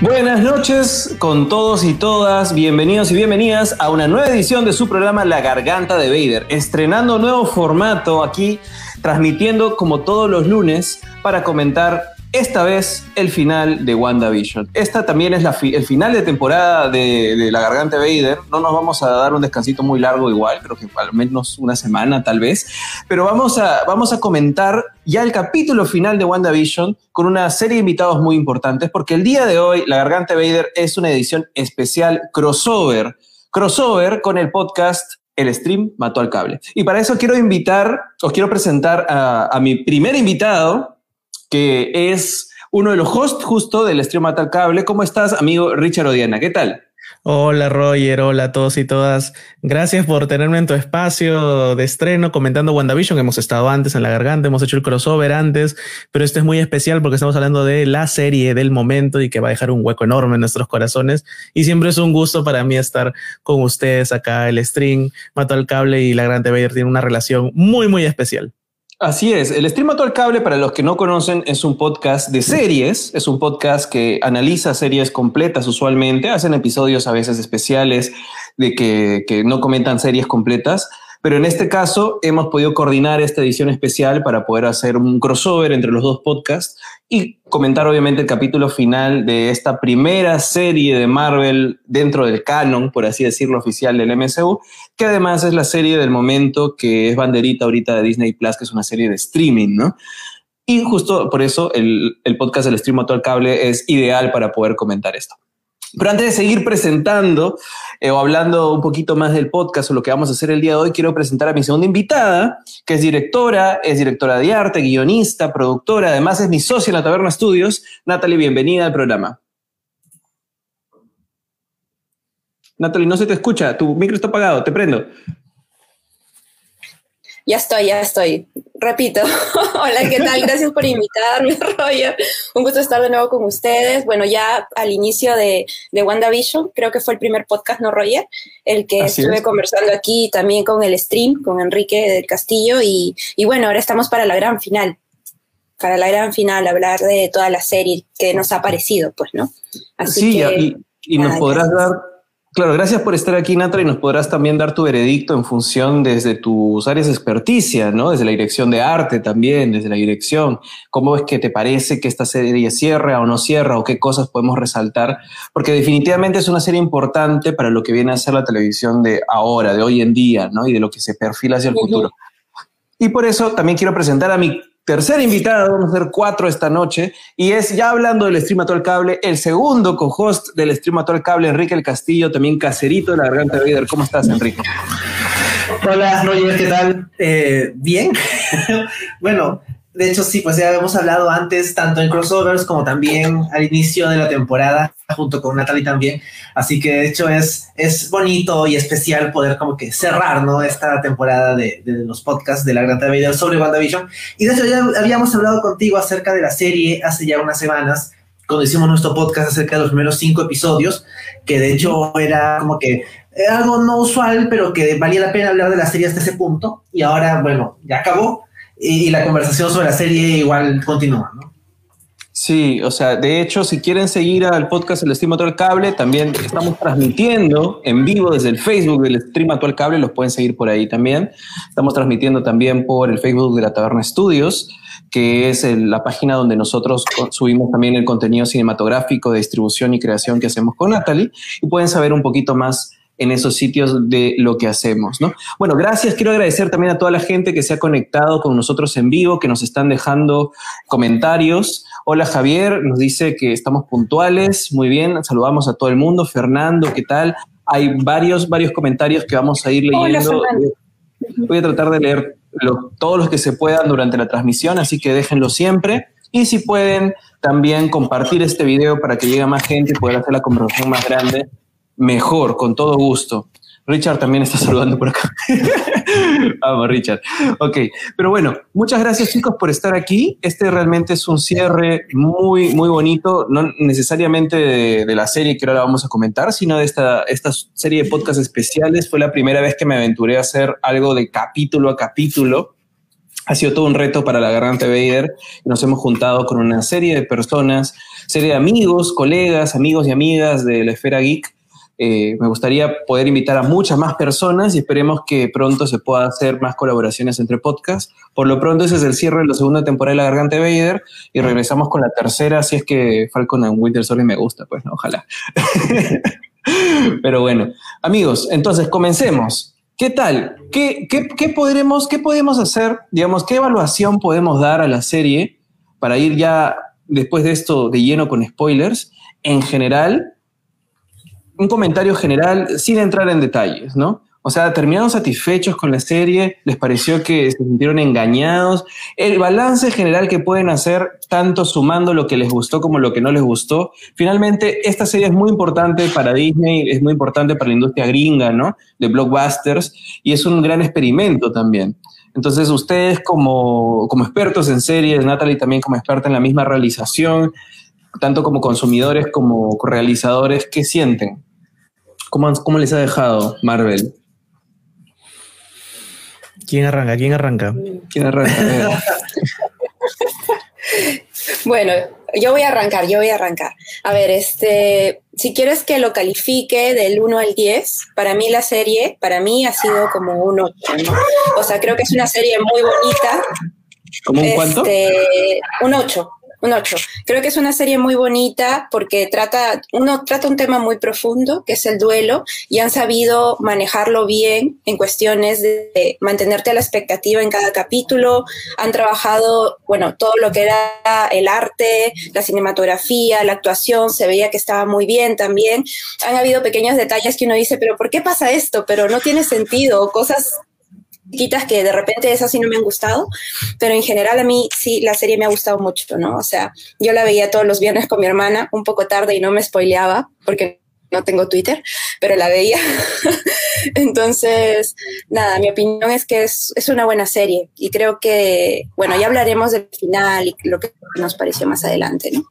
Buenas noches con todos y todas, bienvenidos y bienvenidas a una nueva edición de su programa La Garganta de Vader, estrenando nuevo formato aquí, transmitiendo como todos los lunes para comentar esta vez el final de WandaVision. Esta también es el final de temporada de, La Garganta Vader. No nos vamos a dar un descansito muy largo igual, creo que al menos una semana tal vez, pero vamos a, vamos a comentar ya el capítulo final de WandaVision con una serie de invitados muy importantes, porque el día de hoy La Garganta Vader es una edición especial crossover, crossover con el podcast el stream mató al cable. Y para eso quiero invitar, os quiero presentar a, a mi primer invitado, que es uno de los hosts justo del Stream Matar Cable. ¿Cómo estás, amigo Richard Odiana? ¿Qué tal? Hola Roger, hola a todos y todas. Gracias por tenerme en tu espacio de estreno comentando WandaVision. Hemos estado antes en la garganta, hemos hecho el crossover antes, pero este es muy especial porque estamos hablando de la serie del momento y que va a dejar un hueco enorme en nuestros corazones. Y siempre es un gusto para mí estar con ustedes acá. El stream Mató al Cable y la Gran TV tiene una relación muy, muy especial. Así es, el Stream Mató al Cable, para los que no conocen, es un podcast de series, es un podcast que analiza series completas usualmente, hacen episodios a veces especiales de que, que no comentan series completas, pero en este caso hemos podido coordinar esta edición especial para poder hacer un crossover entre los dos podcasts y comentar obviamente el capítulo final de esta primera serie de Marvel dentro del canon, por así decirlo, oficial del MCU, que además es la serie del momento que es banderita ahorita de Disney Plus, que es una serie de streaming, ¿no? Y justo por eso el, el podcast del Stream Actual Cable es ideal para poder comentar esto. Pero antes de seguir presentando eh, o hablando un poquito más del podcast o lo que vamos a hacer el día de hoy, quiero presentar a mi segunda invitada, que es directora, es directora de arte, guionista, productora, además es mi socia en la Taberna Studios. Natalie, bienvenida al programa. Natalie, no se te escucha, tu micro está apagado, te prendo. Ya estoy, ya estoy. Repito. Hola, ¿qué tal? Gracias por invitarme, Roger. Un gusto estar de nuevo con ustedes. Bueno, ya al inicio de, de WandaVision, creo que fue el primer podcast, ¿no, Roger? El que estuve conversando aquí también con el stream, con Enrique del Castillo. Y, y bueno, ahora estamos para la gran final. Para la gran final, hablar de toda la serie que nos ha parecido, pues, ¿no? Así sí, que, y, nos podrás dar Claro, gracias por estar aquí, Natra, y nos podrás también dar tu veredicto en función desde tus áreas de experticia, ¿no? Desde la dirección de arte también, desde la dirección. ¿Cómo es que te parece que esta serie cierra o no cierra o qué cosas podemos resaltar? Porque definitivamente es una serie importante para lo que viene a ser la televisión de ahora, de hoy en día, ¿no? Y de lo que se perfila hacia el futuro. Y por eso también quiero presentar a mi tercer invitado, vamos a hacer cuatro esta noche, y es ya hablando del Stream al Cable, el segundo co-host del Stream al Cable, Enrique El Castillo, también caserito de la Garganta de Vader. ¿Cómo estás, Enrique? Hola, Roger, ¿qué tal? Eh, bien. bueno, de hecho, sí, pues ya hemos hablado antes, tanto en crossovers como también al inicio de la temporada, junto con Natalie también. Así que de hecho es, es bonito y especial poder como que cerrar, ¿no? Esta temporada de, de los podcasts de la Gran Televisión sobre WandaVision. Y de hecho ya habíamos hablado contigo acerca de la serie hace ya unas semanas, cuando hicimos nuestro podcast acerca de los primeros cinco episodios, que de hecho era como que algo no usual, pero que valía la pena hablar de la serie hasta ese punto. Y ahora, bueno, ya acabó y, la conversación sobre la serie igual continúa, ¿no? Sí, o sea, de hecho, si quieren seguir al podcast El Stream Actual Cable, también estamos transmitiendo en vivo desde el Facebook del Stream Actual Cable, los pueden seguir por ahí también. Estamos transmitiendo también por el Facebook de la Taberna Studios, que es la página donde nosotros subimos también el contenido cinematográfico de distribución y creación que hacemos con Natalie, y pueden saber un poquito más en esos sitios de lo que hacemos, ¿no? Bueno, gracias. Quiero agradecer también a toda la gente que se ha conectado con nosotros en vivo, que nos están dejando comentarios. Hola Javier, nos dice que estamos puntuales. Muy bien, saludamos a todo el mundo. Fernando, ¿qué tal? Hay varios, varios comentarios que vamos a ir leyendo. Voy a tratar de leer todos los que se puedan durante la transmisión, así que déjenlo siempre. Y si pueden, también compartir este video para que llegue más gente y poder hacer la conversación más grande Mejor, con todo gusto. Richard también está saludando por acá. Vamos, Richard. Ok, pero bueno, muchas gracias chicos por estar aquí. Este realmente es un cierre muy, muy bonito, no necesariamente de, la serie que ahora vamos a comentar, sino de esta, esta serie de podcasts especiales. Fue la primera vez que me aventuré a hacer algo de capítulo a capítulo ha sido todo un reto para la Garganta Vader. Nos hemos juntado con una serie de personas, serie de amigos, colegas, amigos y amigas de la esfera geek. Eh, me gustaría poder invitar a muchas más personas y esperemos que pronto se pueda hacer más colaboraciones entre podcasts. Por lo pronto ese es el cierre de la segunda temporada de La Garganta Vader y regresamos con la tercera si es que Falcon and Winter Soldier me gusta, pues no, ojalá. Pero bueno, amigos, entonces comencemos. ¿Qué tal? ¿Qué, qué, podremos, ¿Qué podemos hacer? Digamos, ¿qué evaluación podemos dar a la serie para ir ya después de esto de lleno con spoilers? En general, un comentario general sin entrar en detalles, ¿no? O sea, terminaron satisfechos con la serie, les pareció que se sintieron engañados. El balance general que pueden hacer, tanto sumando lo que les gustó como lo que no les gustó. Finalmente, esta serie es muy importante para Disney, es muy importante para la industria gringa, ¿no? De blockbusters, y es un gran experimento también. Entonces, ustedes como, como expertos en series, Natalie también como experta en la misma realización, tanto como consumidores como realizadores, ¿qué sienten? ¿Cómo, cómo les ha dejado Marvel? ¿Quién arranca? ¿Quién arranca? ¿Quién arranca? bueno, yo voy a arrancar, yo voy a arrancar. A ver, este, si quieres que lo califique del 1 al 10, para mí la serie, para mí ha sido como un 8, ¿no? O sea, creo que es una serie muy bonita. ¿Cómo un cuánto? Este, un 8 un 8. Creo que es una serie muy bonita porque trata, uno trata un tema muy profundo, que es el duelo, y han sabido manejarlo bien en cuestiones de, mantenerte a la expectativa en cada capítulo. Han trabajado, bueno, todo lo que era el arte, la cinematografía, la actuación, se veía que estaba muy bien también. Han habido pequeños detalles que uno dice, pero ¿por qué pasa esto? Pero no tiene sentido, cosas chiquitas que de repente esas sí no me han gustado, pero en general a mí sí la serie me ha gustado mucho, ¿no? O sea, yo la veía todos los viernes con mi hermana, un poco tarde y no me spoileaba porque no tengo Twitter, pero la veía. Entonces, nada, mi opinión es que es, es, una buena serie y creo que, bueno, ya hablaremos del final y lo que nos pareció más adelante, ¿no?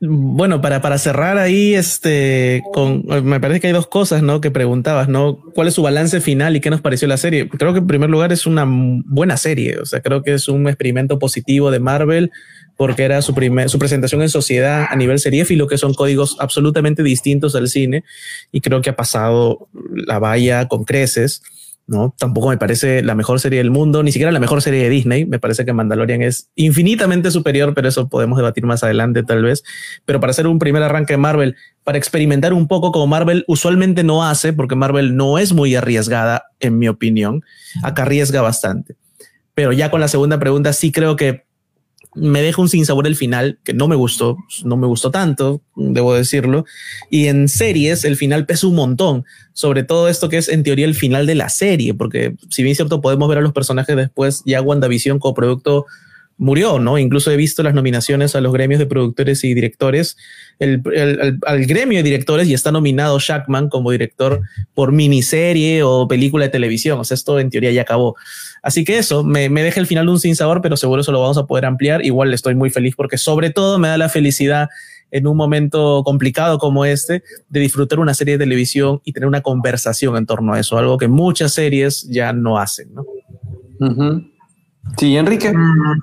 Bueno, para, para cerrar ahí, este, con, me parece que hay dos cosas, ¿no? Que preguntabas, ¿no? ¿Cuál es su balance final y qué nos pareció la serie? Creo que en primer lugar es una buena serie, o sea, creo que es un experimento positivo de Marvel porque era su, primer, su presentación en sociedad a nivel seriéfilo, que son códigos absolutamente distintos al cine, y creo que ha pasado la valla con creces. ¿No? Tampoco me parece la mejor serie del mundo, ni siquiera la mejor serie de Disney. Me parece que Mandalorian es infinitamente superior, pero eso podemos debatir más adelante tal vez. Pero para hacer un primer arranque de Marvel, para experimentar un poco como Marvel usualmente no hace, porque Marvel no es muy arriesgada, en mi opinión, acá arriesga bastante. Pero ya con la segunda pregunta sí creo que me deja un sinsabor el final que no me gustó, no me gustó tanto, debo decirlo. Y en series el final pesa un montón, sobre todo esto que es en teoría el final de la serie, porque si bien es cierto podemos ver a los personajes después, ya WandaVision como producto murió, ¿no? Incluso he visto las nominaciones a los gremios de productores y directores, el, al gremio de directores y está nominado Shackman como director por miniserie o película de televisión, o sea, esto en teoría ya acabó. Así que eso, me, me deja el final un sin sabor, pero seguro eso lo vamos a poder ampliar. Igual estoy muy feliz porque sobre todo me da la felicidad en un momento complicado como este de disfrutar una serie de televisión y tener una conversación en torno a eso, algo que muchas series ya no hacen, ¿no? Sí, Enrique. Mm.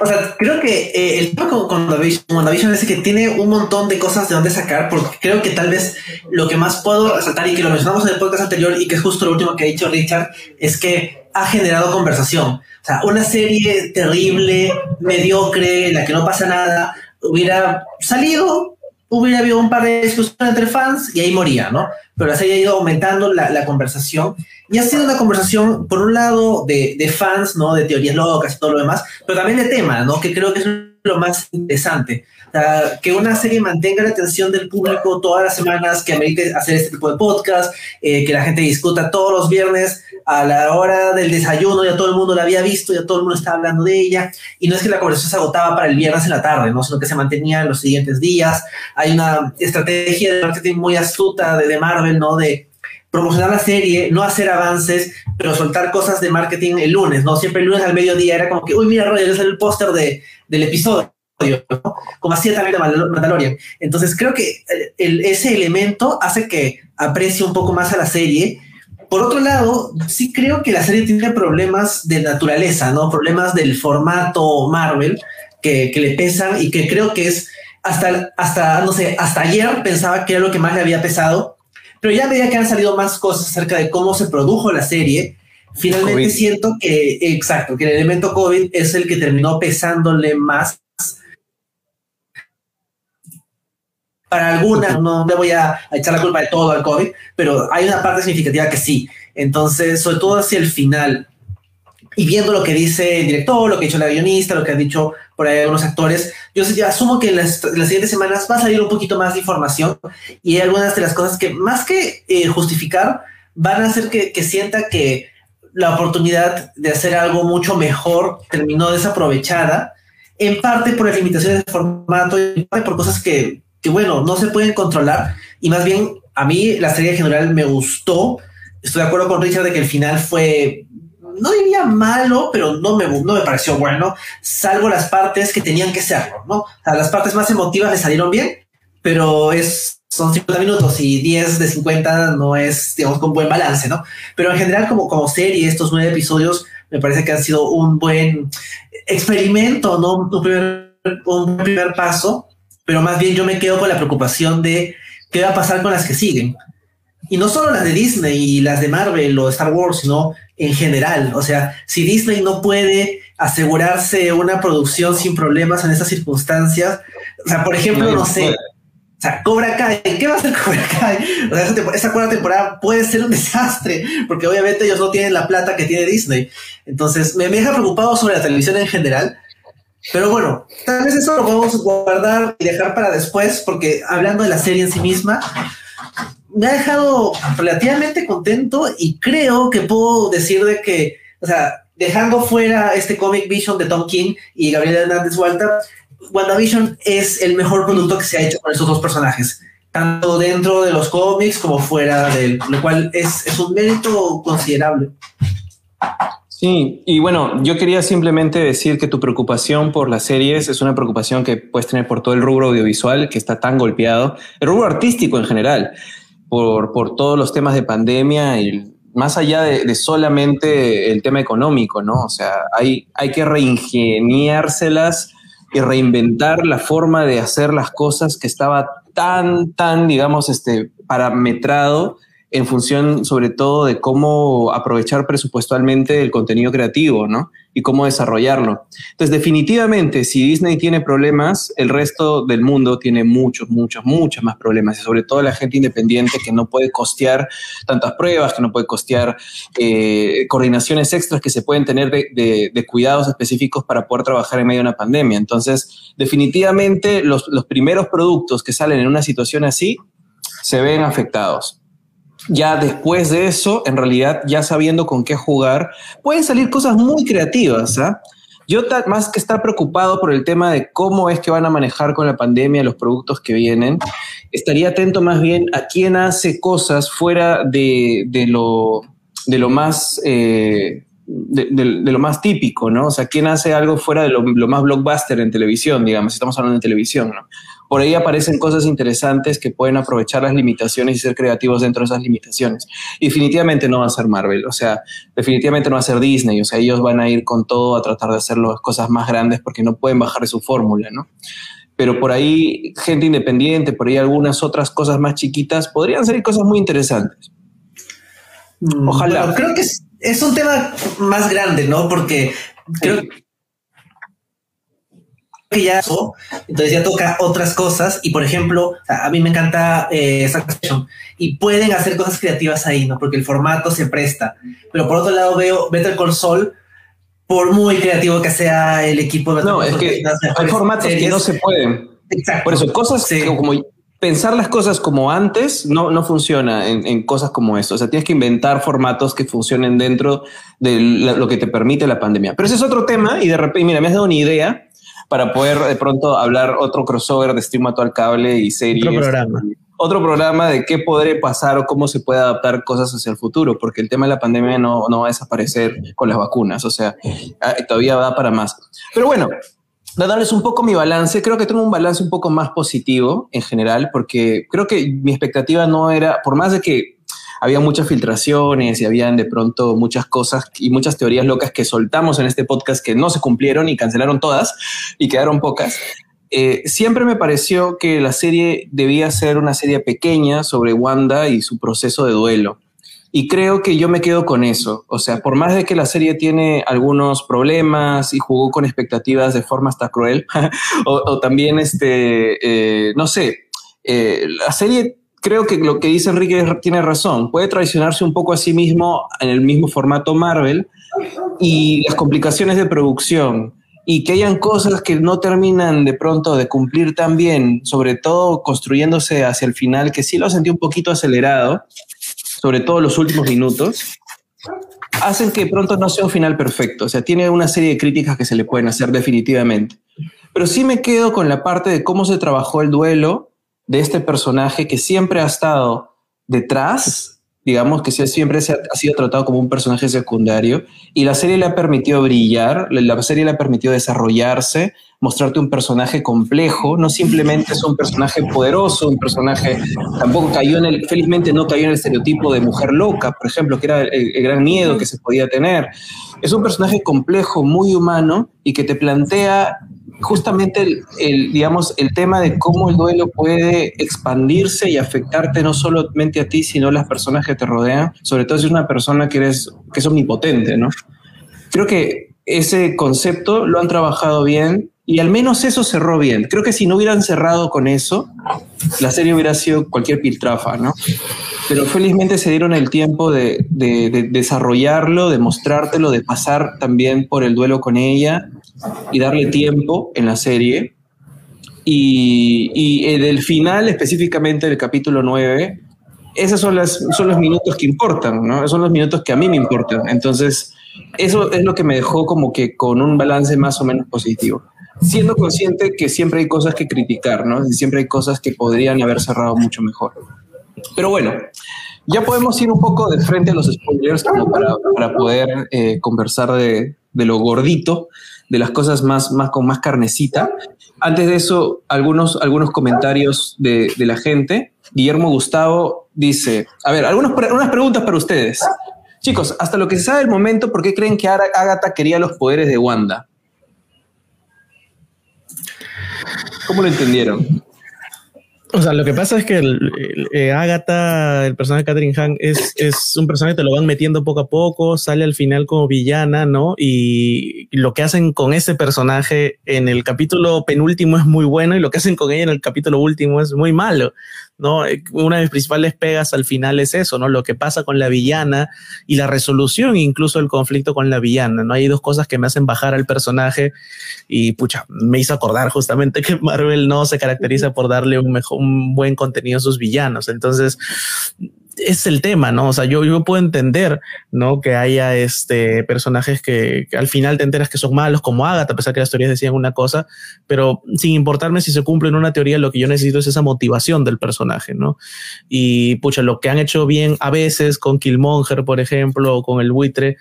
O sea, creo que eh, el tema con, con WandaVision es que tiene un montón de cosas de dónde sacar, porque creo que tal vez lo que más puedo resaltar y que lo mencionamos en el podcast anterior y que es justo lo último que ha dicho Richard, es que ha generado conversación. O sea, una serie terrible, mediocre, en la que no pasa nada, hubiera salido, hubiera habido un par de discusiones entre fans y ahí moría, ¿no? Pero así ha ido aumentando la, la, conversación y ha sido una conversación, por un lado, de, de, fans, ¿no? De teorías locas y todo lo demás, pero también de temas, ¿no? Que creo que es lo más interesante. O sea, que una serie mantenga la atención del público todas las semanas, que amerite hacer este tipo de podcast, eh, que la gente discuta todos los viernes a la hora del desayuno, ya todo el mundo la había visto, ya todo el mundo estaba hablando de ella, y no es que la conversación se agotaba para el viernes en la tarde, ¿no? sino que se mantenía en los siguientes días. Hay una estrategia de marketing muy astuta de, de Marvel, ¿no? De promocionar la serie, no hacer avances, pero soltar cosas de marketing el lunes, ¿no? Siempre el lunes al mediodía era como que, uy, mira, Roger, es el póster de, del episodio. como hacía también de Mandalorian. Entonces creo que el, ese elemento hace que aprecie un poco más a la serie por otro lado, sí creo que la serie tiene problemas de naturaleza, ¿no? Problemas del formato Marvel que, que le pesan y que creo que es hasta, hasta, no sé, hasta ayer pensaba que era lo que más le había pesado, pero ya veía que han salido más cosas acerca de cómo se produjo la serie. Finalmente siento que, exacto, que el elemento COVID es el que terminó pesándole más para algunas, no me voy a, echar la culpa de todo al COVID, pero hay una parte significativa que sí. Entonces, sobre todo hacia el final, y viendo lo que dice el director, lo que ha dicho la guionista, lo que han dicho por ahí algunos actores, yo asumo que en las, siguientes semanas va a salir un poquito más de información y hay algunas de las cosas que más que eh, justificar van a hacer que, que sienta que la oportunidad de hacer algo mucho mejor terminó desaprovechada, en parte por las limitaciones de formato y en parte por cosas que que bueno, no se pueden controlar y más bien a mí la serie en general me gustó. Estoy de acuerdo con Richard de que el final fue, no diría malo, pero no me, no me pareció bueno, salvo las partes que tenían que serlo, ¿no? Las partes más emotivas le salieron bien, pero es, son 50 minutos y 10 de 50 no es, digamos, con buen balance, ¿no? Pero en general, como, como serie, estos nueve episodios me parece que han sido un buen experimento, ¿no? Un primer, un primer paso pero más bien yo me quedo con la preocupación de qué va a pasar con las que siguen. Y no solo las de Disney y las de Marvel o Star Wars, sino en general. O sea, si Disney no puede asegurarse una producción sin problemas en esas circunstancias, o sea, por ejemplo, no sé, o sea, Cobra Kai, ¿qué va a hacer Cobra Kai? O sea, esa, esa cuarta temporada puede ser un desastre, porque obviamente ellos no tienen la plata que tiene Disney. Entonces, me, me deja preocupado sobre la televisión en general, pero bueno, tal vez eso lo podemos guardar y dejar para después, porque hablando de la serie en sí misma, me ha dejado relativamente contento y creo que puedo decir de que, o sea, dejando fuera este Comic Vision de Tom King y Gabriel Hernández Walter, WandaVision es el mejor producto que se ha hecho con esos dos personajes, tanto dentro de los cómics como fuera de él, lo cual es, es un mérito considerable. Sí, y bueno, yo quería simplemente decir que tu preocupación por las series es una preocupación que puedes tener por todo el rubro audiovisual que está tan golpeado, el rubro artístico en general, por, por todos los temas de pandemia y más allá de, solamente el tema económico, ¿no? O sea, hay, hay que reingeniárselas y reinventar la forma de hacer las cosas que estaba tan, tan, digamos, este, parametrado en función sobre todo de cómo aprovechar presupuestalmente el contenido creativo, ¿no? Y cómo desarrollarlo. Entonces, definitivamente, si Disney tiene problemas, el resto del mundo tiene muchos, muchos, muchos más problemas. Y sobre todo la gente independiente que no puede costear tantas pruebas, que no puede costear eh, coordinaciones extras que se pueden tener de, cuidados específicos para poder trabajar en medio de una pandemia. Entonces, definitivamente, los primeros productos que salen en una situación así se ven afectados ya después de eso, en realidad, ya sabiendo con qué jugar, pueden salir cosas muy creativas. ¿ah? Yo más que estar preocupado por el tema de cómo es que van a manejar con la pandemia los productos que vienen, estaría atento más bien a quién hace cosas fuera de, lo, de lo más... Eh, de, lo más típico, ¿no? O sea, quién hace algo fuera de lo, lo, más blockbuster en televisión, digamos, estamos hablando de televisión, ¿no? Por ahí aparecen cosas interesantes que pueden aprovechar las limitaciones y ser creativos dentro de esas limitaciones. definitivamente no va a ser Marvel, o sea, definitivamente no va a ser Disney, o sea, ellos van a ir con todo a tratar de hacer las cosas más grandes porque no pueden bajar de su fórmula, ¿no? Pero por ahí, gente independiente, por ahí algunas otras cosas más chiquitas, podrían salir cosas muy interesantes. Mm, Ojalá. creo que es, un tema más grande, ¿no? Porque creo que que ya entonces ya toca otras cosas y por ejemplo a mí me encanta eh, esa cuestión y pueden hacer cosas creativas ahí no porque el formato se presta pero por otro lado veo Better Call Saul por muy creativo que sea el equipo de no es que hay formatos que no se pueden Exacto. por eso cosas como pensar las cosas como antes no, no funciona en, en, cosas como eso. O sea, tienes que inventar formatos que funcionen dentro de lo que te permite la pandemia. Pero ese es otro tema y de repente, mira, me has dado una idea para poder de pronto hablar otro crossover de stream al cable y series. Otro programa. Otro programa de qué podría pasar o cómo se puede adaptar cosas hacia el futuro, porque el tema de la pandemia no, no va a desaparecer con las vacunas, o sea, ah, todavía va para más. Pero bueno, darles un poco mi balance, creo que tengo un balance un poco más positivo en general, porque creo que mi expectativa no era, por más de que había muchas filtraciones y habían de pronto muchas cosas y muchas teorías locas que soltamos en este podcast que no se cumplieron y cancelaron todas y quedaron pocas. Eh, siempre me pareció que la serie debía ser una serie pequeña sobre Wanda y su proceso de duelo. Y creo que yo me quedo con eso. O sea, por más de que la serie tiene algunos problemas y jugó con expectativas de forma hasta cruel, o, también, este, eh, no sé, eh, la serie creo que lo que dice Enrique tiene razón. Puede traicionarse un poco a sí mismo en el mismo formato Marvel y las complicaciones de producción y que hayan cosas que no terminan de pronto de cumplir tan bien, sobre todo construyéndose hacia el final, que sí lo sentí un poquito acelerado, sobre todo los últimos minutos, hacen que pronto no sea un final perfecto. O sea, tiene una serie de críticas que se le pueden hacer definitivamente. Pero sí me quedo con la parte de cómo se trabajó el duelo de este personaje que siempre ha estado detrás, digamos que siempre se ha, sido tratado como un personaje secundario, y la serie le ha permitido brillar, la serie le ha permitido desarrollarse, mostrarte un personaje complejo, no simplemente es un personaje poderoso, un personaje, tampoco cayó en el, felizmente no cayó en el estereotipo de mujer loca, por ejemplo, que era el, el gran miedo que se podía tener. Es un personaje complejo, muy humano y que te plantea justamente el, digamos, el tema de cómo el duelo puede expandirse y afectarte no solamente a ti, sino a las personas que te rodean, sobre todo si es una persona que, eres, que es omnipotente, ¿no? Creo que ese concepto lo han trabajado bien y al menos eso cerró bien. Creo que si no hubieran cerrado con eso, la serie hubiera sido cualquier piltrafa, ¿no? Pero felizmente se dieron el tiempo de, de, de desarrollarlo, de mostrártelo, de pasar también por el duelo con ella y darle tiempo en la serie. Y, y del final, específicamente del capítulo 9, esos son, las, son los minutos que importan, ¿no? Son los minutos que a mí me importan. Entonces, eso es lo que me dejó como que con un balance más o menos positivo. Siendo consciente que siempre hay cosas que criticar, ¿no? Y siempre hay cosas que podrían haber cerrado mucho mejor. Pero bueno, ya podemos ir un poco de frente a los spoilers como para, para poder eh, conversar de, de, lo gordito de las cosas más, más con más carnecita. Antes de eso, algunos, algunos comentarios de, de la gente. Guillermo Gustavo dice, a ver, algunas, unas preguntas para ustedes. Chicos, hasta lo que se sabe del momento, ¿por qué creen que Agatha quería los poderes de Wanda? ¿Cómo lo entendieron? O sea, lo que pasa es que el, eh, Agatha, el personaje de Catherine Hahn, es, es un personaje que te lo van metiendo poco a poco, sale al final como villana, ¿no? Y lo que hacen con ese personaje en el capítulo penúltimo es muy bueno y lo que hacen con ella en el capítulo último es muy malo. ¿No? Eh, una de mis principales pegas al final es eso, ¿no? Lo que pasa con la villana y la resolución, incluso el conflicto con la villana, ¿no? Hay dos cosas que me hacen bajar al personaje y, pucha, me hizo acordar justamente que Marvel no se caracteriza por darle un, mejor, un buen contenido a sus villanos. Entonces, es el tema, ¿no? O sea, yo, yo puedo entender, ¿no? Que haya este personajes que, que, al final te enteras que son malos, como Agatha, a pesar que las teorías decían una cosa, pero sin importarme si se cumple en una teoría, lo que yo necesito es esa motivación del personaje, ¿no? Y pucha, lo que han hecho bien a veces con Killmonger, por ejemplo, o con el buitre,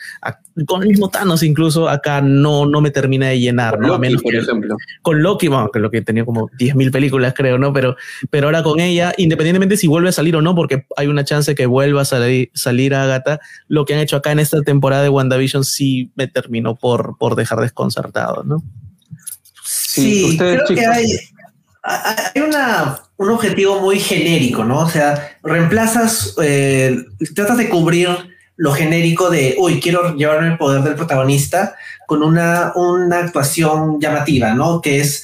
con el mismo Thanos incluso, acá no, no me termina de llenar, ¿no? Loki, a menos por ejemplo. Con Loki, bueno, que lo que tenía como 10.000 películas, creo, ¿no? Pero, pero ahora con ella, independientemente si vuelve a salir o no, porque hay una chance que vuelva a salir, salir a Agatha, lo que han hecho acá en esta temporada de WandaVision sí me terminó por, por dejar desconcertado, ¿no? Sí, sí creo chicos. que hay, hay una, un objetivo muy genérico, ¿no? O sea, reemplazas, eh, tratas de cubrir lo genérico de, uy, quiero llevarme el poder del protagonista con una, una actuación llamativa, ¿no? Que es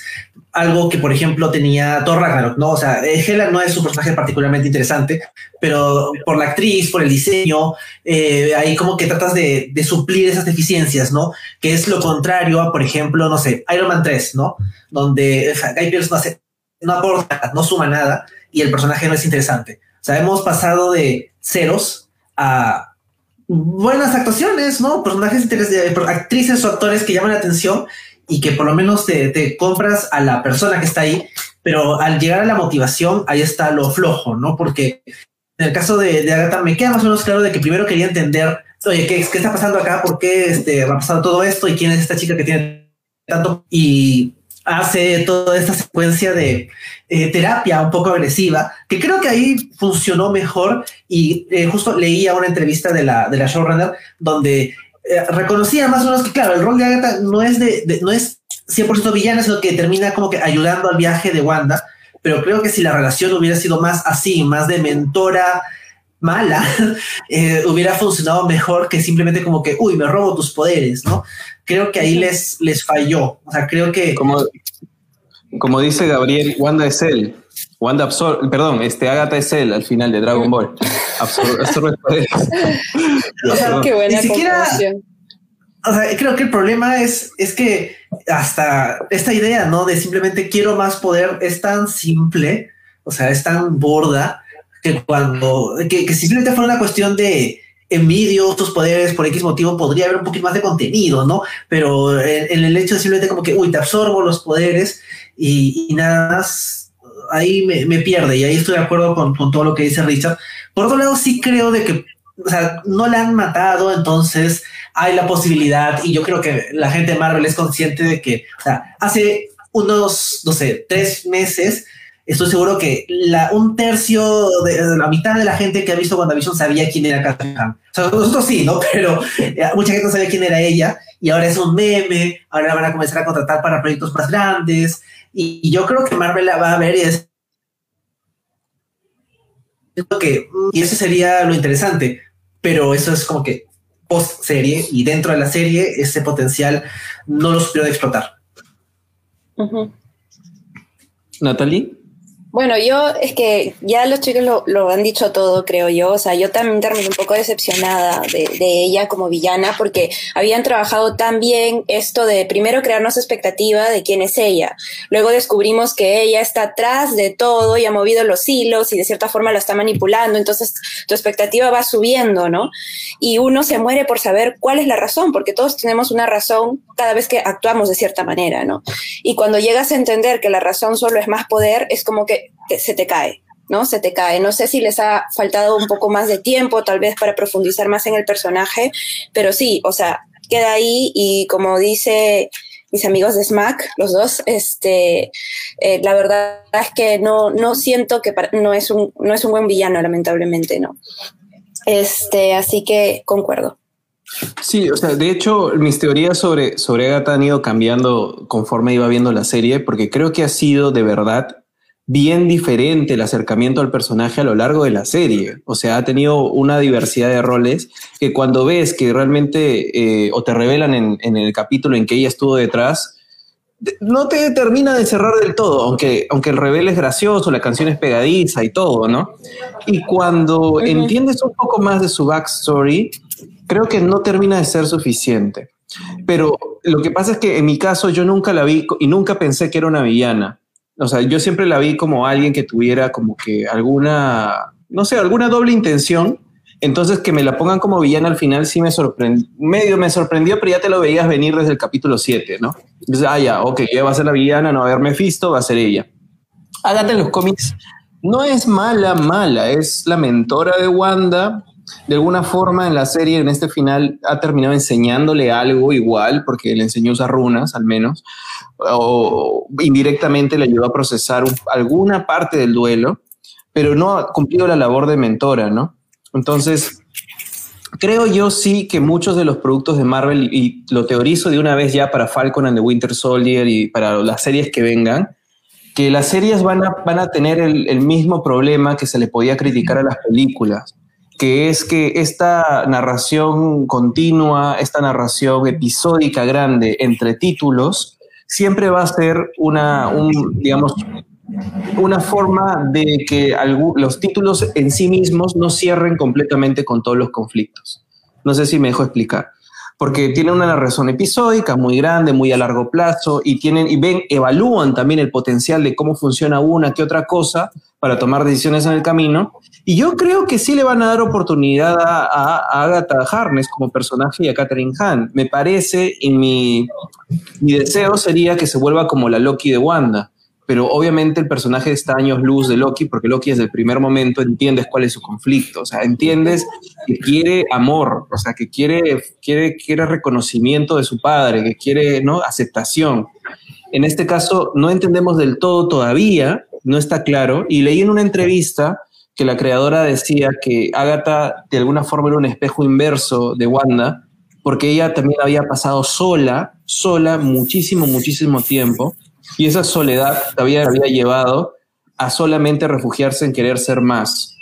algo que, por ejemplo, tenía Thor Ragnarok, ¿no? O sea, Hela no es un personaje particularmente interesante, pero por la actriz, por el diseño, eh, ahí como que tratas de, suplir esas deficiencias, ¿no? Que es lo contrario a, por ejemplo, no sé, Iron Man 3, ¿no? Donde sea, Guy Pearce no, hace, no aporta, no suma nada y el personaje no es interesante. O sea, hemos pasado de ceros a buenas actuaciones, ¿no? Personajes interesantes, actrices o actores que llaman la atención y que por lo menos te, te, compras a la persona que está ahí, pero al llegar a la motivación, ahí está lo flojo, ¿no? Porque en el caso de, de Agatha me queda más o menos claro de que primero quería entender, oye, ¿qué, qué está pasando acá? ¿Por qué este, va pasando todo esto? ¿Y quién es esta chica que tiene tanto? Y hace toda esta secuencia de eh, terapia un poco agresiva, que creo que ahí funcionó mejor y eh, justo leía una entrevista de la, de la showrunner donde eh, reconocía más o menos que, claro, el rol de Agatha no es, de, no es 100% villana, sino que termina como que ayudando al viaje de Wanda, pero creo que si la relación hubiera sido más así, más de mentora mala, hubiera funcionado mejor que simplemente como que, uy, me robo tus poderes, ¿no? Creo que ahí les, les falló. O sea, creo que... Como, como dice Gabriel, Wanda es él. Wanda absorbe, perdón, este Agatha es él al final de Dragon Ball. Absorbe, poderes. o sea, qué buena siquiera, o sea, creo que el problema es, es que hasta esta idea, ¿no? De simplemente quiero más poder es tan simple, o sea, es tan borda que cuando, que, que simplemente fue una cuestión de, envidio tus poderes por X motivo, podría haber un poquito más de contenido, ¿no? Pero en, el hecho de simplemente como que, uy, te absorbo los poderes y, nada más, ahí me, pierde y ahí estoy de acuerdo con, todo lo que dice Richard. Por otro lado, sí creo de que, no la han matado, entonces hay la posibilidad y yo creo que la gente de Marvel es consciente de que, hace unos, no sé, tres meses, estoy seguro que la, un tercio de, la mitad de la gente que ha visto WandaVision sabía quién era Catherine O sea, nosotros sí, ¿no? Pero eh, mucha gente no sabía quién era ella y ahora es un meme, ahora van a comenzar a contratar para proyectos más grandes y, yo creo que Marvel la va a ver y es que y eso sería lo interesante, pero eso es como que post serie y dentro de la serie ese potencial no lo supieron explotar. Natalie. Bueno, yo es que ya los chicos lo, han dicho todo, creo yo. O sea, yo también terminé un poco decepcionada de, ella como villana porque habían trabajado tan bien esto de primero crearnos expectativa de quién es ella. Luego descubrimos que ella está atrás de todo y ha movido los hilos y de cierta forma la está manipulando. Entonces tu expectativa va subiendo, ¿no? Y uno se muere por saber cuál es la razón, porque todos tenemos una razón cada vez que actuamos de cierta manera, ¿no? Y cuando llegas a entender que la razón solo es más poder, es como que se te cae, ¿no? Se te cae. No sé si les ha faltado un poco más de tiempo, tal vez para profundizar más en el personaje, pero sí, o sea, queda ahí y como dice mis amigos de Smack, los dos, este, eh, la verdad es que no, no siento que no, es un, no es un buen villano, lamentablemente, ¿no? Este, así que concuerdo. Sí, o sea, de hecho, mis teorías sobre, sobre Agatha han ido cambiando conforme iba viendo la serie, porque creo que ha sido de verdad bien diferente el acercamiento al personaje a lo largo de la serie. O sea, ha tenido una diversidad de roles que cuando ves que realmente eh, o te revelan en, el capítulo en que ella estuvo detrás, no te termina de cerrar del todo, aunque, aunque el revel es gracioso, la canción es pegadiza y todo, ¿no? Y cuando entiendes un poco más de su backstory, creo que no termina de ser suficiente. Pero lo que pasa es que en mi caso yo nunca la vi y nunca pensé que era una villana o sea, yo siempre la vi como alguien que tuviera como que alguna, no sé, alguna doble intención. Entonces que me la pongan como villana al final sí me sorprendió, medio me sorprendió, pero ya te lo veías venir desde el capítulo 7, ¿no? Entonces, ah, ya, ok, ella va a ser la villana, no va a haber Mephisto, va a ser ella. Hágate en los cómics no es mala, mala, es la mentora de Wanda. De alguna forma en la serie, en este final, ha terminado enseñándole algo igual, porque le enseñó a usar runas, al menos o indirectamente le ayudó a procesar alguna parte del duelo, pero no ha cumplido la labor de mentora, ¿no? Entonces, creo yo sí que muchos de los productos de Marvel, y lo teorizo de una vez ya para Falcon and the Winter Soldier y para las series que vengan, que las series van a, van a tener el, el mismo problema que se le podía criticar a las películas, que es que esta narración continua, esta narración episódica grande entre títulos, siempre va a ser una, digamos, una forma de que los títulos en sí mismos no cierren completamente con todos los conflictos. No sé si me dejo explicar. Porque tiene una narración episódica muy grande, muy a largo plazo, y tienen, y ven, evalúan también el potencial de cómo funciona una que otra cosa para tomar decisiones en el camino. Y yo creo que sí le van a dar oportunidad a, Agatha Harness como personaje y a Catherine Hahn. Me parece, y mi, mi deseo sería que se vuelva como la Loki de Wanda. Pero obviamente el personaje está años luz de Loki, porque Loki desde el primer momento entiendes cuál es su conflicto. O sea, entiendes que quiere amor, o sea, que quiere, quiere, quiere reconocimiento de su padre, que quiere ¿no? aceptación. En este caso, no entendemos del todo todavía, no está claro, y leí en una entrevista que la creadora decía que Agatha de alguna forma era un espejo inverso de Wanda, porque ella también había pasado sola, sola, muchísimo, muchísimo tiempo, y esa soledad había, había llevado a solamente refugiarse en querer ser más.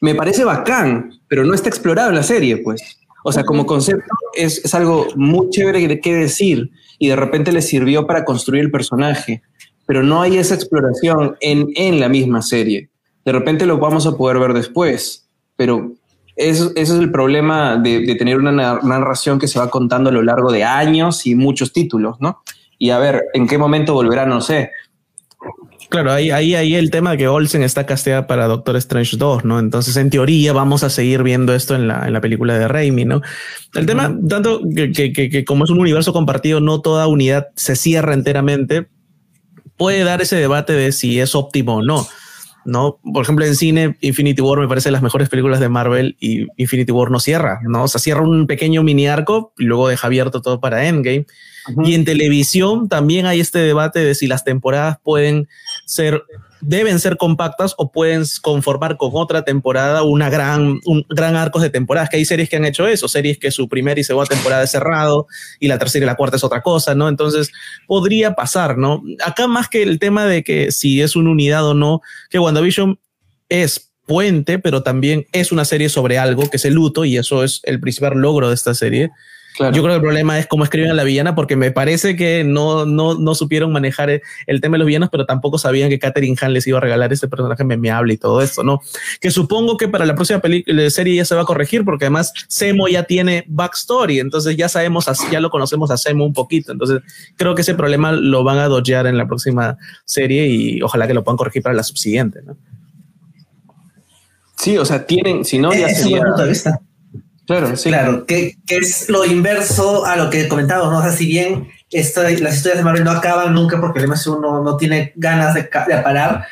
Me parece bacán, pero no está explorado en la serie, pues. O sea, como concepto es, es algo muy chévere qué decir y de repente le sirvió para construir el personaje, pero no hay esa exploración en, en la misma serie. De repente lo vamos a poder ver después, pero eso, ese es el problema de, de tener una narración que se va contando a lo largo de años y muchos títulos, ¿no? Y a ver, ¿en qué momento volverá? No sé. Claro, ahí, ahí, ahí el tema de que Olsen está casteada para Doctor Strange 2, ¿no? Entonces, en teoría, vamos a seguir viendo esto en la, en la película de Raimi, ¿no? El tema, tanto que, que, que, que, como es un universo compartido, no toda unidad se cierra enteramente, puede dar ese debate de si es óptimo o no. ¿no? Por ejemplo, en cine, Infinity War me parece las mejores películas de Marvel y Infinity War no cierra, ¿no? O sea, cierra un pequeño mini arco y luego deja abierto todo para Endgame. Y en televisión también hay este debate de si las temporadas pueden ser deben ser compactas o pueden conformar con otra temporada una gran, un gran arcos de temporadas, que hay series que han hecho eso, series que su primera y segunda temporada es cerrado y la tercera y la cuarta es otra cosa, ¿no? Entonces podría pasar, ¿no? Acá más que el tema de que si es una unidad o no, que WandaVision es puente, pero también es una serie sobre algo que es el luto y eso es el principal logro de esta serie. Claro. Yo creo que el problema es cómo escriben a la villana, porque me parece que no, no, no supieron manejar el tema de los villanos, pero tampoco sabían que Catherine Hahn les iba a regalar este personaje memeable y todo esto, ¿no? Que supongo que para la próxima serie ya se va a corregir, porque además Semo ya tiene backstory, entonces ya sabemos, ya lo conocemos a Semo un poquito, entonces creo que ese problema lo van a dodgear en la próxima serie y ojalá que lo puedan corregir para la subsiguiente, ¿no? Sí, o sea, tienen, si no, ya es sería... Claro, sí. Claro, que, que, es lo inverso a lo que comentaba, ¿no? O sea, si bien esta, las historias de Marvel no acaban nunca porque el MCU no, no tiene ganas de, de, parar,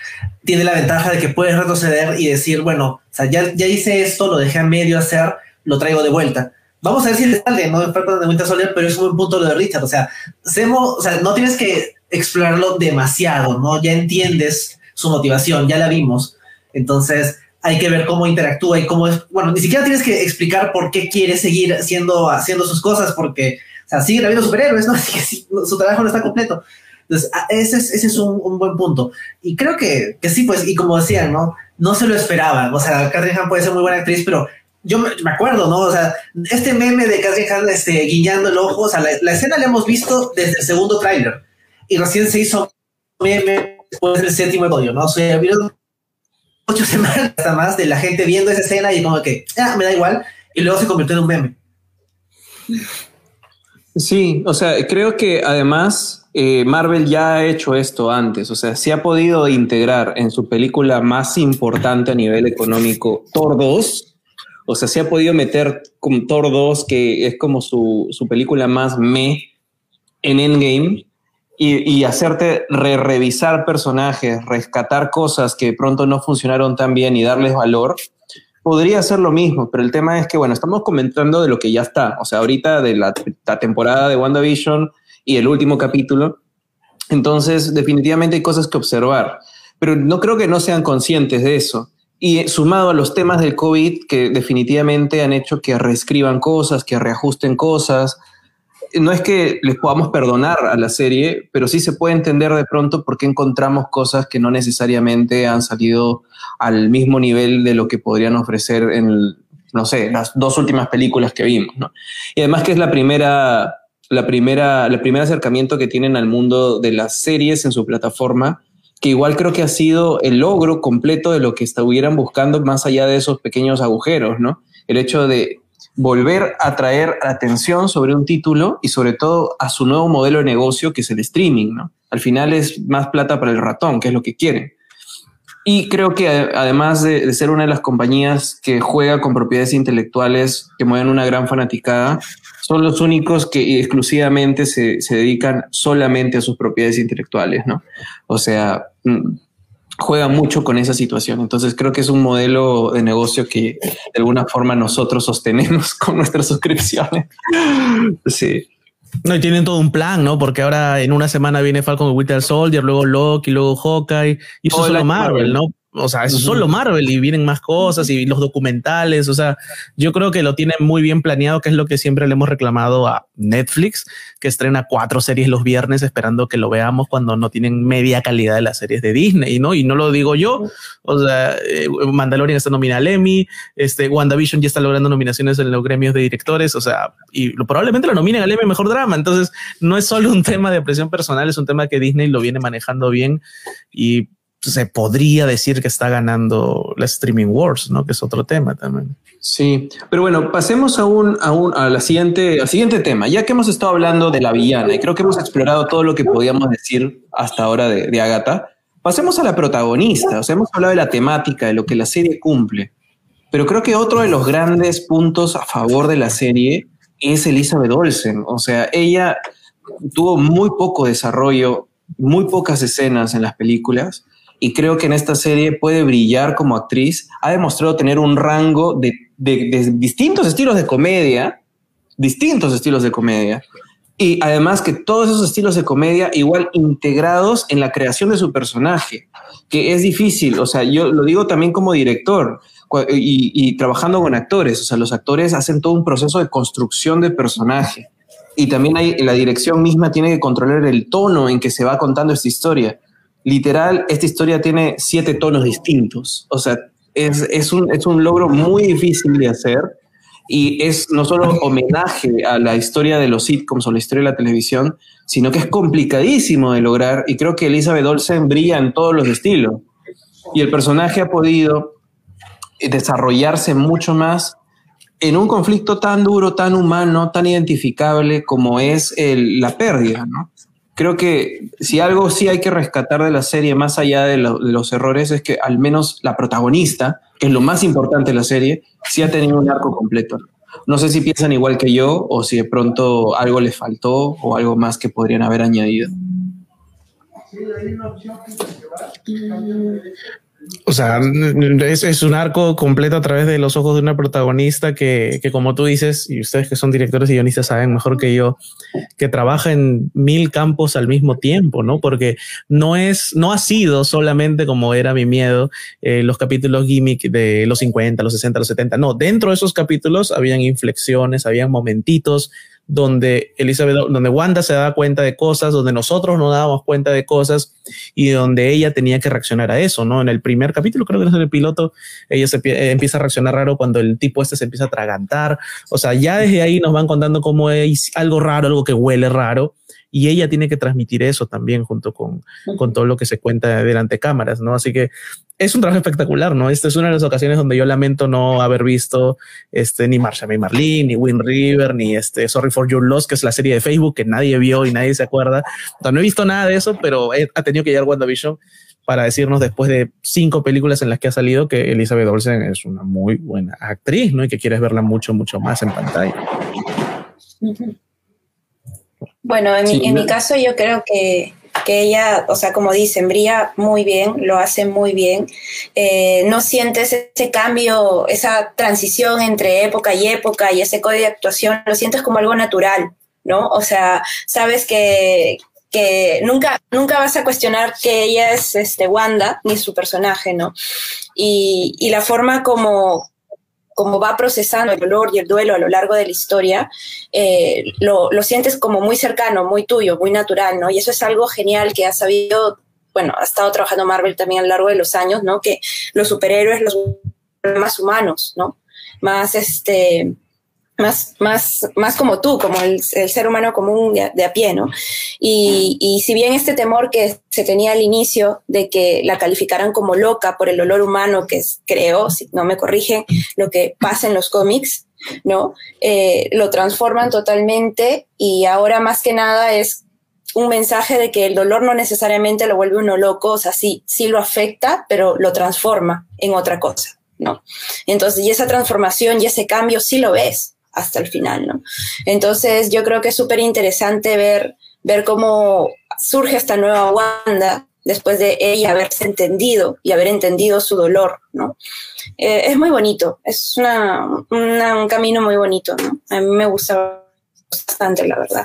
tiene la ventaja de que puedes retroceder y decir, bueno, o sea, ya, ya hice esto, lo dejé a medio hacer, lo traigo de vuelta. Vamos a ver si le sale, no falta de Winter Soldier, pero es un buen punto lo de Richard. O sea, o sea, no tienes que explorarlo demasiado, ¿no? Ya entiendes su motivación, ya la vimos. Entonces, hay que ver cómo interactúa y cómo es. Bueno, ni siquiera tienes que explicar por qué quiere seguir haciendo, haciendo sus cosas, porque o sea, sigue habiendo superhéroes, ¿no? Así que sí, su trabajo no está completo. Entonces, ese es, ese es un, buen punto. Y creo que, que sí, pues, y como decían, ¿no? No se lo esperaban. O sea, Catherine Hahn puede ser muy buena actriz, pero yo me, acuerdo, ¿no? O sea, este meme de Catherine Hahn este, guiñando el ojo, o sea, la, la escena la hemos visto desde el segundo tráiler y recién se hizo meme después del séptimo episodio, ¿no? O sea, vieron ocho semanas más de la gente viendo esa escena y como que, ah, me da igual, y luego se convirtió en un meme. Sí, o sea, creo que además eh, Marvel ya ha hecho esto antes, o sea, se ha podido integrar en su película más importante a nivel económico, Thor 2, o sea, se ha podido meter con Thor 2, que es como su, su película más me en Endgame, y, hacerte re revisar personajes, rescatar cosas que pronto no funcionaron tan bien y darles valor, podría ser lo mismo, pero el tema es que, bueno, estamos comentando de lo que ya está, o sea, ahorita de la temporada de WandaVision y el último capítulo, entonces definitivamente hay cosas que observar, pero no creo que no sean conscientes de eso. Y sumado a los temas del COVID que definitivamente han hecho que reescriban cosas, que reajusten cosas, no es que les podamos perdonar a la serie, pero sí se puede entender de pronto por qué encontramos cosas que no necesariamente han salido al mismo nivel de lo que podrían ofrecer en, no sé, las dos últimas películas que vimos, ¿no? Y además que es la primera, la primera, el primer acercamiento que tienen al mundo de las series en su plataforma, que igual creo que ha sido el logro completo de lo que estuvieran buscando más allá de esos pequeños agujeros, ¿no? El hecho de volver a traer atención sobre un título y sobre todo a su nuevo modelo de negocio que es el streaming, ¿no? Al final es más plata para el ratón, que es lo que quieren. Y creo que además de, ser una de las compañías que juega con propiedades intelectuales que mueven una gran fanaticada, son los únicos que exclusivamente se, se dedican solamente a sus propiedades intelectuales, ¿no? O sea, juega mucho con esa situación. Entonces creo que es un modelo de negocio que de alguna forma nosotros sostenemos con nuestras suscripciones. Sí. No, y tienen todo un plan, ¿no? Porque ahora en una semana viene Falcon Winter Soldier, luego Loki, luego Hawkeye, y eso es solo Marvel, ¿no? O sea, es solo Marvel y vienen más cosas y los documentales. O sea, yo creo que lo tienen muy bien planeado, que es lo que siempre le hemos reclamado a Netflix, que estrena cuatro series los viernes esperando que lo veamos cuando no tienen media calidad de las series de Disney, ¿no? Y no lo digo yo. O sea, eh, Mandalorian está nominada al Emmy, este, WandaVision ya está logrando nominaciones en los gremios de directores. O sea, y probablemente lo nominen al Emmy Mejor Drama. Entonces, no es solo un tema de presión personal, es un tema que Disney lo viene manejando bien y se podría decir que está ganando la streaming wars, ¿no? Que es otro tema también. Sí, pero bueno, pasemos a un, a un a siguiente, al siguiente tema. Ya que hemos estado hablando de la villana y creo que hemos explorado todo lo que podíamos decir hasta ahora de, de Agatha, pasemos a la protagonista. O sea, hemos hablado de la temática, de lo que la serie cumple. Pero creo que otro de los grandes puntos a favor de la serie es Elizabeth Olsen. O sea, ella tuvo muy poco desarrollo, muy pocas escenas en las películas y creo que en esta serie puede brillar como actriz. Ha demostrado tener un rango de, distintos estilos de comedia, distintos estilos de comedia, y además que todos esos estilos de comedia igual integrados en la creación de su personaje, que es difícil, o sea, yo lo digo también como director y, y trabajando con actores, o sea, los actores hacen todo un proceso de construcción de personaje. Y también hay, la dirección misma tiene que controlar el tono en que se va contando esta historia literal, esta historia tiene siete tonos distintos. O sea, es, un, es un logro muy difícil de hacer y es no solo homenaje a la historia de los sitcoms o la historia de la televisión, sino que es complicadísimo de lograr y creo que Elizabeth Olsen brilla en todos los estilos. Y el personaje ha podido desarrollarse mucho más en un conflicto tan duro, tan humano, tan identificable como es la pérdida, ¿no? Creo que si algo sí hay que rescatar de la serie, más allá de, los errores, es que al menos la protagonista, que es lo más importante de la serie, sí ha tenido un arco completo. No sé si piensan igual que yo o si de pronto algo les faltó o algo más que podrían haber añadido. O sea, es, un arco completo a través de los ojos de una protagonista que, que, como tú dices, y ustedes que son directores y guionistas saben mejor que yo, que trabaja en mil campos al mismo tiempo, ¿no? Porque no es, no ha sido solamente como era mi miedo, eh, los capítulos gimmick de los 50, los 60, los 70. No, dentro de esos capítulos habían inflexiones, habían momentitos donde Elizabeth, donde Wanda se daba cuenta de cosas, donde nosotros nos dábamos cuenta de cosas y donde ella tenía que reaccionar a eso, ¿no? En el primer capítulo, creo que es en el piloto, ella se empieza a reaccionar raro cuando el tipo este se empieza a tragantar. O sea, ya desde ahí nos van contando cómo es algo raro, algo que huele raro y ella tiene que transmitir eso también junto con, con todo lo que se cuenta delante de cámaras, ¿no? Así que es un trabajo espectacular, ¿no? Esta es una de las ocasiones donde yo lamento no haber visto este, ni Marsha May Marlene, ni Win River, ni este Sorry for Your Loss, que es la serie de Facebook que nadie vio y nadie se acuerda. no he visto nada de eso, pero ha tenido que llegar WandaVision para decirnos después de cinco películas en las que ha salido que Elizabeth Olsen es una muy buena actriz, ¿no? Y que quieres verla mucho, mucho más en pantalla. Bueno, en, mi, caso yo creo que, ella, o sea, como dicen, brilla muy bien, lo hace muy bien. Eh, no sientes ese cambio, esa transición entre época y época y ese código de actuación, lo sientes como algo natural, ¿no? O sea, sabes que, que nunca, nunca vas a cuestionar que ella es este, Wanda, ni su personaje, ¿no? Y, y la forma como, como va procesando el dolor y el duelo a lo largo de la historia, eh, lo, lo, sientes como muy cercano, muy tuyo, muy natural, ¿no? Y eso es algo genial que ha sabido, bueno, ha estado trabajando Marvel también a lo largo de los años, ¿no? Que los superhéroes, los más humanos, ¿no? Más, este, más, más, más como tú, como el, ser humano común de, a pie, ¿no? Y, y, si bien este temor que se tenía al inicio de que la calificaran como loca por el olor humano que creó, si no me corrigen, lo que pasa en los cómics, ¿no? Eh, lo transforman totalmente y ahora más que nada es un mensaje de que el dolor no necesariamente lo vuelve uno loco, o sea, sí, sí lo afecta, pero lo transforma en otra cosa, ¿no? Entonces, y esa transformación y ese cambio sí lo ves, hasta el final, ¿no? Entonces yo creo que es súper interesante ver, ver cómo surge esta nueva Wanda después de ella haberse entendido y haber entendido su dolor, ¿no? Eh, es muy bonito, es una, un camino muy bonito, ¿no? A mí me gusta bastante, la verdad.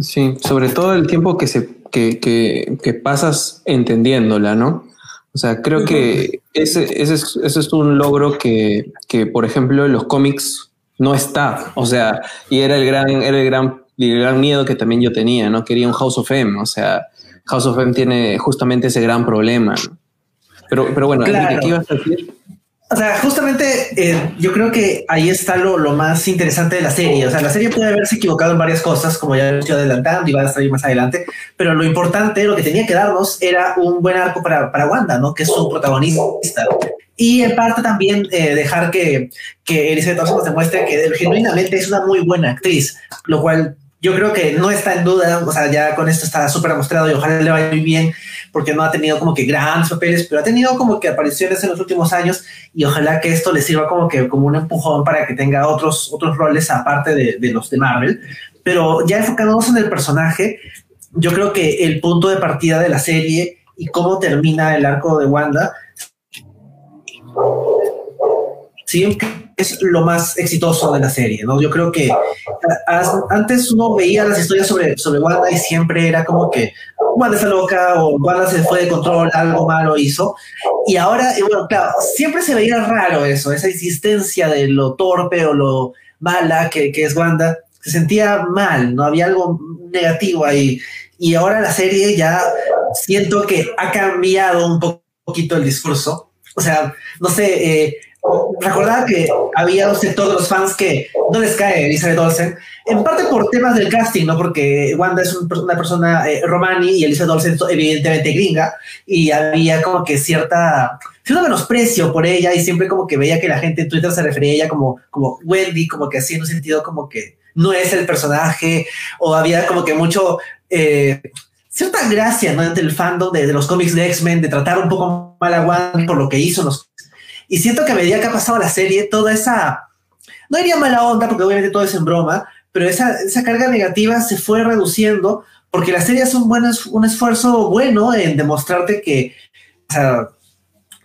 Sí, sobre todo el tiempo que, se, que, que, que pasas entendiéndola, ¿no? O sea, creo que ese, ese, es, ese es un logro que, que, por ejemplo, en los cómics no está. O sea, y era el gran, era el gran, el gran miedo que también yo tenía, ¿no? Quería un House of M. O sea, House of M tiene justamente ese gran problema. ¿no? Pero, pero bueno, Claro. ¿qué ibas a decir? O sea, justamente eh, yo creo que ahí está lo, lo más interesante de la serie. O sea, la serie puede haberse equivocado en varias cosas, como ya estoy adelantando y va a salir más adelante, pero lo importante, lo que tenía que darnos era un buen arco para, para Wanda, ¿no? Que es su protagonista. Y en parte también eh, dejar que, que Elizabeth Olsen nos demuestre que genuinamente es una muy buena actriz, lo cual yo creo que no está en duda, o sea, ya con esto está súper demostrado y ojalá le vaya muy bien, porque no ha tenido como que grandes papeles, pero ha tenido como que apariciones en los últimos años y ojalá que esto le sirva como que como un empujón para que tenga otros, otros roles aparte de los de Marvel. Pero ya enfocándonos en el personaje, yo creo que el punto de partida de la serie y cómo termina el arco de Wanda sí es lo más exitoso de la serie, ¿no? Yo creo que antes uno veía las historias sobre, sobre Wanda y siempre era como que Wanda está loca o Wanda se fue de control, algo malo hizo. Y ahora, y bueno, claro, siempre se veía raro eso, esa insistencia de lo torpe o lo mala que, que es Wanda, se sentía mal, ¿no? Había algo negativo ahí. Y ahora la serie ya siento que ha cambiado un po- poquito el discurso. O sea, no sé, eh, recordaba que había un sector de los fans que no les cae Elizabeth Olsen, en parte por temas del casting, ¿no? Porque Wanda es un- una persona eh, romani y Elizabeth Olsen evidentemente gringa y había como que cierta cierto menosprecio por ella y siempre como que veía que la gente en Twitter se refería a ella como, como Wendy, como que así en un sentido como que no es el personaje o había como que mucho... eh, cierta gracia ¿no? entre el fandom de, de los cómics de X-Men, de tratar un poco mal a Wanda por lo que hizo en los y siento que a medida que ha pasado la serie, toda esa, no diría mala onda, porque obviamente todo es en broma, pero esa, esa carga negativa se fue reduciendo porque la serie hace un, buen un esfuerzo bueno en demostrarte que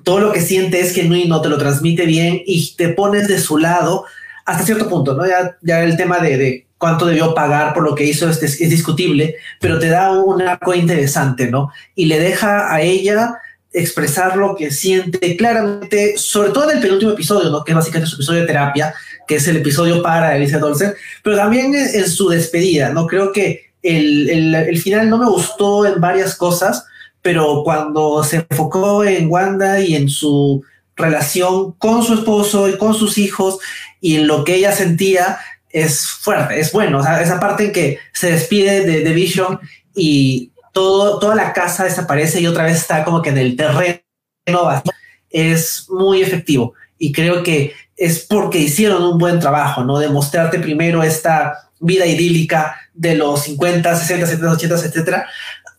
todo lo que siente es genuino, te lo transmite bien y te pones de su lado hasta cierto punto, ¿no? Ya, ya el tema de, de cuánto debió pagar por lo que hizo es, es discutible, pero te da un arco interesante, ¿no? Y le deja a ella expresar lo que siente claramente, sobre todo en el penúltimo episodio, ¿no? que es básicamente su episodio de terapia, que es el episodio para Elisa Dolce, pero también en, su despedida, ¿no? Creo que el, el, el, final no me gustó en varias cosas, pero cuando se enfocó en Wanda y en su relación con su esposo y con sus hijos y en lo que ella sentía, es fuerte, es bueno. Esa parte en que se despide de, de Vision y toda la casa desaparece y otra vez está como que en el terreno es muy efectivo. Y creo que es porque hicieron un buen trabajo, ¿no? De mostrarte primero esta vida idílica de los 50, 60, 70, 80, etcétera.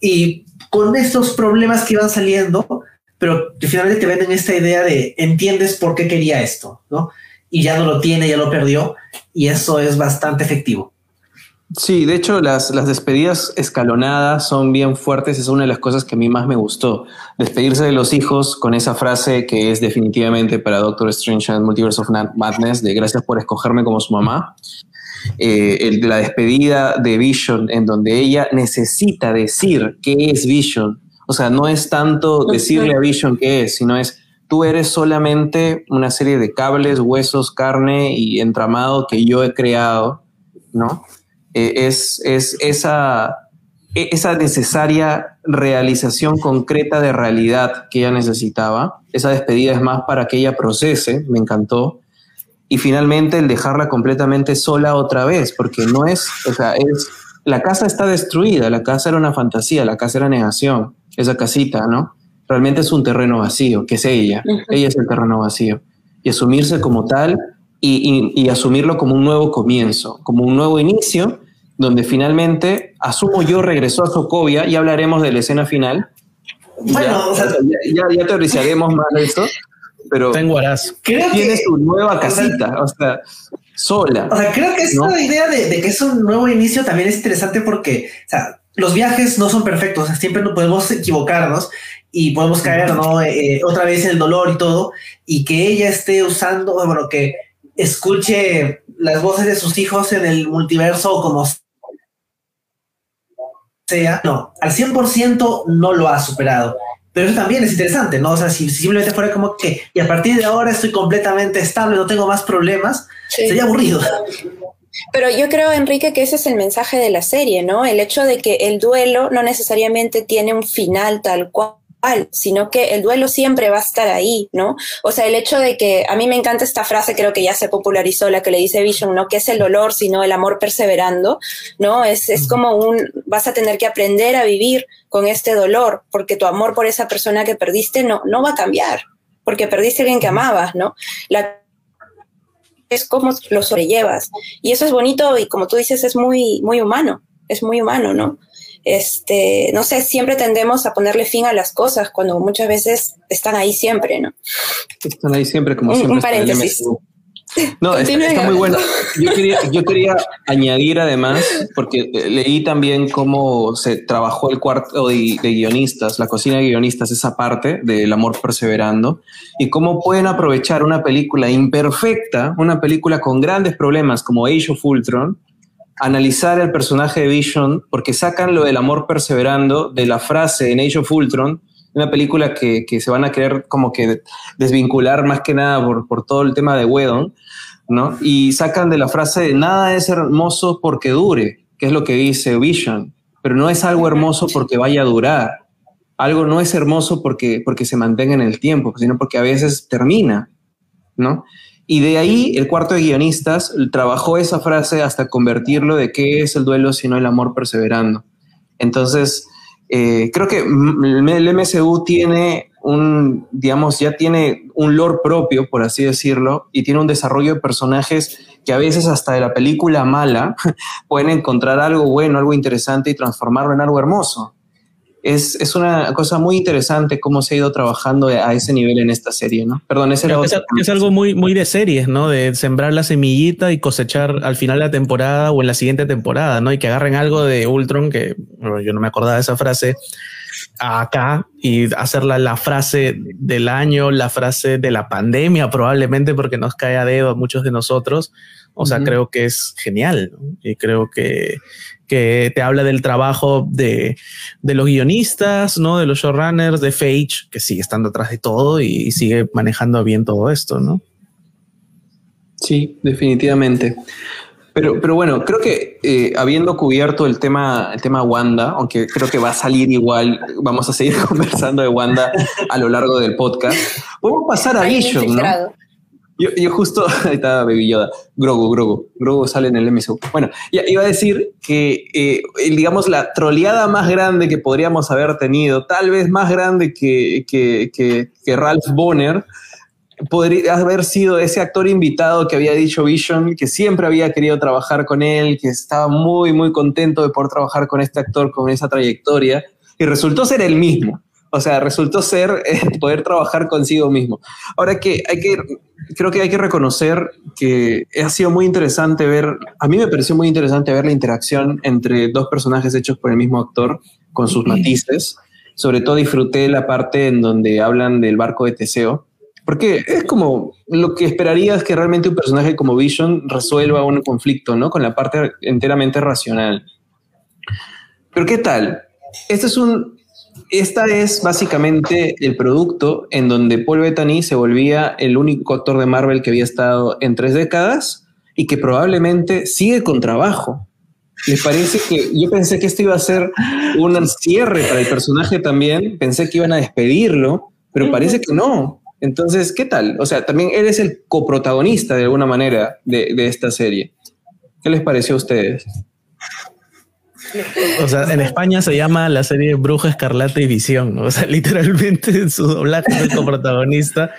Y con estos problemas que iban saliendo, pero finalmente te venden esta idea de entiendes por qué quería esto, ¿no? Y ya no lo tiene, ya lo perdió. Y eso es bastante efectivo. Sí, de hecho las, las despedidas escalonadas son bien fuertes, es una de las cosas que a mí más me gustó. Despedirse de los hijos con esa frase que es definitivamente para Doctor Strange and Multiverse of Madness, de gracias por escogerme como su mamá. Eh, el de la despedida de Vision, en donde ella necesita decir qué es Vision. O sea, no es tanto decirle a Vision qué es, sino es tú eres solamente una serie de cables, huesos, carne y entramado que yo he creado, ¿no? Es, es esa, esa necesaria realización concreta de realidad que ella necesitaba. Esa despedida es más para que ella procese, me encantó. Y finalmente el dejarla completamente sola otra vez, porque no es, o sea, es, la casa está destruida, la casa era una fantasía, la casa era negación, esa casita, ¿no? Realmente es un terreno vacío, que es ella, uh -huh. ella es el terreno vacío. Y asumirse como tal y, y, y, asumirlo como un nuevo comienzo, como un nuevo inicio, donde finalmente, asumo yo, regresó a Sokovia y hablaremos de la escena final. Bueno, ya, o sea, ya, ya, teorizaremos más de eso, pero Tengo tiene su nueva casita, o sea, sola. O sea, creo que esta ¿no? idea de, de, que es un nuevo inicio también es interesante porque, o sea, los viajes no son perfectos, o sea, siempre no podemos equivocarnos y podemos caer, ¿no? Eh, otra vez en el dolor y todo, y que ella esté usando, bueno, que escuche las voces de sus hijos en el multiverso como sea, no, al 100% no lo ha superado. Pero eso también es interesante, ¿no? O sea, si, simplemente fuera como que, y a partir de ahora estoy completamente estable, no tengo más problemas, sería aburrido. Pero yo creo, Enrique, que ese es el mensaje de la serie, ¿no? El hecho de que el duelo no necesariamente tiene un final tal cual sino que el duelo siempre va a estar ahí, ¿no? O sea, el hecho de que a mí me encanta esta frase, creo que ya se popularizó, la que le dice Vision, no que es el dolor, sino el amor perseverando, ¿no? Es, es como un, vas a tener que aprender a vivir con este dolor, porque tu amor por esa persona que perdiste no, no va a cambiar, porque perdiste a alguien que amabas, ¿no? La es cómo lo sobrellevas. Y eso es bonito y como tú dices, es muy, muy humano, es muy humano, ¿no? Este, no sé, siempre tendemos a ponerle fin a las cosas cuando muchas veces están ahí siempre, ¿no? Están ahí siempre, como siempre. Un paréntesis. No, está, muy bueno. Yo quería, yo quería añadir además, porque leí también cómo se trabajó el cuarto de, de, guionistas, la cocina de guionistas, esa parte del amor perseverando, y cómo pueden aprovechar una película imperfecta, una película con grandes problemas como Age of Ultron, analizar el personaje de Vision, porque sacan lo del amor perseverando de la frase en Age of Ultron, una película que, que, se van a querer como que desvincular más que nada por, por todo el tema de Wedon, ¿no? Y sacan de la frase de nada es hermoso porque dure, que es lo que dice Vision, pero no es algo hermoso porque vaya a durar. Algo no es hermoso porque, porque se mantenga en el tiempo, sino porque a veces termina, ¿no? Y de ahí el cuarto de guionistas trabajó esa frase hasta convertirlo de qué es el duelo sino el amor perseverando. Entonces, eh, creo que el MCU tiene un, digamos, ya tiene un lore propio, por así decirlo, y tiene un desarrollo de personajes que a veces hasta de la película mala pueden encontrar algo bueno, algo interesante y transformarlo en algo hermoso. Es, es, una cosa muy interesante cómo se ha ido trabajando a ese nivel en esta serie, ¿no? Perdón, ese es, es, algo muy, muy de series, ¿no? De sembrar la semillita y cosechar al final de la temporada o en la siguiente temporada, ¿no? Y que agarren algo de Ultron, que bueno, yo no me acordaba de esa frase, acá y hacerla la frase del año, la frase de la pandemia, probablemente porque nos cae a dedo a muchos de nosotros. O sea, creo que es genial ¿no? y creo que, que te habla del trabajo de, de, los guionistas, ¿no? De los showrunners, de Fage, que sigue estando atrás de todo y, y sigue manejando bien todo esto, ¿no? Sí, definitivamente. Pero, pero bueno, creo que eh, habiendo cubierto el tema, el tema Wanda, aunque creo que va a salir igual, vamos a seguir conversando de Wanda a lo largo del podcast, podemos pasar a Vision, ¿no? Yo, yo, justo, ahí está Baby Yoda, Grogu, Grogu, Grogu sale en el MSU. Bueno, ya iba a decir que, eh, digamos, la troleada más grande que podríamos haber tenido, tal vez más grande que, que, que, que Ralph Bonner, podría haber sido ese actor invitado que había dicho Vision, que siempre había querido trabajar con él, que estaba muy, muy contento de poder trabajar con este actor con esa trayectoria, y resultó ser el mismo. O sea, resultó ser eh, poder trabajar consigo mismo. Ahora que hay que, creo que hay que reconocer que ha sido muy interesante ver, a mí me pareció muy interesante ver la interacción entre dos personajes hechos por el mismo actor, con sus matices. Sobre todo disfruté la parte en donde hablan del barco de Teseo, porque es como lo que esperarías que realmente un personaje como Vision resuelva un conflicto, ¿no? Con la parte enteramente racional. Pero ¿qué tal? Este es un, esta es básicamente el producto en donde Paul Bettany se volvía el único actor de Marvel que había estado en tres décadas y que probablemente sigue con trabajo. Me parece que yo pensé que esto iba a ser un cierre para el personaje también, pensé que iban a despedirlo, pero parece que no. Entonces, ¿qué tal? O sea, también eres el coprotagonista de alguna manera de, de esta serie. ¿Qué les pareció a ustedes? O sea, en España se llama la serie Bruja Escarlata y Visión, o sea, literalmente en su doblaje de coprotagonista.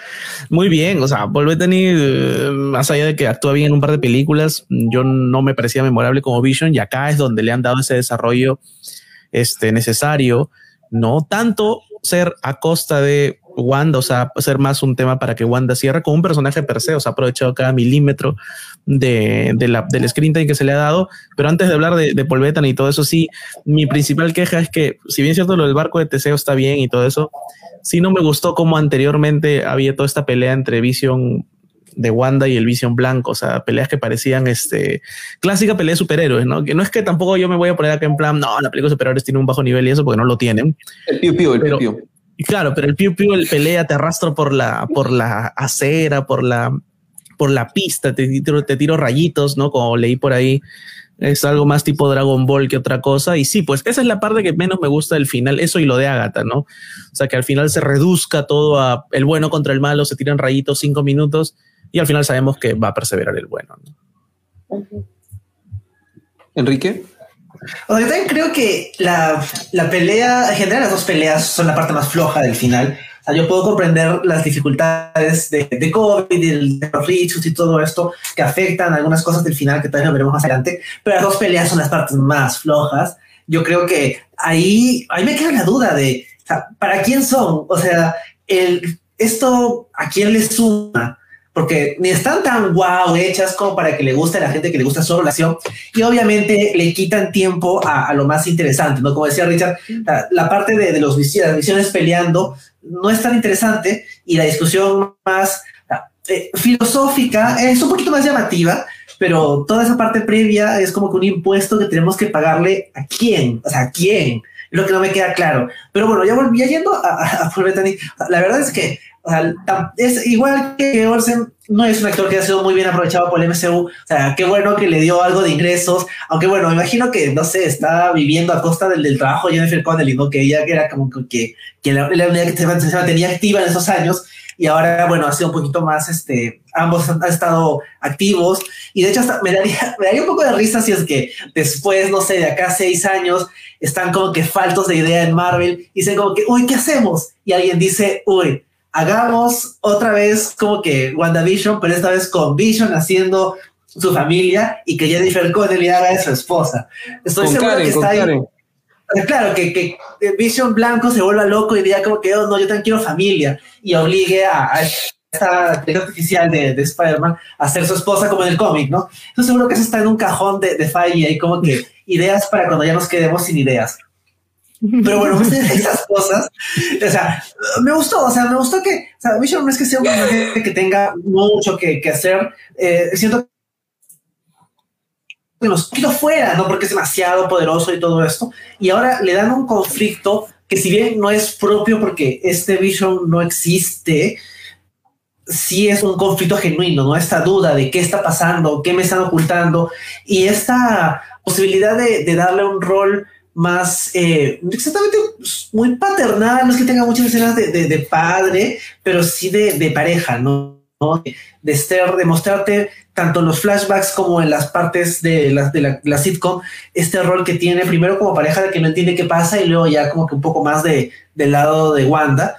Muy bien, o sea, Paul Bettany, eh, más allá de que actúa bien en un par de películas, yo no me parecía memorable como Vision y acá es donde le han dado ese desarrollo este, necesario, no tanto ser a costa de Wanda, o sea, ser más un tema para que Wanda cierre con un personaje per se, o sea, ha aprovechado cada milímetro de, de la, del screen time que se le ha dado. Pero antes de hablar de, de Paul Bettany y todo eso, sí, mi principal queja es que, si bien es cierto, lo del barco de Teseo está bien y todo eso, sí no me gustó como anteriormente había toda esta pelea entre Vision de Wanda y el Vision Blanco, o sea, peleas que parecían este clásica pelea de superhéroes, ¿no? Que no es que tampoco yo me voy a poner acá en plan, no, la película de superhéroes tiene un bajo nivel y eso porque no lo tienen. El piu piu, el piu piu. Claro, pero el piu piu, el pelea, te arrastro por la, por la acera, por la, por la pista, te tiro, te tiro rayitos, ¿no? Como leí por ahí es algo más tipo Dragon Ball que otra cosa. Y sí, pues esa es la parte que menos me gusta del final, eso y lo de Agatha, ¿no? O sea, que al final se reduzca todo a el bueno contra el malo, se tiran rayitos cinco minutos y al final sabemos que va a perseverar el bueno. Enrique. yo también creo que la, la pelea, en general las dos peleas son la parte más floja del final yo puedo comprender las dificultades de, de COVID, de los rechos y todo esto que afectan algunas cosas del final que todavía veremos más adelante, pero las dos peleas son las partes más flojas. Yo creo que ahí, ahí me queda la duda de, ¿para quién son? O sea, el, esto, ¿a quién le suma? Porque ni están tan guau hechas como para que le guste a la gente que le gusta su relación y obviamente le quitan tiempo a, lo más interesante, ¿no? Como decía Richard, la, parte de, de los las visiones peleando no es tan interesante y la discusión más eh, filosófica es un poquito más llamativa, pero toda esa parte previa es como que un impuesto que tenemos que pagarle a quién, o sea, a quién, lo que no me queda claro. Pero bueno, ya volví yendo a, a, la verdad es que es igual que Olsen, no es un actor que ha sido muy bien aprovechado por el MCU. O sea, qué bueno que le dio algo de ingresos. Aunque bueno, me imagino que, no sé, está viviendo a costa del, trabajo de Jennifer Connelly, ¿no? Que ella era como que, que la, la unidad que se mantenía activa en esos años. Y ahora, bueno, ha sido un poquito más, este, ambos han, estado activos. Y de hecho, hasta me daría, me daría un poco de risa si es que después, no sé, de acá seis años, están como que faltos de idea en Marvel y dicen como que, uy, ¿qué hacemos? Y alguien dice, uy, hagamos otra vez como que WandaVision, pero esta vez con Vision haciendo su familia y que Jennifer Connelly haga de su esposa. Estoy seguro que está ahí. Eh, claro, que, que, Vision Blanco se vuelva loco y diga como que, oh, no, yo también quiero familia y obligue a, esta artificial de, de Spider-Man a ser su esposa como en el cómic, ¿no? Estoy seguro que eso está en un cajón de, de y hay como que ideas para cuando ya nos quedemos sin ideas. Pero bueno, esas cosas, o sea, me gustó, o sea, me gustó que, o sea, Vision no es que sea un personaje que tenga mucho que, que hacer, eh, siento que nos quito fuera, ¿no? Porque es demasiado poderoso y todo esto, y ahora le dan un conflicto que si bien no es propio porque este Vision no existe, sí es un conflicto genuino, ¿no? Esta duda de qué está pasando, qué me están ocultando, y esta posibilidad de, de darle un rol más eh, exactamente pues, muy paternal, no es que tenga muchas escenas de, de, padre, pero sí de, de pareja, ¿no? De, ser, de mostrarte tanto en los flashbacks como en las partes de la, de la, sitcom, este rol que tiene primero como pareja de que no entiende qué pasa y luego ya como que un poco más de, del lado de Wanda.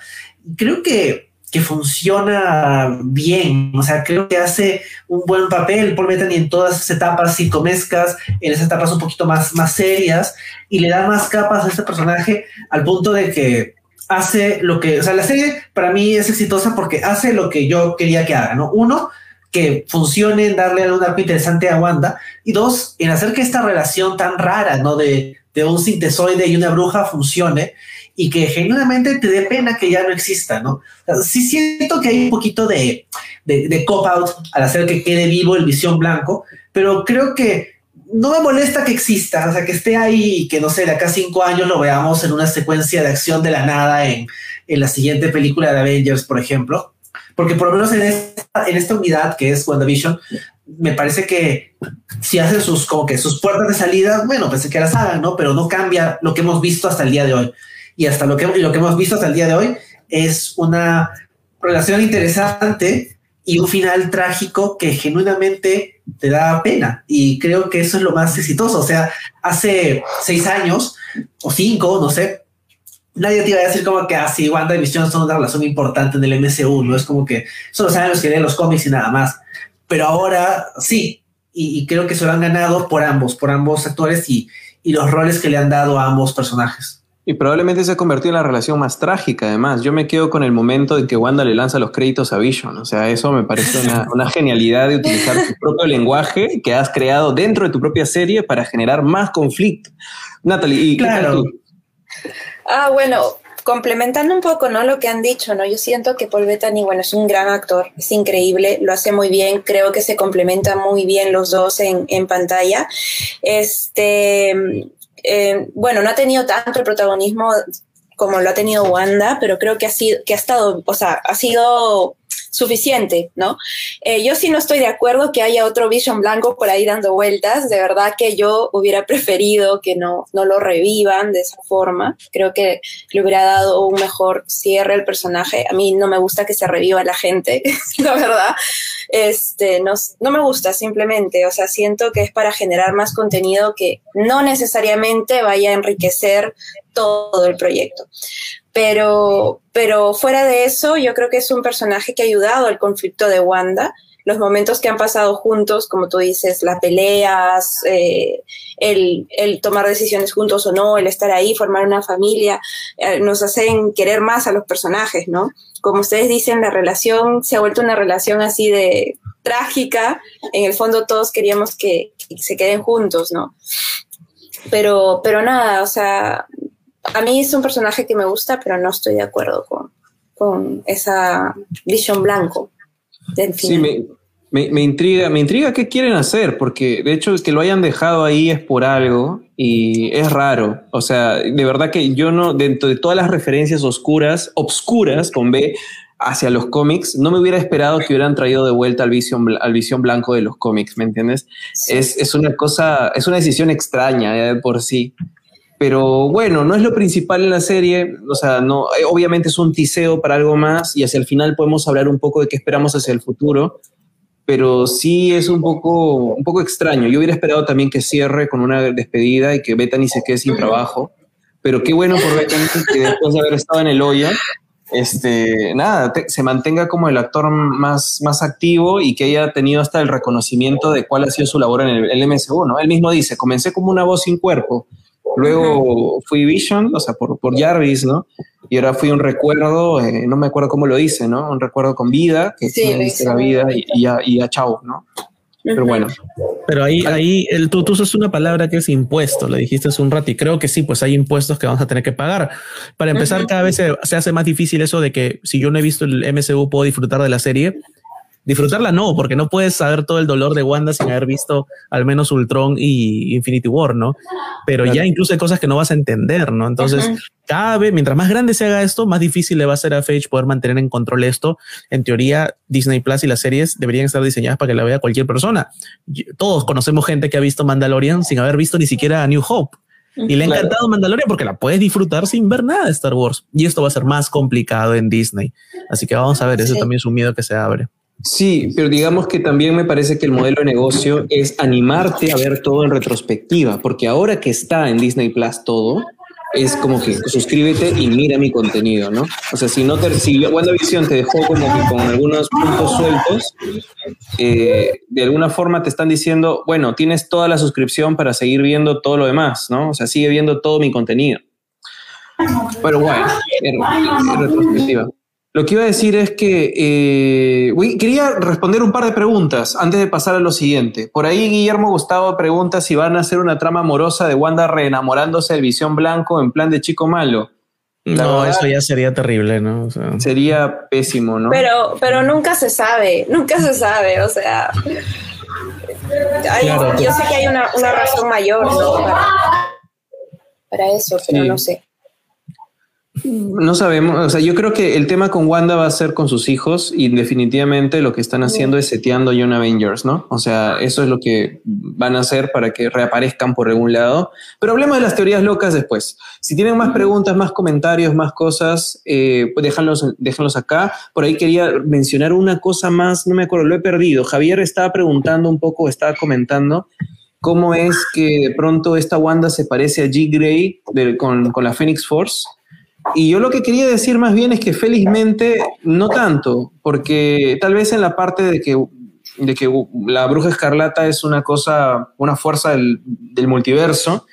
Creo que que funciona bien. O sea, creo que hace un buen papel Paul Bettany en todas esas etapas psicomescas, en esas etapas un poquito más, más serias, y le da más capas a este personaje al punto de que hace lo que, o sea, la serie para mí es exitosa porque hace lo que yo quería que haga, ¿no? Uno, que funcione en darle algo interesante a Wanda, y dos, en hacer que esta relación tan rara, ¿no? De, de un sintesoide y una bruja funcione y que genuinamente te dé pena que ya no exista, ¿no? sí siento que hay un poquito de, de, cop-out al hacer que quede vivo el visión blanco, pero creo que no me molesta que exista, o sea, que esté ahí y que, no sé, de acá cinco años lo veamos en una secuencia de acción de la nada en, en la siguiente película de Avengers, por ejemplo, porque por lo menos en esta, en esta unidad que es WandaVision, me parece que si hacen sus como que sus puertas de salida, bueno, pensé que las hagan, ¿no? Pero no cambia lo que hemos visto hasta el día de hoy y hasta lo que, lo que hemos visto hasta el día de hoy es una relación interesante y un final trágico que genuinamente te da pena. Y creo que eso es lo más exitoso. O sea, hace seis años o cinco, no sé, nadie te iba a decir como que así ah, Wanda y Vision son una relación importante en el MCU. No es como que solo saben los que leen los cómics y nada más. Pero ahora sí. Y, creo que se lo han ganado por ambos, por ambos actores y, y los roles que le han dado a ambos personajes. Y probablemente se ha convertido en la relación más trágica, además. Yo me quedo con el momento en que Wanda le lanza los créditos a Vision. O sea, eso me parece una, genialidad de utilizar tu propio lenguaje que has creado dentro de tu propia serie para generar más conflicto. Natalie, ¿y claro. Ah, bueno, complementando un poco, ¿no? Lo que han dicho, ¿no? Yo siento que Paul Bettany, bueno, es un gran actor, es increíble, lo hace muy bien, creo que se complementan muy bien los dos en, en pantalla. Este, eh, bueno, no ha tenido tanto el protagonismo como lo ha tenido Wanda, pero creo que ha sido, que ha estado, o sea, ha sido suficiente, ¿no? Eh, yo sí no estoy de acuerdo que haya otro Vision Blanco por ahí dando vueltas. De verdad que yo hubiera preferido que no, no lo revivan de esa forma. Creo que le hubiera dado un mejor cierre al personaje. A mí no me gusta que se reviva la gente, la verdad. Este, no, no me gusta simplemente. O sea, siento que es para generar más contenido que no necesariamente vaya a enriquecer todo el proyecto. Pero, pero fuera de eso, yo creo que es un personaje que ha ayudado al conflicto de Wanda. Los momentos que han pasado juntos, como tú dices, las peleas, eh, el, el, tomar decisiones juntos o no, el estar ahí, formar una familia, eh, nos hacen querer más a los personajes, ¿no? Como ustedes dicen, la relación se ha vuelto una relación así de trágica. En el fondo todos queríamos que, que se queden juntos, ¿no? Pero, pero nada, o sea, a mí es un personaje que me gusta, pero no estoy de acuerdo con, con esa visión blanco del Sí, me, me, intriga, me intriga qué quieren hacer, porque de hecho que lo hayan dejado ahí es por algo y es raro. O sea, de verdad que yo no, dentro de todas las referencias oscuras, obscuras con B, hacia los cómics, no me hubiera esperado que hubieran traído de vuelta al visión, al visión blanco de los cómics, ¿me entiendes? Es, es, una cosa, es una decisión extraña de por sí pero bueno, no es lo principal en la serie, o sea, no, eh, obviamente es un tiseo para algo más y hacia el final podemos hablar un poco de qué esperamos hacia el futuro, pero sí es un poco, un poco extraño. Yo hubiera esperado también que cierre con una despedida y que Bethany se quede sin trabajo, pero qué bueno por Bethany que después de haber estado en el Oya, este, nada, se mantenga como el actor más, más activo y que haya tenido hasta el reconocimiento de cuál ha sido su labor en el, el MSU, ¿no? Él mismo dice, comencé como una voz sin cuerpo, Luego fui Vision, o sea, por, por Jarvis, ¿no? Y ahora fui un recuerdo, eh, no me acuerdo cómo lo dice, ¿no? Un recuerdo con vida, que sí, dice la vida y, y, a, y a chao, ¿no? Pero bueno. Pero ahí, ahí el, tú, tú usas una palabra que es impuesto, le dijiste hace un rato, y creo que sí, pues hay impuestos que vamos a tener que pagar. Para empezar, cada vez se, se, hace más difícil eso de que si yo no he visto el MCU puedo disfrutar de la serie. Disfrutarla no, porque no puedes saber todo el dolor de Wanda sin haber visto al menos Ultron y Infinity War, ¿no? Pero claro. ya incluso hay cosas que no vas a entender, ¿no? Entonces, cada vez, mientras más grande se haga esto, más difícil le va a ser a Fage poder mantener en control esto. En teoría, Disney Plus y las series deberían estar diseñadas para que la vea cualquier persona. Todos conocemos gente que ha visto Mandalorian sin haber visto ni siquiera a New Hope. Y le ha encantado. Mandalorian porque la puedes disfrutar sin ver nada de Star Wars. Y esto va a ser más complicado en Disney. Así que vamos a ver, ese sí. también es un miedo que se abre. Sí, pero digamos que también me parece que el modelo de negocio es animarte a ver todo en retrospectiva, porque ahora que está en Disney Plus todo, es como que suscríbete y mira mi contenido, ¿no? O sea, si no te si WandaVision te dejó como que con algunos puntos sueltos, eh, de alguna forma te están diciendo, bueno, tienes toda la suscripción para seguir viendo todo lo demás, ¿no? O sea, sigue viendo todo mi contenido. Pero bueno, en, retrospectiva. Lo que iba a decir es que eh, quería responder un par de preguntas antes de pasar a lo siguiente. Por ahí Guillermo Gustavo pregunta si van a hacer una trama amorosa de Wanda reenamorándose de Visión Blanco en plan de chico malo. La no, verdad, eso ya sería terrible, ¿no? O sea, sería pésimo, ¿no? Pero, pero nunca se sabe, nunca se sabe, o sea. Hay, claro, yo sé que hay una, una razón mayor, ¿no? Para, para eso, pero sí. no sé. No sabemos, o sea, yo creo que el tema con Wanda va a ser con sus hijos y definitivamente lo que están haciendo es seteando Young Avengers, ¿no? O sea, eso es lo que van a hacer para que reaparezcan por algún lado. Pero hablemos de las teorías locas después. Si tienen más preguntas, más comentarios, más cosas, eh, pues déjanlos, déjanlos acá. Por ahí quería mencionar una cosa más, no me acuerdo, lo he perdido. Javier estaba preguntando un poco, estaba comentando cómo es que de pronto esta Wanda se parece a G. Grey con, con la Phoenix Force. Y yo lo que quería decir más bien es que felizmente no tanto, porque tal vez en la parte de que, de que la bruja escarlata es una cosa, una fuerza del, multiverso,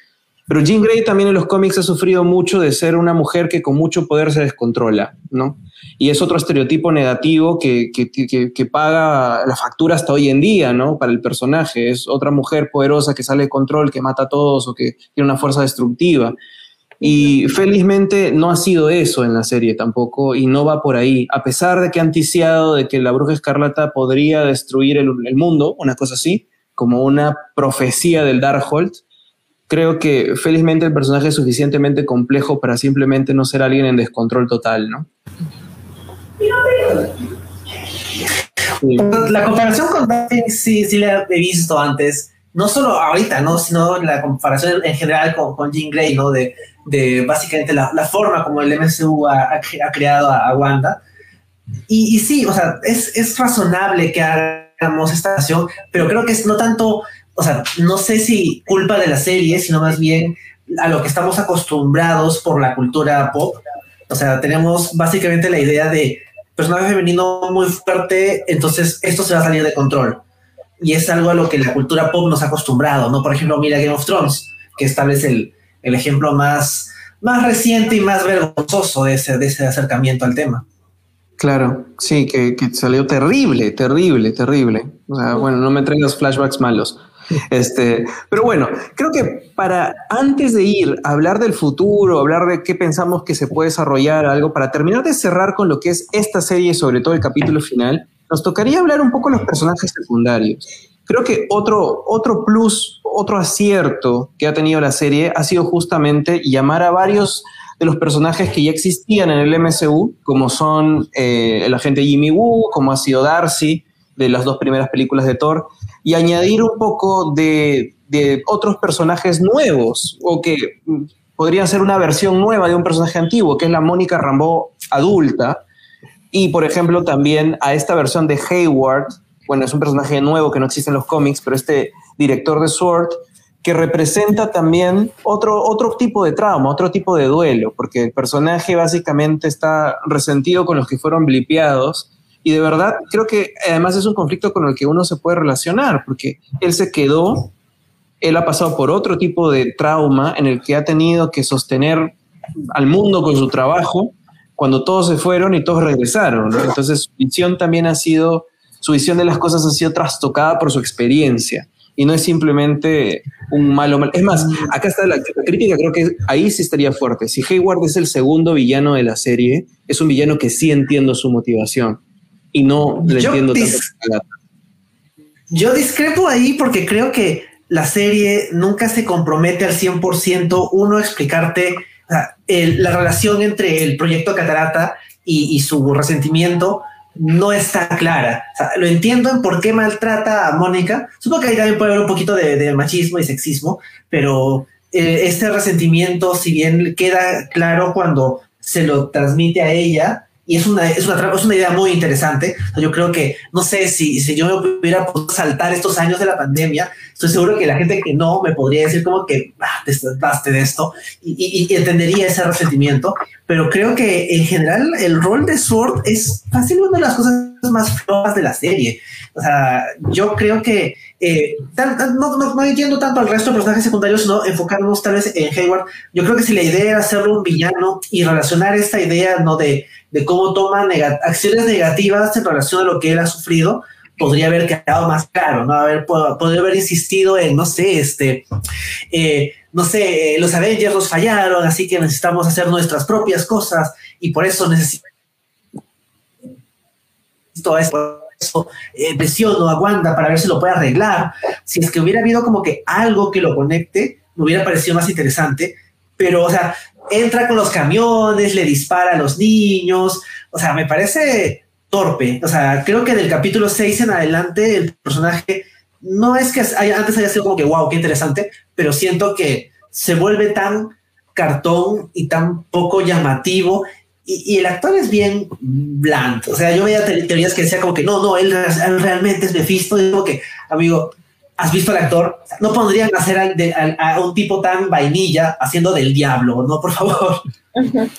pero Jean Grey también en los cómics ha sufrido mucho de ser una mujer que con mucho poder se descontrola, ¿no? Y es otro estereotipo negativo que, que, que, que paga la factura hasta hoy en día, ¿no? Para el personaje. Es otra mujer poderosa que sale de control, que mata a todos o que tiene una fuerza destructiva. Y felizmente no ha sido eso en la serie tampoco y no va por ahí. A pesar de que han ticiado de que la bruja escarlata podría destruir el, el mundo, una cosa así, como una profecía del Darkhold, creo que felizmente el personaje es suficientemente complejo para simplemente no ser alguien en descontrol total, ¿no? La comparación con Daphne sí, sí la he visto antes, no solo ahorita, ¿no? sino la comparación en general con, con Jean Grey, ¿no? de, básicamente la, forma como el MCU ha, ha creado a, a Wanda. Y, y, sí, o sea, es, es razonable que hagamos esta acción, pero creo que es no tanto o sea, no sé si culpa de la serie, sino más bien a lo que estamos acostumbrados por la cultura pop. O sea, tenemos básicamente la idea de personaje femenino muy fuerte, entonces esto se va a salir de control. Y es algo a lo que la cultura pop nos ha acostumbrado, ¿no? Por ejemplo, mira Game of Thrones, que es tal vez el, el ejemplo más, más reciente y más vergonzoso de ese, de ese acercamiento al tema. Claro, sí, que, que salió terrible, terrible, terrible. O sea, bueno, no me traigas flashbacks malos. Este, pero bueno, creo que para antes de ir a hablar del futuro, hablar de qué pensamos que se puede desarrollar algo, para terminar de cerrar con lo que es esta serie, sobre todo el capítulo final, nos tocaría hablar un poco de los personajes secundarios. Creo que otro, otro plus, otro acierto que ha tenido la serie ha sido justamente llamar a varios de los personajes que ya existían en el MCU, como son eh, el agente Jimmy Woo, como ha sido Darcy, de las dos primeras películas de Thor, y añadir un poco de, otros personajes nuevos, o que podrían ser una versión nueva de un personaje antiguo, que es la Mónica Rambeau adulta, y por ejemplo también a esta versión de Hayward, bueno, es un personaje nuevo que no existe en los cómics, pero este director de Sword, que representa también otro, otro tipo de trauma, otro tipo de duelo, porque el personaje básicamente está resentido con los que fueron blipeados. Y de verdad, creo que además es un conflicto con el que uno se puede relacionar, porque él se quedó, él ha pasado por otro tipo de trauma en el que ha tenido que sostener al mundo con su trabajo cuando todos se fueron y todos regresaron. ¿no? Entonces su visión también ha sido, su visión de las cosas ha sido trastocada por su experiencia y no es simplemente un malo mal. Es más, acá está la, la, crítica, creo que ahí sí estaría fuerte. Si Hayward es el segundo villano de la serie, es un villano que sí entiendo su motivación y no le yo entiendo tanto. Yo discrepo ahí porque creo que la serie nunca se compromete al 100% uno a explicarte la relación entre el proyecto Catarata y, su resentimiento no está clara. Lo entiendo en por qué maltrata a Mónica. Supongo que ahí también puede haber un poquito de, de machismo y sexismo, pero eh, este resentimiento, si bien queda claro cuando se lo transmite a ella, y es una, es una, es una idea muy interesante. Yo creo que, no sé, si, si yo me hubiera podido saltar estos años de la pandemia, estoy seguro que la gente que no me podría decir como que ah, baste de esto y, entendería ese resentimiento. Pero creo que en general el rol de Sword es fácil una de las cosas más flojas de la serie. O sea, yo creo que eh, no, no, entiendo tanto al resto de personajes secundarios, sino enfocarnos tal vez en Hayward. Yo creo que si la idea era hacerlo un villano y relacionar esta idea no de, de cómo toma acciones negativas en relación a lo que él ha sufrido, podría haber quedado más claro, ¿no? Haber, podría haber insistido en, no sé, este, eh, no sé, eh, los Avengers nos fallaron, así que necesitamos hacer nuestras propias cosas y por eso necesitamos esto, eso, eh, presiono a Wanda para ver si lo puede arreglar. Si es que hubiera habido como que algo que lo conecte, me hubiera parecido más interesante, pero, o sea, entra con los camiones, le dispara a los niños, o sea, me parece torpe. O sea, creo que del capítulo 6 en adelante el personaje no es que haya, antes haya sido como que wow, qué interesante, pero siento que se vuelve tan cartón y tan poco llamativo. Y, el actor es bien bland. O sea, yo veía teorías que decía como que no, no, él, realmente es Mephisto. Como que, amigo, ¿has visto al actor? No pondrían hacer a, un tipo tan vainilla haciendo del diablo, ¿no? Por favor.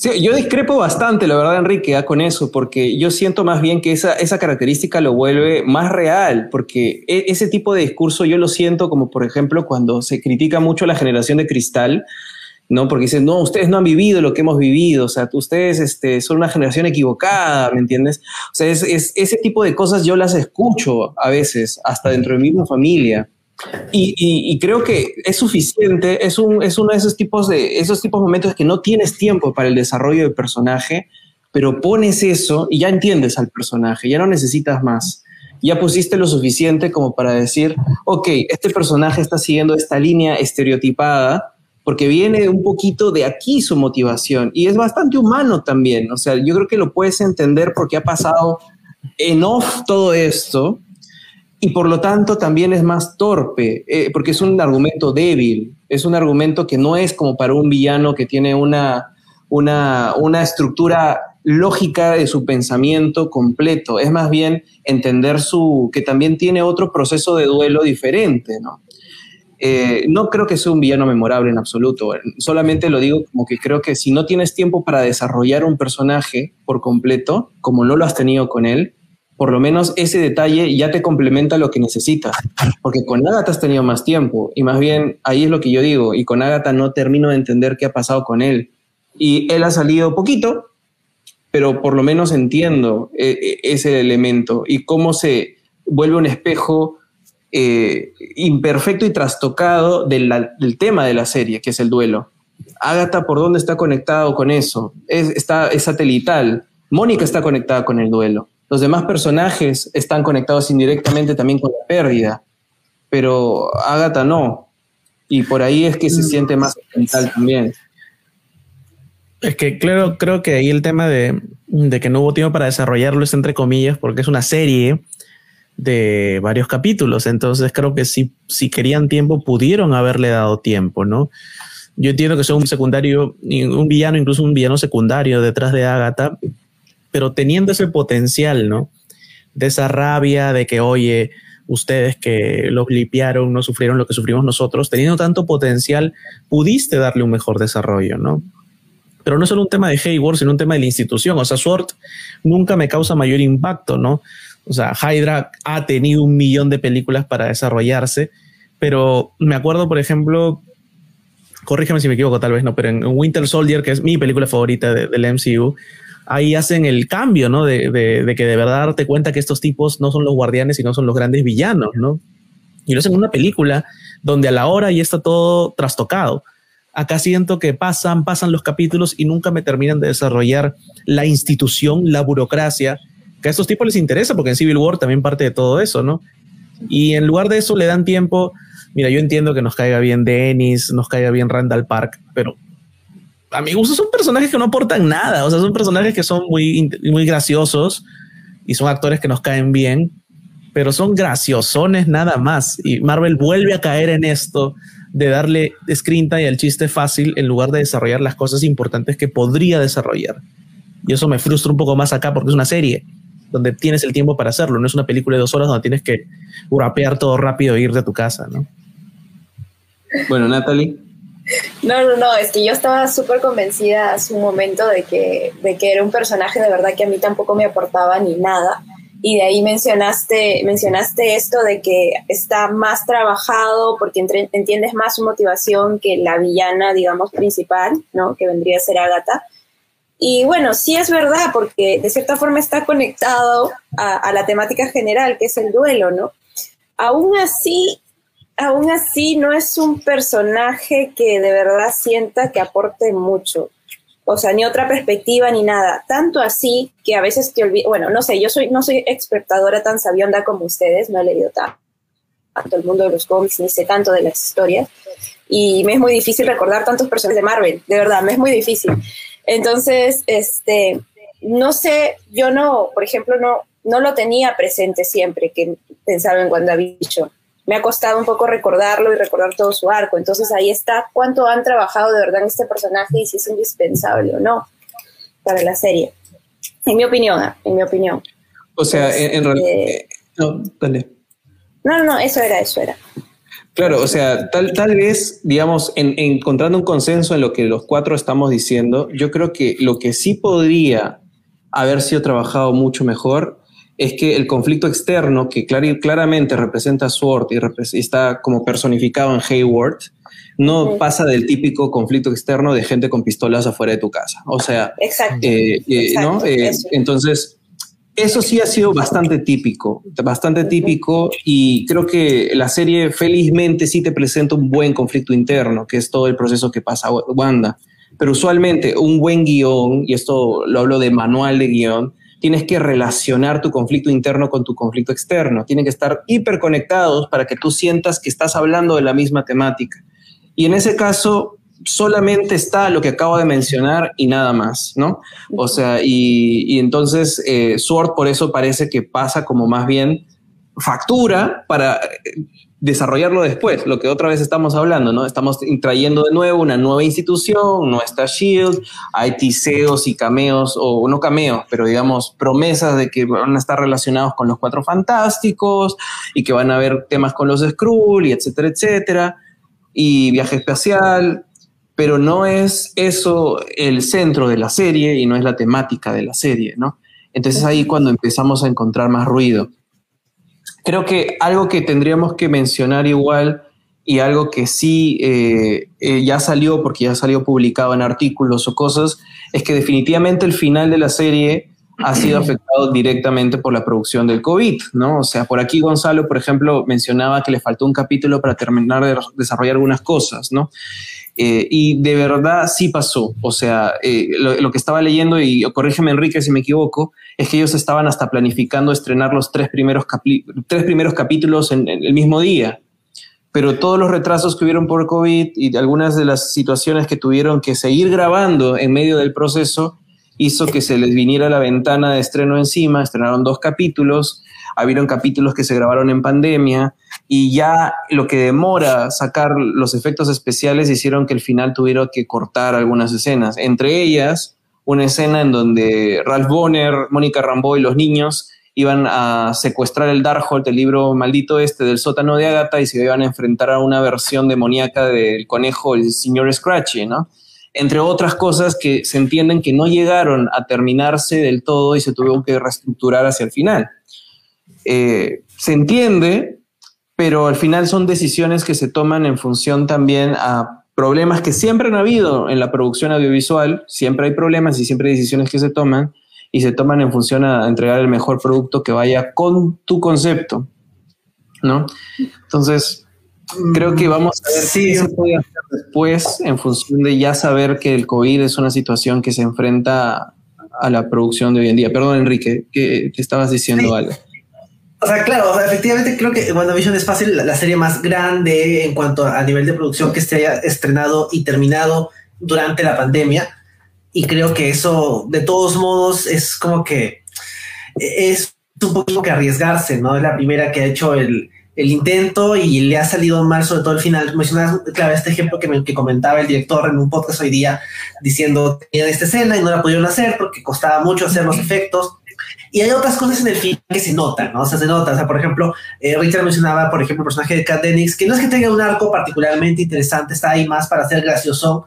Sí, yo discrepo bastante, la verdad, Enrique, ¿eh? con eso, porque yo siento más bien que esa, esa característica lo vuelve más real, porque e, ese tipo de discurso yo lo siento como, por ejemplo, cuando se critica mucho la generación de cristal, ¿no? Porque dicen, no, ustedes no han vivido lo que hemos vivido, o sea, ustedes este, son una generación equivocada, ¿me entiendes? O sea, es, es, ese tipo de cosas yo las escucho a veces, hasta dentro de mi misma familia. Y, creo que es suficiente, es, un, es uno de esos tipos de esos tipos de momentos que no tienes tiempo para el desarrollo del personaje, pero pones eso y ya entiendes al personaje, ya no necesitas más. Ya pusiste lo suficiente como para decir, ok, este personaje está siguiendo esta línea estereotipada porque viene un poquito de aquí su motivación y es bastante humano también. O sea, yo creo que lo puedes entender porque ha pasado en off todo esto y por lo tanto también es más torpe, eh, porque es un argumento débil, es un argumento que no es como para un villano que tiene una, una, una estructura lógica de su pensamiento completo, es más bien entender su, que también tiene otro proceso de duelo diferente, ¿no? Eh, no creo que sea un villano memorable en absoluto, solamente lo digo como que creo que si no tienes tiempo para desarrollar un personaje por completo, como no lo has tenido con él, por lo menos ese detalle ya te complementa lo que necesitas. Porque con Agatha has tenido más tiempo y más bien ahí es lo que yo digo. Y con Agatha no termino de entender qué ha pasado con él. Y él ha salido poquito, pero por lo menos entiendo eh, eh, ese elemento y cómo se vuelve un espejo eh, imperfecto y trastocado del, tema de la serie, que es el duelo. Agatha, ¿por dónde está conectado con eso? Es, está, es satelital. Mónica está conectada con el duelo. Los demás personajes están conectados indirectamente también con la pérdida, pero Agatha no. Y por ahí es que se mm. siente más mental también. Es que claro, creo que ahí el tema de, que no hubo tiempo para desarrollarlo es entre comillas, porque es una serie de varios capítulos. Entonces creo que si, si querían tiempo, pudieron haberle dado tiempo, ¿no? Yo entiendo que sea un secundario, un villano, incluso un villano secundario detrás de Agatha, pero teniendo ese potencial, ¿no? De esa rabia de que, oye, ustedes que los limpiaron no sufrieron lo que sufrimos nosotros, teniendo tanto potencial, pudiste darle un mejor desarrollo, ¿no? Pero no solo un tema de Hayward, sino un tema de la institución. O sea, Sword nunca me causa mayor impacto, ¿no? O sea, Hydra ha tenido un millón de películas para desarrollarse, pero me acuerdo, por ejemplo, corrígeme si me equivoco, tal vez no, pero en Winter Soldier, que es mi película favorita del MCU, ahí hacen el cambio, ¿no? De, de, que de verdad darte cuenta que estos tipos no son los guardianes, sino son los grandes villanos, ¿no? Y lo hacen en una película donde a la hora ya está todo trastocado. Acá siento que pasan, pasan los capítulos y nunca me terminan de desarrollar la institución, la burocracia, que a estos tipos les interesa, porque en Civil War también parte de todo eso, ¿no? Y en lugar de eso le dan tiempo. Mira, yo entiendo que nos caiga bien Dennis, nos caiga bien Randall Park, pero a mi gusto son personajes que no aportan nada. O sea, son personajes que son muy, muy graciosos y son actores que nos caen bien, pero son graciosones nada más. Y Marvel vuelve a caer en esto de darle screen time al chiste fácil en lugar de desarrollar las cosas importantes que podría desarrollar. Y eso me frustra un poco más acá porque es una serie donde tienes el tiempo para hacerlo. No es una película de dos horas donde tienes que rapear todo rápido e irte a tu casa, ¿no? Bueno, Natalie. No, no, no, es que yo estaba súper convencida hace un momento de que, de que era un personaje de verdad que a mí tampoco me aportaba ni nada. Y de ahí mencionaste, mencionaste esto de que está más trabajado porque entiendes más su motivación que la villana, digamos, principal, ¿no? Que vendría a ser Agatha. Y bueno, sí es verdad, porque de cierta forma está conectado a, la temática general, que es el duelo, ¿no? Aún así, aún así no es un personaje que de verdad sienta que aporte mucho. O sea, ni otra perspectiva ni nada. Tanto así que a veces te olvido, bueno, no sé, yo soy, no soy expertadora tan sabionda como ustedes, no he leído tanto el mundo de los cómics, ni sé tanto de las historias. Y me es muy difícil recordar tantos personajes de Marvel, de verdad, me es muy difícil. Entonces, este, no sé, yo no, por ejemplo, no, no lo tenía presente siempre que pensaba en WandaVision me ha costado un poco recordarlo y recordar todo su arco. Entonces ahí está cuánto han trabajado de verdad en este personaje y si es indispensable o no para la serie. En mi opinión, ah, en mi opinión. O sea, en, realidad... Este, no, dale. No, no, eso era, eso era. Claro, o sea, tal, tal vez, digamos, en, encontrando un consenso en lo que los cuatro estamos diciendo, yo creo que lo que sí podría haber sido trabajado mucho mejor es que el conflicto externo, que claramente representa a Sword y, está como personificado en Hayward, no pasa del típico conflicto externo de gente con pistolas afuera de tu casa. O sea, Exacto. Eh, eh, ¿no? Eh, entonces, eso sí ha sido bastante típico, bastante típico y creo que la serie felizmente sí te presenta un buen conflicto interno, que es todo el proceso que pasa Wanda. Pero usualmente un buen guion, y esto lo hablo de manual de guion, tienes que relacionar tu conflicto interno con tu conflicto externo. Tienen que estar hiperconectados para que tú sientas que estás hablando de la misma temática. Y en ese caso, solamente está lo que acabo de mencionar y nada más, ¿no? O sea, y, entonces eh, Sword por eso parece que pasa como más bien factura para eh, desarrollarlo después, lo que otra vez estamos hablando, ¿no? Estamos trayendo de nuevo una nueva institución, no está Shield, hay tiseos y cameos, o no cameos, pero digamos promesas de que van a estar relacionados con los Cuatro Fantásticos y que van a haber temas con los Skrull y etcétera, etcétera, y viaje espacial, pero no es eso el centro de la serie y no es la temática de la serie, ¿no? Entonces ahí cuando empezamos a encontrar más ruido. Creo que algo que tendríamos que mencionar igual y algo que sí eh, eh, ya salió, porque ya salió publicado en artículos o cosas, es que definitivamente el final de la serie ha sido afectado directamente por la producción del COVID, ¿no? O sea, por aquí Gonzalo, por ejemplo, mencionaba que le faltó un capítulo para terminar de desarrollar algunas cosas, ¿no? Eh, y de verdad sí pasó. O sea, eh, lo, que estaba leyendo, y corrígeme Enrique si me equivoco, es que ellos estaban hasta planificando estrenar los tres primeros, tres primeros capítulos en, el mismo día. Pero todos los retrasos que hubieron por COVID y algunas de las situaciones que tuvieron que seguir grabando en medio del proceso hizo que se les viniera la ventana de estreno encima. Estrenaron dos capítulos, habieron capítulos que se grabaron en pandemia y ya lo que demora sacar los efectos especiales hicieron que al final tuvieron que cortar algunas escenas, entre ellas una escena en donde Ralph Bonner, Mónica Rambeau y los niños iban a secuestrar el Darkhold, el libro maldito este del sótano de Agatha, y se iban a enfrentar a una versión demoníaca del conejo, el señor Scratchy, ¿no? Entre otras cosas que se entienden que no llegaron a terminarse del todo y se tuvieron que reestructurar hacia el final. Eh, se entiende pero al final son decisiones que se toman en función también a problemas que siempre han habido en la producción audiovisual, siempre hay problemas y siempre hay decisiones que se toman y se toman en función a entregar el mejor producto que vaya con tu concepto, ¿no? Entonces, creo que vamos a ver sí. qué se puede hacer después en función de ya saber que el COVID es una situación que se enfrenta a la producción de hoy en día. Perdón, Enrique, que, estabas diciendo algo. O sea, claro, efectivamente creo que WandaVision es fácil la, serie más grande en cuanto a nivel de producción que se haya estrenado y terminado durante la pandemia. Y creo que eso, de todos modos, es como que es un poco que arriesgarse, ¿no? Es la primera que ha hecho el, el intento y le ha salido mal, sobre todo el final. Mencionas, claro, este ejemplo que, me, que comentaba el director en un podcast hoy día, diciendo que esta escena y no la pudieron hacer porque costaba mucho hacer los efectos y hay otras cosas en el film que se notan, ¿no? O sea, se nota. O sea, por ejemplo, eh, Richard mencionaba, por ejemplo, el personaje de Kat Dennings, que no es que tenga un arco particularmente interesante, está ahí más para ser gracioso,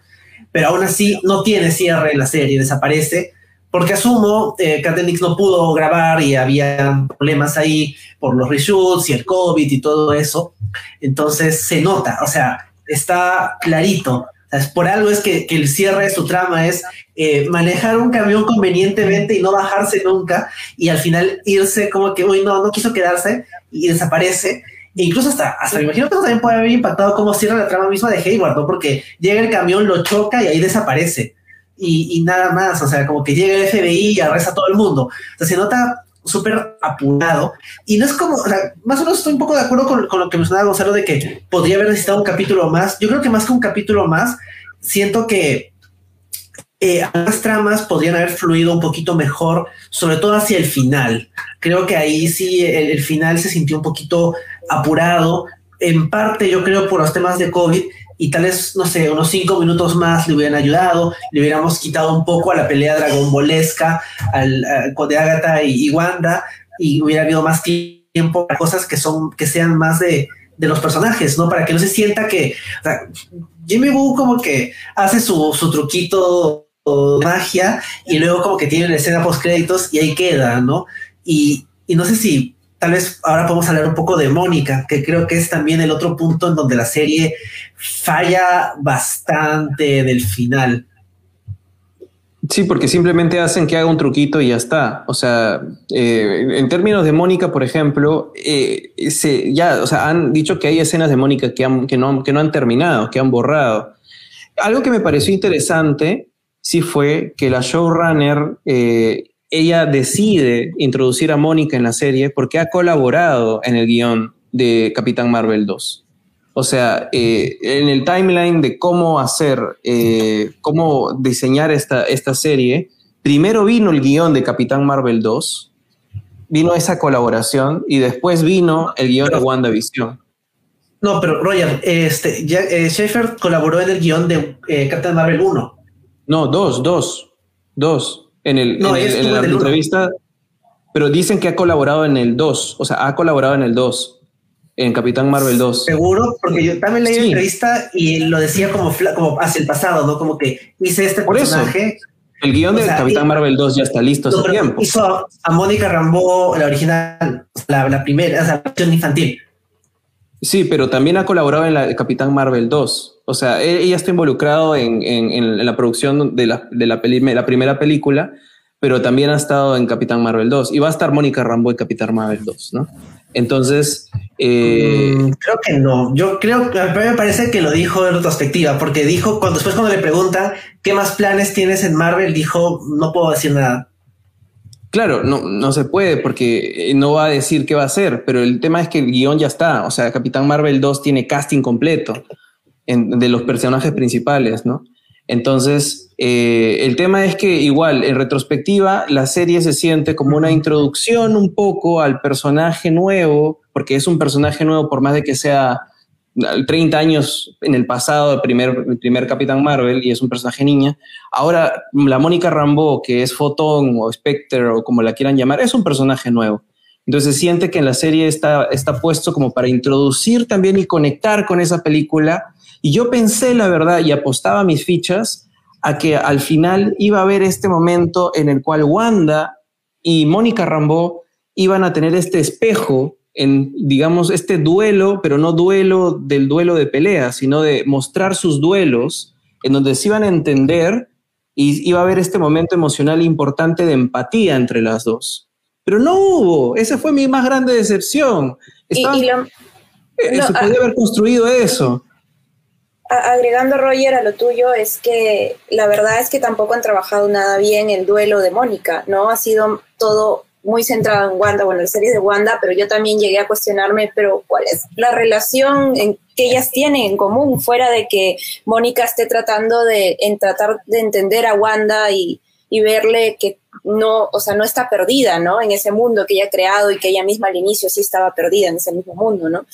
pero aún así no tiene cierre en la serie, desaparece. Porque asumo, eh, Kat Dennings no pudo grabar y había problemas ahí por los reshoots y el COVID y todo eso. Entonces se nota, o sea, está clarito por algo es que, el cierre de su trama es eh, manejar un camión convenientemente y no bajarse nunca y al final irse como que, uy, no, no quiso quedarse y desaparece. E incluso hasta, hasta me imagino que también puede haber impactado cómo cierra la trama misma de Hayward, ¿no? Porque llega el camión, lo choca y ahí desaparece. Y, y nada más, o sea, como que llega el FBI y arresta a todo el mundo. O sea, se nota súper apurado. Y no es como, más o menos estoy un poco de acuerdo con, lo que mencionaba Gonzalo de que podría haber necesitado un capítulo más. Yo creo que más que un capítulo más, siento que eh, las tramas podrían haber fluido un poquito mejor, sobre todo hacia el final. Creo que ahí sí el final se sintió un poquito apurado, en parte yo creo por los temas de COVID y tal vez, no sé, unos cinco minutos más le hubieran ayudado, le hubiéramos quitado un poco a la pelea dragonbolesca al, de Agatha y, Wanda y hubiera habido más tiempo para cosas que son que sean más de, de los personajes, ¿no? Para que no se sienta que Jimmy Woo como que hace su, su truquito de magia y luego como que tiene una escena post créditos y ahí queda, ¿no? Y, y no sé si tal vez ahora podemos hablar un poco de Mónica, que creo que es también el otro punto en donde la serie falla bastante del final. Sí, porque simplemente hacen que haga un truquito y ya está. O sea, eh, en términos de Mónica, por ejemplo, eh, ya, o sea, han dicho que hay escenas de Mónica que, han, que, no, que no han terminado, que han borrado. Algo que me pareció interesante sí fue que la showrunner, eh, ella decide introducir a Mónica en la serie porque ha colaborado en el guion de Capitán Marvel 2. O sea, eh, en el timeline de cómo hacer, eh, cómo diseñar esta, esta serie, primero vino el guion de Capitán Marvel 2, vino esa colaboración y después vino el guion de WandaVision. No, pero Roger, este, ya, eh, Schaefer colaboró en el guion de Capitán Marvel 1. No, dos, dos, dos. En, el, no, en, la entrevista, pero dicen que ha colaborado en el 2, o sea, ha colaborado en el 2 en Capitán Marvel 2. Seguro, porque yo también leí la entrevista y lo decía como, como hacia el pasado, ¿no? Como que hice este Por personaje. Eso. El guion de Capitán Marvel 2 ya está listo hace tiempo. Hizo a Mónica Rambo, la original, la, la primera, o sea, la versión infantil. Sí, pero también ha colaborado en la Capitán Marvel 2. O sea, e, ella está involucrado en, en, en la producción de, la, de la, la primera película, pero también ha estado en Capitán Marvel 2 y va a estar Mónica Rambo en Capitán Marvel 2, ¿no? Entonces, eh, mm, creo que no. Yo creo que me parece que lo dijo en retrospectiva, porque dijo cuando después cuando le preguntan qué más planes tienes en Marvel, dijo no puedo decir nada. Claro, no, no se puede porque no va a decir qué va a hacer, pero el tema es que el guion ya está. O sea, Capitán Marvel 2 tiene casting completo de los personajes principales, ¿no? Entonces, eh, el tema es que igual, en retrospectiva, la serie se siente como una introducción un poco al personaje nuevo, porque es un personaje nuevo por más de que sea 30 años en el pasado, el primer, primer Capitán Marvel, y es un personaje niña. Ahora, la Mónica Rambeau, que es Photon o Spectre o como la quieran llamar, es un personaje nuevo. Entonces siente que en la serie está, está puesto como para introducir también y conectar con esa película y yo pensé, la verdad, y apostaba mis fichas a que al final iba a haber este momento en el cual Wanda y Mónica Rambeau iban a tener este espejo en, digamos, este duelo, pero no duelo del duelo de pelea, sino de mostrar sus duelos, en donde se iban a entender y iba a haber este momento emocional importante de empatía entre las dos. Pero no hubo, esa fue mi más grande decepción. y, eh, se podía haber construido eso agregando Roger a lo tuyo, es que la verdad es que tampoco han trabajado nada bien el duelo de Mónica, ¿no? Ha sido todo muy centrado en Wanda, bueno, la serie de Wanda, pero yo también llegué a cuestionarme, pero ¿cuál es la relación que ellas tienen en común, fuera de que Mónica esté tratando de en tratar de entender a Wanda y, y verle que no, o sea, no está perdida, ¿no? En ese mundo que ella ha creado y que ella misma al inicio sí estaba perdida en ese mismo mundo, ¿no?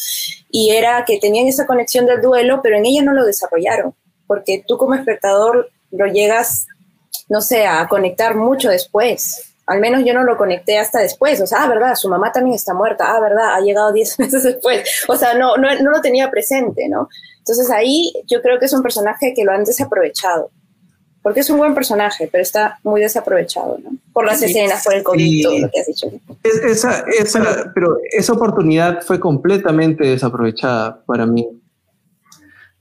Y era que tenían esa conexión del duelo, pero en ella no lo desarrollaron, porque tú como espectador lo llegas, no sé, a conectar mucho después. Al menos yo no lo conecté hasta después. O sea, ah, verdad, su mamá también está muerta. Ah, verdad, ha llegado 10 meses después. O sea, no, no, no lo tenía presente, ¿no? Entonces ahí yo creo que es un personaje que lo han desaprovechado porque es un buen personaje, pero está muy desaprovechado, ¿no? Por las escenas, por el COVID, todo lo que has dicho. esa, esa, pero esa oportunidad fue completamente desaprovechada para mí.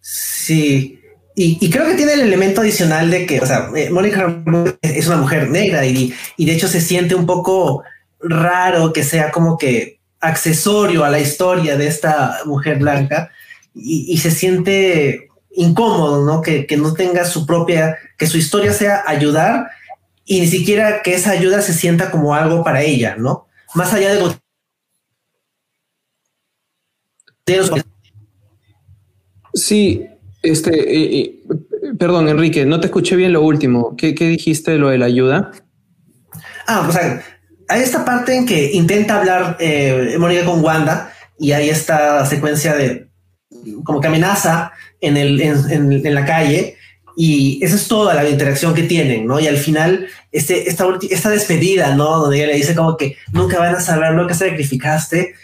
Sí, y, creo que tiene el elemento adicional de que, o sea, eh, Mónica es una mujer negra y, de hecho se siente un poco raro que sea como que accesorio a la historia de esta mujer blanca y, se siente incómodo, ¿no? Que, no tenga su propia, que su historia sea ayudar y ni siquiera que esa ayuda se sienta como algo para ella, ¿no? Más allá de lo... Sí, este, eh, eh, perdón, Enrique, no te escuché bien lo último. ¿Qué, dijiste de lo de la ayuda? Ah, o sea, hay esta parte en que intenta hablar eh, con Wanda y hay esta secuencia de como que amenaza en, la calle y esa es toda la interacción que tienen, ¿no? Y al final, este, esta, esta despedida, ¿no? Donde ella le dice como que nunca van a saber lo que sacrificaste,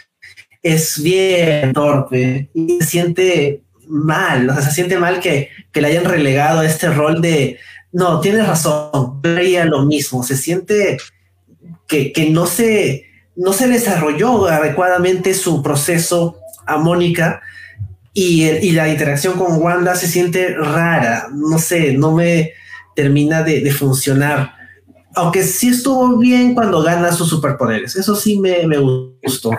es bien torpe y se siente mal, o sea, se siente mal que, que le hayan relegado a este rol de, no, tienes razón, haría lo mismo, se siente que, que no, se, no se desarrolló adecuadamente su proceso a Mónica y, la interacción con Wanda se siente rara. No sé, no me, termina de, de funcionar aunque sí estuvo bien cuando gana sus superpoderes. Eso sí me, me gustó.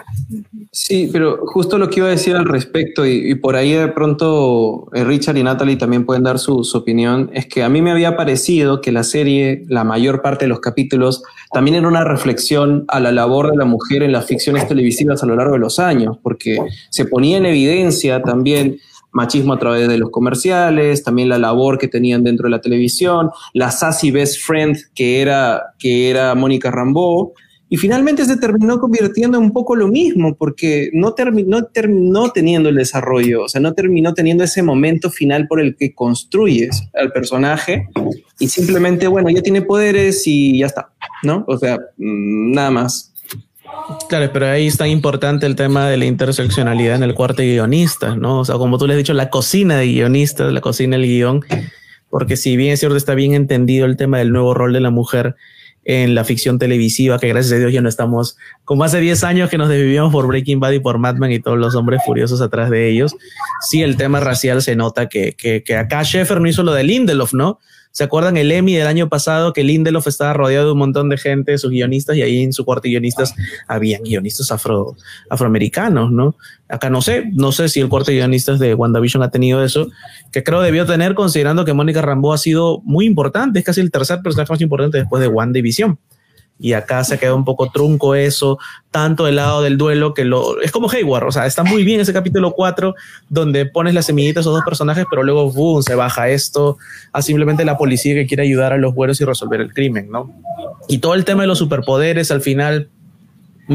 Sí, pero justo lo que iba a decir al respecto, y, por ahí de pronto eh, Richard y Natalie también pueden dar su, su, opinión, es que a mí me había parecido que la serie, la mayor parte de los capítulos, también era una reflexión a la labor de la mujer en las ficciones televisivas a lo largo de los años, porque se ponía en evidencia también machismo a través de los comerciales, también la labor que tenían dentro de la televisión, la sassy best friend que era, que era Mónica Rambeau, y finalmente se terminó convirtiendo en un poco lo mismo, porque no, terminó, terminó teniendo el desarrollo, o sea, no terminó teniendo ese momento final por el que construyes al personaje y simplemente, bueno, ya tiene poderes y ya está, ¿no? O sea, mm, nada más. Claro, pero ahí está importante el tema de la interseccionalidad en el cuarto de guionistas, ¿no? O sea, como tú le has dicho, la cocina de guionistas, la cocina del guion, porque si bien es cierto, está bien entendido el tema del nuevo rol de la mujer en la ficción televisiva, que gracias a Dios ya no estamos como hace 10 años que nos desvivíamos por Breaking Bad y por Mad Men y todos los hombres furiosos atrás de ellos. Sí, el tema racial se nota que, que, que acá Sheffer no hizo lo de Lindelof, ¿no? ¿Se acuerdan el Emmy del año pasado que Lindelof estaba rodeado de un montón de gente, sus guionistas, y ahí en su cuarto de guionistas habían guionistas afro, afroamericanos, ¿no? Acá no sé, no sé si el cuarto de guionistas de WandaVision ha tenido eso, que creo debió tener considerando que Mónica Rambeau ha sido muy importante, es casi el tercer personaje más importante después de WandaVision y acá se queda un poco trunco eso, tanto del lado del duelo que lo es como Hayward, o sea, está muy bien ese capítulo 4 donde pones las semillitas a esos dos personajes, pero luego boom, se baja esto a simplemente la policía que quiere ayudar a los buenos y resolver el crimen, ¿no? Y todo el tema de los superpoderes al final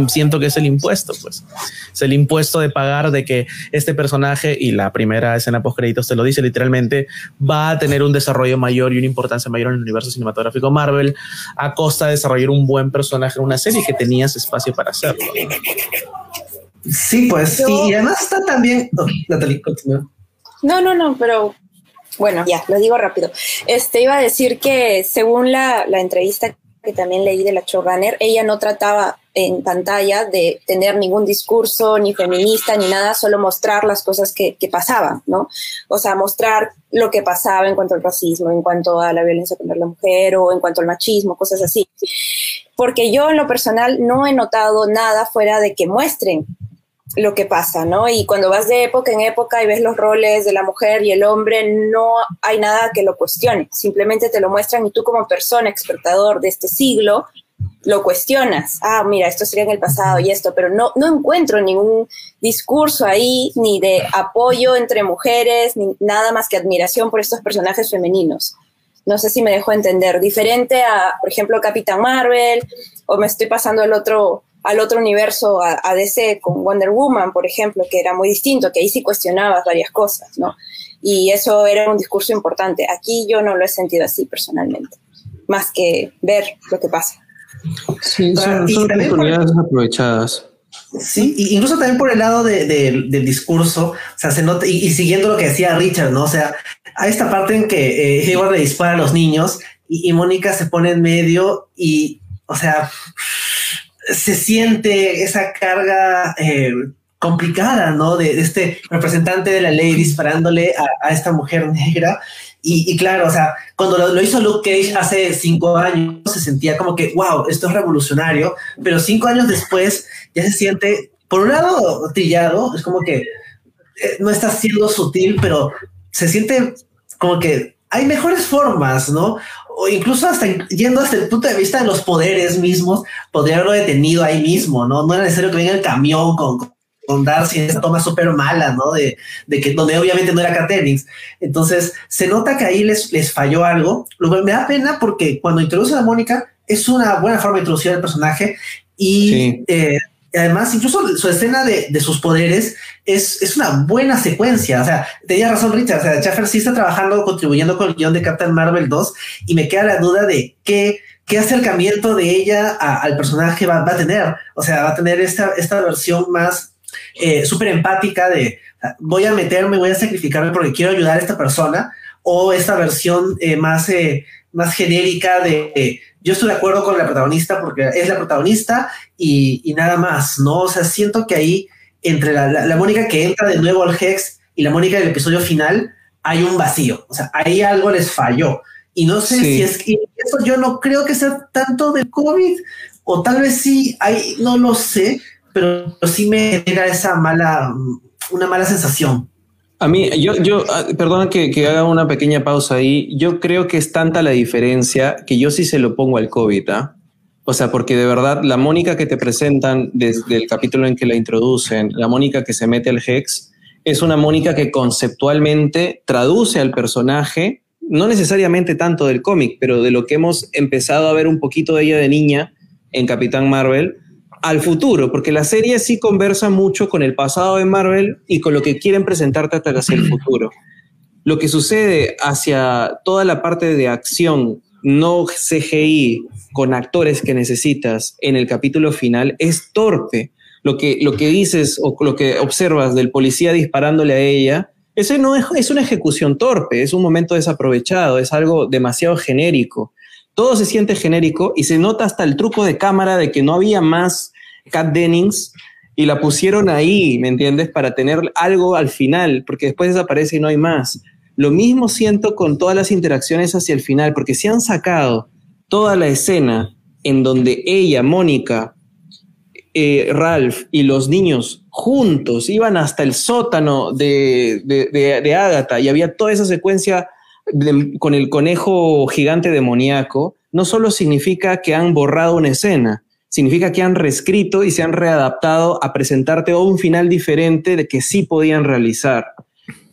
siento que es el impuesto, pues. Es el impuesto de pagar de que este personaje, y la primera escena post créditos te lo dice literalmente, va a tener un desarrollo mayor y una importancia mayor en el universo cinematográfico Marvel, a costa de desarrollar un buen personaje en una serie que tenías espacio para hacerlo. Sí, pues, y además está también. Oh, Natalie, continúa. No, no, no, pero bueno, ya, lo digo rápido. Este iba a decir que según la, la entrevista que también leí de la showrunner, ella no trataba en pantalla de tener ningún discurso ni feminista ni nada, solo mostrar las cosas que, que, pasaban, ¿no? O sea, mostrar lo que pasaba en cuanto al racismo, en cuanto a la violencia contra la mujer o en cuanto al machismo, cosas así. Porque yo en lo personal no he notado nada fuera de que muestren lo que pasa, ¿no? Y cuando vas de época en época y ves los roles de la mujer y el hombre, no hay nada que lo cuestione, simplemente te lo muestran y tú como persona, espectador de este siglo, lo cuestionas. Ah, mira, esto sería en el pasado y esto, pero no, no encuentro ningún discurso ahí, ni de apoyo entre mujeres, ni nada más que admiración por estos personajes femeninos. No sé si me dejo entender. Diferente a, por ejemplo, Capitán Marvel, o me estoy pasando el otro al otro universo, a, a, DC con Wonder Woman, por ejemplo, que era muy distinto, que ahí sí cuestionabas varias cosas, ¿no? Y eso era un discurso importante. Aquí yo no lo he sentido así personalmente, más que ver lo que pasa. Sí, son, son oportunidades aprovechadas. Sí, incluso también por el lado de, de, del discurso, o sea, se nota, y, y, siguiendo lo que decía Richard, ¿no? O sea, hay esta parte en que eh, Hayward le dispara a los niños y, y Mónica se pone en medio y, o sea, se siente esa carga eh, complicada, ¿no? De, de, este representante de la ley disparándole a, a esta mujer negra. Y, claro, o sea, cuando lo, hizo Luke Cage hace cinco años, se sentía como que, wow, esto es revolucionario, pero cinco años después ya se siente, por un lado, trillado, es como que eh, no está siendo sutil, pero se siente como que hay mejores formas, ¿no? o incluso hasta yendo hasta el punto de vista de los poderes mismos, podría haberlo detenido ahí mismo, ¿no? No era necesario que venga el camión con Darcy esa toma súper mala, ¿no? De, de, que donde obviamente no era Kat Entonces, se nota que ahí les, les falló algo. Luego me da pena porque cuando introduce a Mónica es una buena forma de introducir al personaje y sí. eh, además, incluso su escena de, de sus poderes es, es, una buena secuencia. O sea, tenía razón Richard. O sea, Schaffer sí está trabajando, contribuyendo con el guion de Captain Marvel 2 y me queda la duda de qué, qué acercamiento de ella a, al personaje va, va, a tener. O sea, va a tener esta, esta versión más eh, súper empática de voy a meterme, voy a sacrificarme porque quiero ayudar a esta persona o esta versión eh, más, eh, más genérica de eh, yo estoy de acuerdo con la protagonista porque es la protagonista y, y, nada más, ¿no? O sea, siento que ahí entre la, la, la, Mónica que entra de nuevo al Hex y la Mónica del episodio final hay un vacío, o sea, ahí algo les falló. Y no sé si es que eso yo no creo que sea tanto del COVID, o tal vez sí, hay, no lo sé, pero sí me genera esa mala, una mala sensación. A mí, yo, yo, ah, perdona que, haga una pequeña pausa ahí. Yo creo que es tanta la diferencia que yo sí se lo pongo al COVID, ¿ah? O sea, porque de verdad, la Mónica que te presentan desde el capítulo en que la introducen, la Mónica que se mete al Hex, es una Mónica que conceptualmente traduce al personaje, no necesariamente tanto del cómic, pero de lo que hemos empezado a ver un poquito de ella de niña en Capitán Marvel, al futuro, porque la serie sí conversa mucho con el pasado de Marvel y con lo que quieren presentarte hasta hacia el futuro. Lo que sucede hacia toda la parte de acción no CGI con actores que necesitas en el capítulo final es torpe. Lo que, lo que dices o lo que observas del policía disparándole a ella, ese no es, es una ejecución torpe, es un momento desaprovechado, es algo demasiado genérico todo se siente genérico y se nota hasta el truco de cámara de que no había más Cat Dennings y la pusieron ahí, ¿me entiendes? Para tener algo al final, porque después desaparece y no hay más. Lo mismo siento con todas las interacciones hacia el final, porque se han sacado toda la escena en donde ella, Mónica, eh, Ralph y los niños juntos iban hasta el sótano de, de, de Agatha y había toda esa secuencia con el conejo gigante demoníaco, no solo significa que han borrado una escena, significa que han reescrito y se han readaptado a presentarte un final diferente de que sí podían realizar.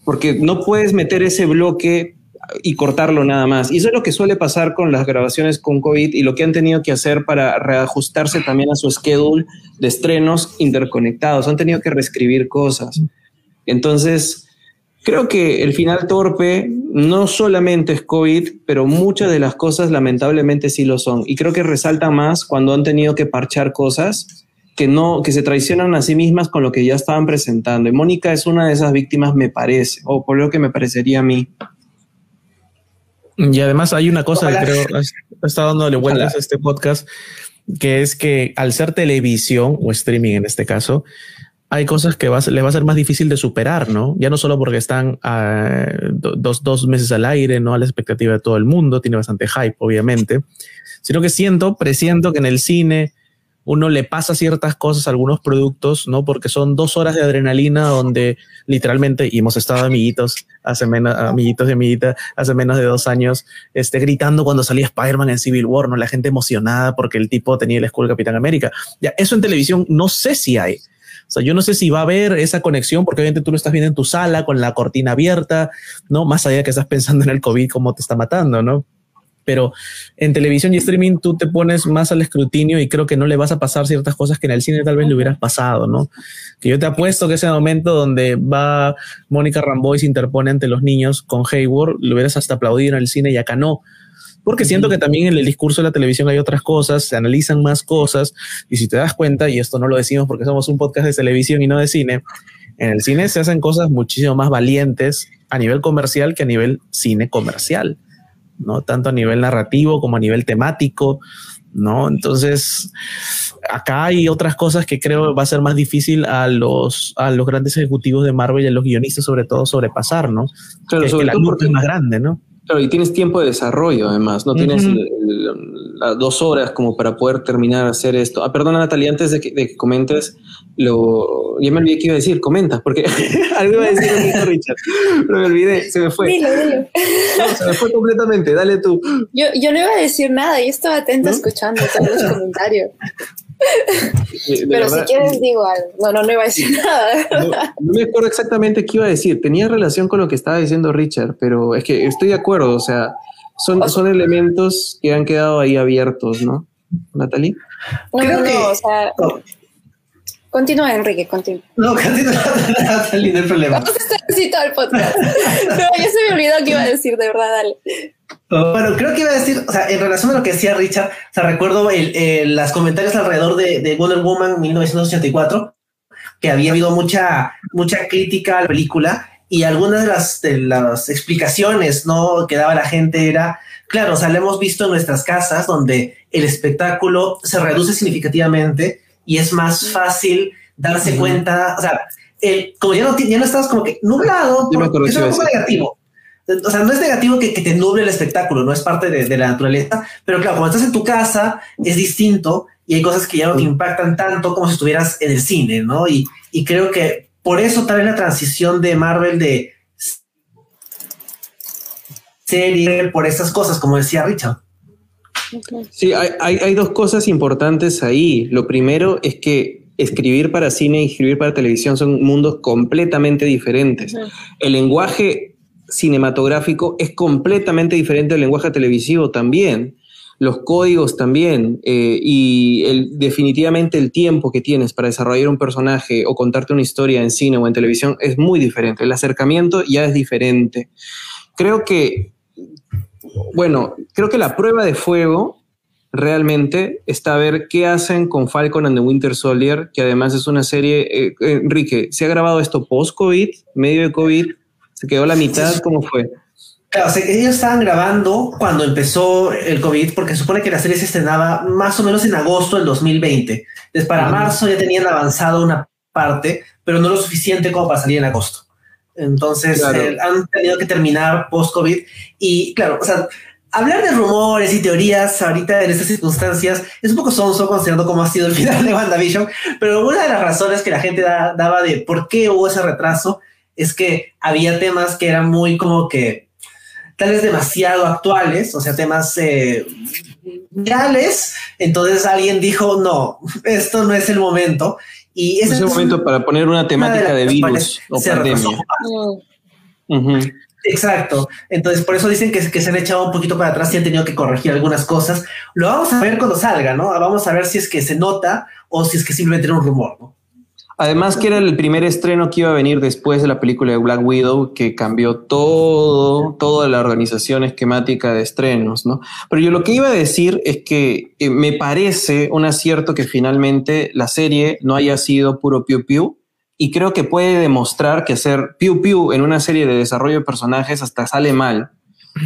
Porque no puedes meter ese bloque y cortarlo nada más. Y eso es lo que suele pasar con las grabaciones con COVID y lo que han tenido que hacer para reajustarse también a su schedule de estrenos interconectados. Han tenido que reescribir cosas. Entonces, Creo que el final torpe no solamente es COVID, pero muchas de las cosas lamentablemente sí lo son. Y creo que resalta más cuando han tenido que parchar cosas que no, que se traicionan a sí mismas con lo que ya estaban presentando. Y Mónica es una de esas víctimas, me parece, o por lo que me parecería a mí. Y además hay una cosa que creo, está dándole vueltas a este podcast, que es que al ser televisión o streaming en este caso, hay cosas que va, le va a ser más difícil de superar, ¿no? Ya no solo porque están ah, dos, meses al aire, ¿no? A la expectativa de todo el mundo, tiene bastante hype, obviamente, sino que siento, presiento que en el cine uno le pasa ciertas cosas a algunos productos, ¿no? Porque son dos horas de adrenalina donde literalmente, y hemos estado amiguitos, hace menos, amiguitos y amiguitas, hace menos de dos años, este, gritando cuando salía Spider-Man en Civil War, ¿no? La gente emocionada porque el tipo tenía el escudo Capitán América. Ya, eso en televisión no sé si hay. O sea, yo no sé si va a haber esa conexión, porque obviamente tú lo estás viendo en tu sala con la cortina abierta, ¿no? Más allá que estás pensando en el COVID, cómo te está matando, ¿no? Pero en televisión y streaming tú te pones más al escrutinio y creo que no le vas a pasar ciertas cosas que en el cine tal vez le hubieras pasado, ¿no? Que yo te apuesto que ese momento donde va Mónica Ramboy se interpone ante los niños con Hayward, lo hubieras hasta aplaudido en el cine y acá no porque siento que también en el discurso de la televisión hay otras cosas, se analizan más cosas, y si te das cuenta, y esto no lo decimos porque somos un podcast de televisión y no de cine, en el cine se hacen cosas muchísimo más valientes a nivel comercial que a nivel cine comercial, ¿no? Tanto a nivel narrativo como a nivel temático, ¿no? Entonces, acá hay otras cosas que creo va a ser más difícil a los, a los grandes ejecutivos de Marvel y a los guionistas sobre todo sobrepasar, ¿no? Claro, que, la es más grande, ¿no? Claro, y tienes tiempo de desarrollo además, no tienes las dos horas como para poder terminar de hacer esto. Ah, perdona Natalia, antes de que, comentes, lo, ya me olvidé que iba a decir, comenta, porque algo iba a decir Richard, pero me olvidé, se me fue. Dilo, dilo. se me fue completamente, dale tú. Yo, yo no iba a decir nada, yo estaba atenta escuchando todos los comentarios. Pero si quieres digo algo. No, no, no iba a decir nada. No, me acuerdo exactamente qué iba a decir. Tenía relación con lo que estaba diciendo Richard, pero es que estoy de acuerdo. O sea, son, son elementos que han quedado ahí abiertos, ¿no? Natalie. No, Creo que... o sea, Continúa, Enrique, continúa. No, continúa, Natalie, no hay problema. Vamos a estar así todo el podcast. no, ya se me olvidó qué iba a decir, de verdad, dale. Bueno, creo que iba a decir, o sea, en relación a lo que decía Richard, o sea, recuerdo el, los comentarios alrededor de, de, Wonder Woman 1984, que había habido mucha, mucha crítica a la película y algunas de las, de las explicaciones ¿no? que daba la gente era, claro, o sea, lo hemos visto en nuestras casas donde el espectáculo se reduce significativamente y es más fácil darse cuenta, o sea, el, como ya no, ya no estás como que nublado, es un poco negativo o sea, no es negativo que, te nuble el espectáculo, no es parte de, la naturaleza, pero claro, cuando estás en tu casa es distinto y hay cosas que ya no te impactan tanto como si estuvieras en el cine, ¿no? Y, y creo que por eso tal vez la transición de Marvel de serie, por estas cosas, como decía Richard. Sí, hay, hay, dos cosas importantes ahí. Lo primero es que escribir para cine y escribir para televisión son mundos completamente diferentes. El lenguaje cinematográfico es completamente diferente al lenguaje televisivo también. Los códigos también eh, y definitivamente el tiempo que tienes para desarrollar un personaje o contarte una historia en cine o en televisión es muy diferente. El acercamiento ya es diferente. Creo que, bueno, creo que la prueba de fuego realmente está a ver qué hacen con Falcon and the Winter Soldier, que además es una serie, eh, Enrique, ¿se ha grabado esto post-COVID, medio de COVID? ¿Se quedó la mitad? ¿Cómo fue? Claro, ellos estaban grabando cuando empezó el COVID, porque se supone que la serie se estrenaba más o menos en agosto del 2020. Entonces, para marzo ya tenían avanzado una parte, pero no lo suficiente como para salir en agosto. Entonces, eh, han tenido que terminar post-COVID. Y claro, o sea, hablar de rumores y teorías ahorita en estas circunstancias es un poco sonso considerando cómo ha sido el final de WandaVision, pero una de las razones que la gente daba de por qué hubo ese retraso es que había temas que eran muy como que tal vez demasiado actuales, o sea, temas eh, reales. Entonces alguien dijo, no, esto no es el momento. Y es el momento para poner una temática de, virus o pandemia. Exacto. Entonces, por eso dicen que, que, se han echado un poquito para atrás y han tenido que corregir algunas cosas. Lo vamos a ver cuando salga, ¿no? Vamos a ver si es que se nota o si es que simplemente era un rumor, ¿no? Además que era el primer estreno que iba a venir después de la película de Black Widow, que cambió todo, toda la organización esquemática de estrenos, ¿no? Pero yo lo que iba a decir es que eh, me parece un acierto que finalmente la serie no haya sido puro piu piu, y creo que puede demostrar que hacer piu piu en una serie de desarrollo de personajes hasta sale mal,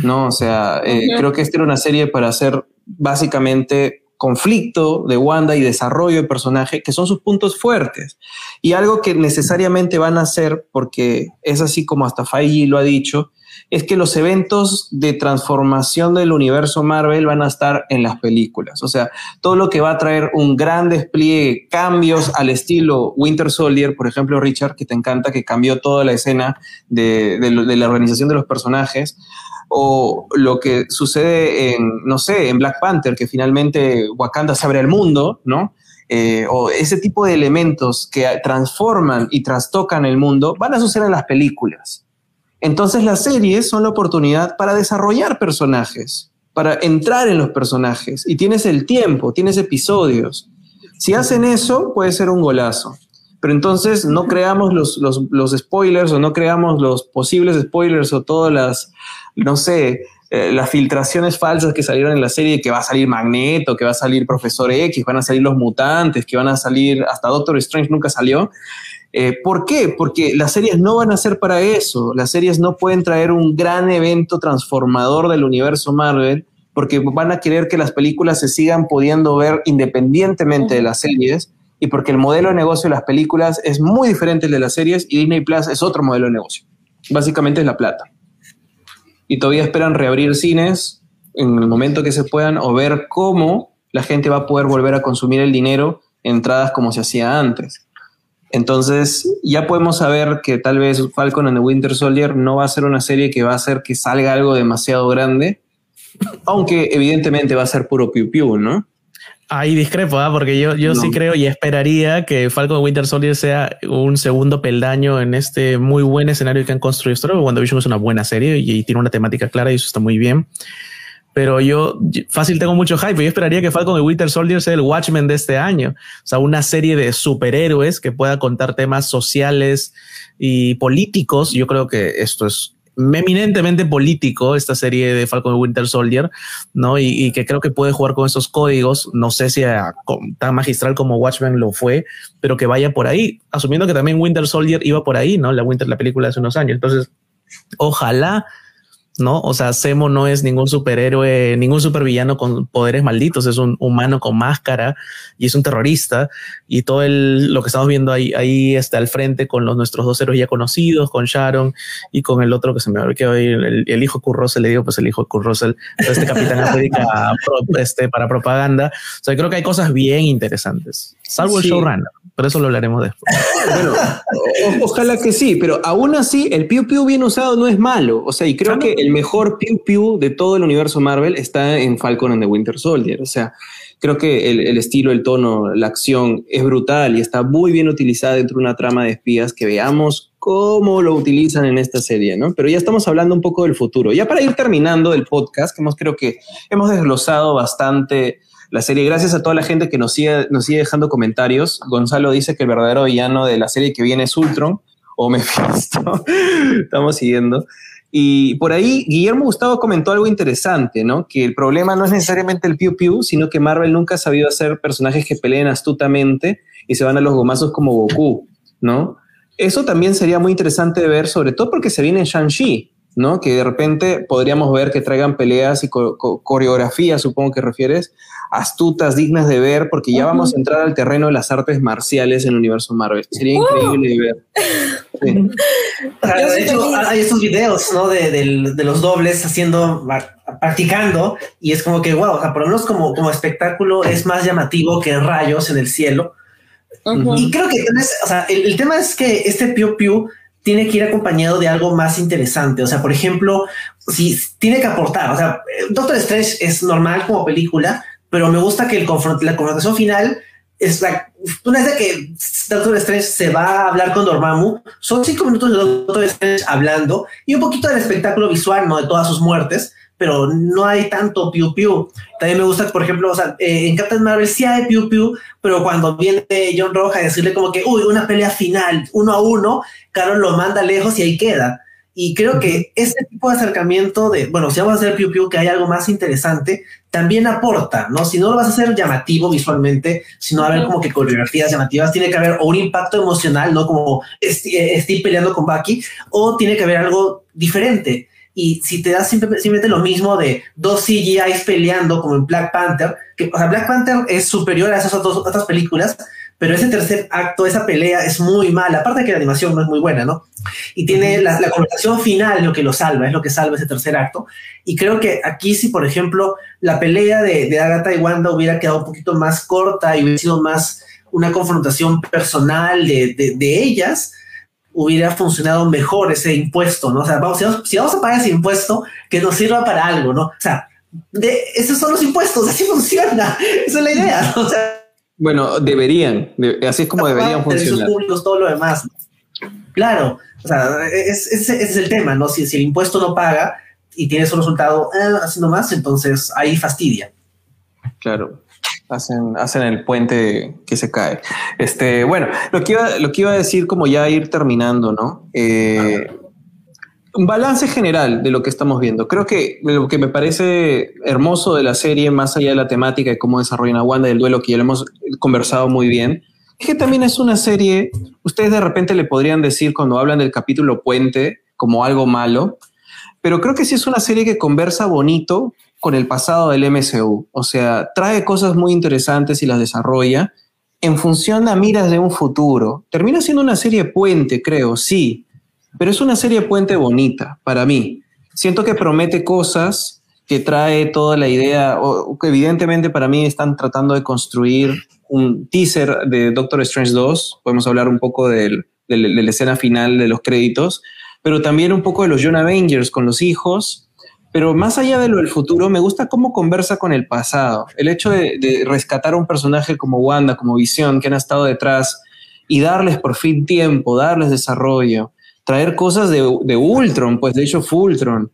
¿no? O sea, eh, creo que esta era una serie para hacer básicamente conflicto de Wanda y desarrollo de personaje, que son sus puntos fuertes. Y algo que necesariamente van a hacer, porque es así como hasta Feige lo ha dicho, es que los eventos de transformación del universo Marvel van a estar en las películas. O sea, todo lo que va a traer un gran despliegue, cambios al estilo Winter Soldier, por ejemplo, Richard, que te encanta, que cambió toda la escena de, la organización de los personajes o lo que sucede en, no sé, en Black Panther, que finalmente Wakanda se abre al mundo, ¿no? Eh, o ese tipo de elementos que transforman y trastocan el mundo, van a suceder en las películas. Entonces las series son la oportunidad para desarrollar personajes, para entrar en los personajes. Y tienes el tiempo, tienes episodios. Si hacen eso, puede ser un golazo. Pero entonces no creamos los, los, los spoilers o no creamos los posibles spoilers o todas las, no sé, eh, las filtraciones falsas que salieron en la serie, que va a salir Magneto, que va a salir Profesor X, van a salir los mutantes, que van a salir, hasta Doctor Strange nunca salió. Eh, ¿Por qué? Porque las series no van a ser para eso. Las series no pueden traer un gran evento transformador del universo Marvel, porque van a querer que las películas se sigan pudiendo ver independientemente de las series y porque el modelo de negocio de las películas es muy diferente al de las series y Disney Plus es otro modelo de negocio. Básicamente es la plata y todavía esperan reabrir cines en el momento que se puedan o ver cómo la gente va a poder volver a consumir el dinero en entradas como se hacía antes. Entonces, ya podemos saber que tal vez Falcon and the Winter Soldier no va a ser una serie que va a hacer que salga algo demasiado grande, aunque evidentemente va a ser puro piu piu, ¿no? Ahí discrepo, ¿ah? porque yo, yo sí creo y esperaría que Falcon Winter Soldier sea un segundo peldaño en este muy buen escenario que han construido. Esto WandaVision es una buena serie y, tiene una temática clara y eso está muy bien. Pero yo fácil tengo mucho hype. Yo esperaría que Falcon Winter Soldier sea el Watchmen de este año. O sea, una serie de superhéroes que pueda contar temas sociales y políticos. Yo creo que esto es eminentemente político esta serie de Falcon Winter Soldier, ¿no? Y, que creo que puede jugar con esos códigos, no sé si tan magistral como Watchmen lo fue, pero que vaya por ahí, asumiendo que también Winter Soldier iba por ahí, ¿no? La Winter, la película de hace unos años. Entonces, ojalá ¿no? O sea, Zemo no es ningún superhéroe, ningún supervillano con poderes malditos, es un humano con máscara y es un terrorista. Y todo el, lo que estamos viendo ahí, ahí está al frente con los, nuestros dos héroes ya conocidos, con Sharon y con el otro que se me olvidó, el, el hijo Kurt Russell, le digo, pues el hijo Kurt Russell, este Capitán América este, para propaganda. O sea, creo que hay cosas bien interesantes, salvo el showrunner, pero eso lo hablaremos después. Bueno, ojalá que sí, pero aún así el Piu Piu bien usado no es malo. O sea, y creo que el mejor Piu Piu de todo el universo Marvel está en Falcon and the Winter Soldier. O sea, creo que el, estilo, el tono, la acción es brutal y está muy bien utilizada dentro de una trama de espías que veamos cómo lo utilizan en esta serie, ¿no? Pero ya estamos hablando un poco del futuro. Ya para ir terminando el podcast, que hemos creo que hemos desglosado bastante la serie. Gracias a toda la gente que nos sigue, nos sigue dejando comentarios. Gonzalo dice que el verdadero villano de la serie que viene es Ultron o Mephisto. Estamos siguiendo. Y por ahí Guillermo Gustavo comentó algo interesante, ¿no? Que el problema no es necesariamente el Piu Piu, sino que Marvel nunca ha sabido hacer personajes que peleen astutamente y se van a los gomazos como Goku, ¿no? Eso también sería muy interesante de ver, sobre todo porque se viene Shang-Chi, ¿no? Que de repente podríamos ver que traigan peleas y coreografías, supongo que refieres, astutas, dignas de ver, porque ya vamos a entrar al terreno de las artes marciales en el universo Marvel. Sería increíble ver. de hecho, hay estos videos, ¿no? De, los dobles haciendo, practicando, y es como que, wow, o sea, por lo menos como, como espectáculo es más llamativo que rayos en el cielo. Y creo que o sea, el, el, tema es que este Piu Piu tiene que ir acompañado de algo más interesante. O sea, por ejemplo, si tiene que aportar, o sea, Doctor Strange es normal como película, pero me gusta que el la confrontación final es la, una vez que Doctor Strange se va a hablar con Dormammu, son cinco minutos de Doctor Strange hablando y un poquito del espectáculo visual, ¿no? De todas sus muertes, pero no hay tanto piu piu. También me gusta, por ejemplo, o sea, eh, en Captain Marvel sí hay piu piu, pero cuando viene John Roja a decirle como que, uy, una pelea final, uno a uno, Carol lo manda lejos y ahí queda. Y creo que este tipo de acercamiento de, bueno, si vamos a hacer piu piu, que hay algo más interesante, también aporta, ¿no? Si no lo vas a hacer llamativo visualmente, sino a ver como que coreografías llamativas, tiene que haber o un impacto emocional, ¿no? Como eh, estoy peleando con Bucky, o tiene que haber algo diferente. Y si te das simplemente lo mismo de dos CGIs peleando como en Black Panther, que o sea, Black Panther es superior a esas otras películas, pero ese tercer acto, esa pelea es muy mala, aparte de que la animación no es muy buena, ¿no? Y tiene la, la conversación final lo que lo salva, es lo que salva ese tercer acto. Y creo que aquí si, por ejemplo, la pelea de, de Agatha y Wanda hubiera quedado un poquito más corta y hubiera sido más una confrontación personal de, de, de ellas, hubiera funcionado mejor ese impuesto, ¿no? O sea, vamos, si, vamos, a pagar ese impuesto, que nos sirva para algo, ¿no? O sea, de, esos son los impuestos, así funciona, esa es la idea, ¿no? O sea, bueno, deberían, así es como deberían funcionar. públicos, todo lo demás. Claro, o sea, ese es, el tema, ¿no? Si, si, el impuesto no paga y tienes un resultado eh, haciendo más, entonces ahí fastidia. Claro hacen, hacen el puente que se cae. Este, bueno, lo que iba, lo que iba a decir, como ya ir terminando, ¿no? Eh, un balance general de lo que estamos viendo. Creo que lo que me parece hermoso de la serie, más allá de la temática y cómo desarrollan a Wanda y el duelo, que ya lo hemos conversado muy bien, es que también es una serie, ustedes de repente le podrían decir cuando hablan del capítulo puente como algo malo, pero creo que sí es una serie que conversa bonito con el pasado del MCU. O sea, trae cosas muy interesantes y las desarrolla en función a miras de un futuro. Termina siendo una serie puente, creo, sí, pero es una serie puente bonita para mí. Siento que promete cosas, que trae toda la idea, o que evidentemente para mí están tratando de construir un teaser de Doctor Strange 2. Podemos hablar un poco de la escena final de los créditos, pero también un poco de los Young Avengers con los hijos pero más allá de lo del futuro, me gusta cómo conversa con el pasado. El hecho de, rescatar a un personaje como Wanda, como Visión, que han estado detrás y darles por fin tiempo, darles desarrollo, traer cosas de, de Ultron, pues de hecho fue Ultron.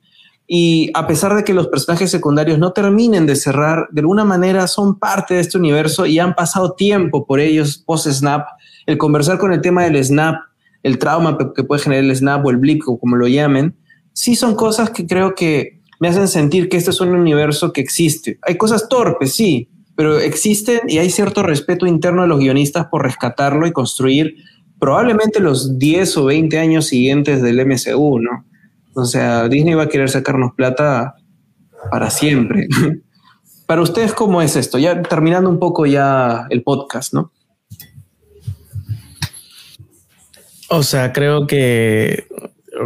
Y a pesar de que los personajes secundarios no terminen de cerrar, de alguna manera son parte de este universo y han pasado tiempo por ellos post-snap. El conversar con el tema del snap, el trauma que puede generar el snap o el blip, o como lo llamen, sí son cosas que creo que me hacen sentir que este es un universo que existe. Hay cosas torpes, sí, pero existen y hay cierto respeto interno de los guionistas por rescatarlo y construir probablemente los 10 o 20 años siguientes del MCU, ¿no? O sea, Disney va a querer sacarnos plata para siempre. para ustedes, ¿cómo es esto? Ya terminando un poco ya el podcast, ¿no? O sea, creo que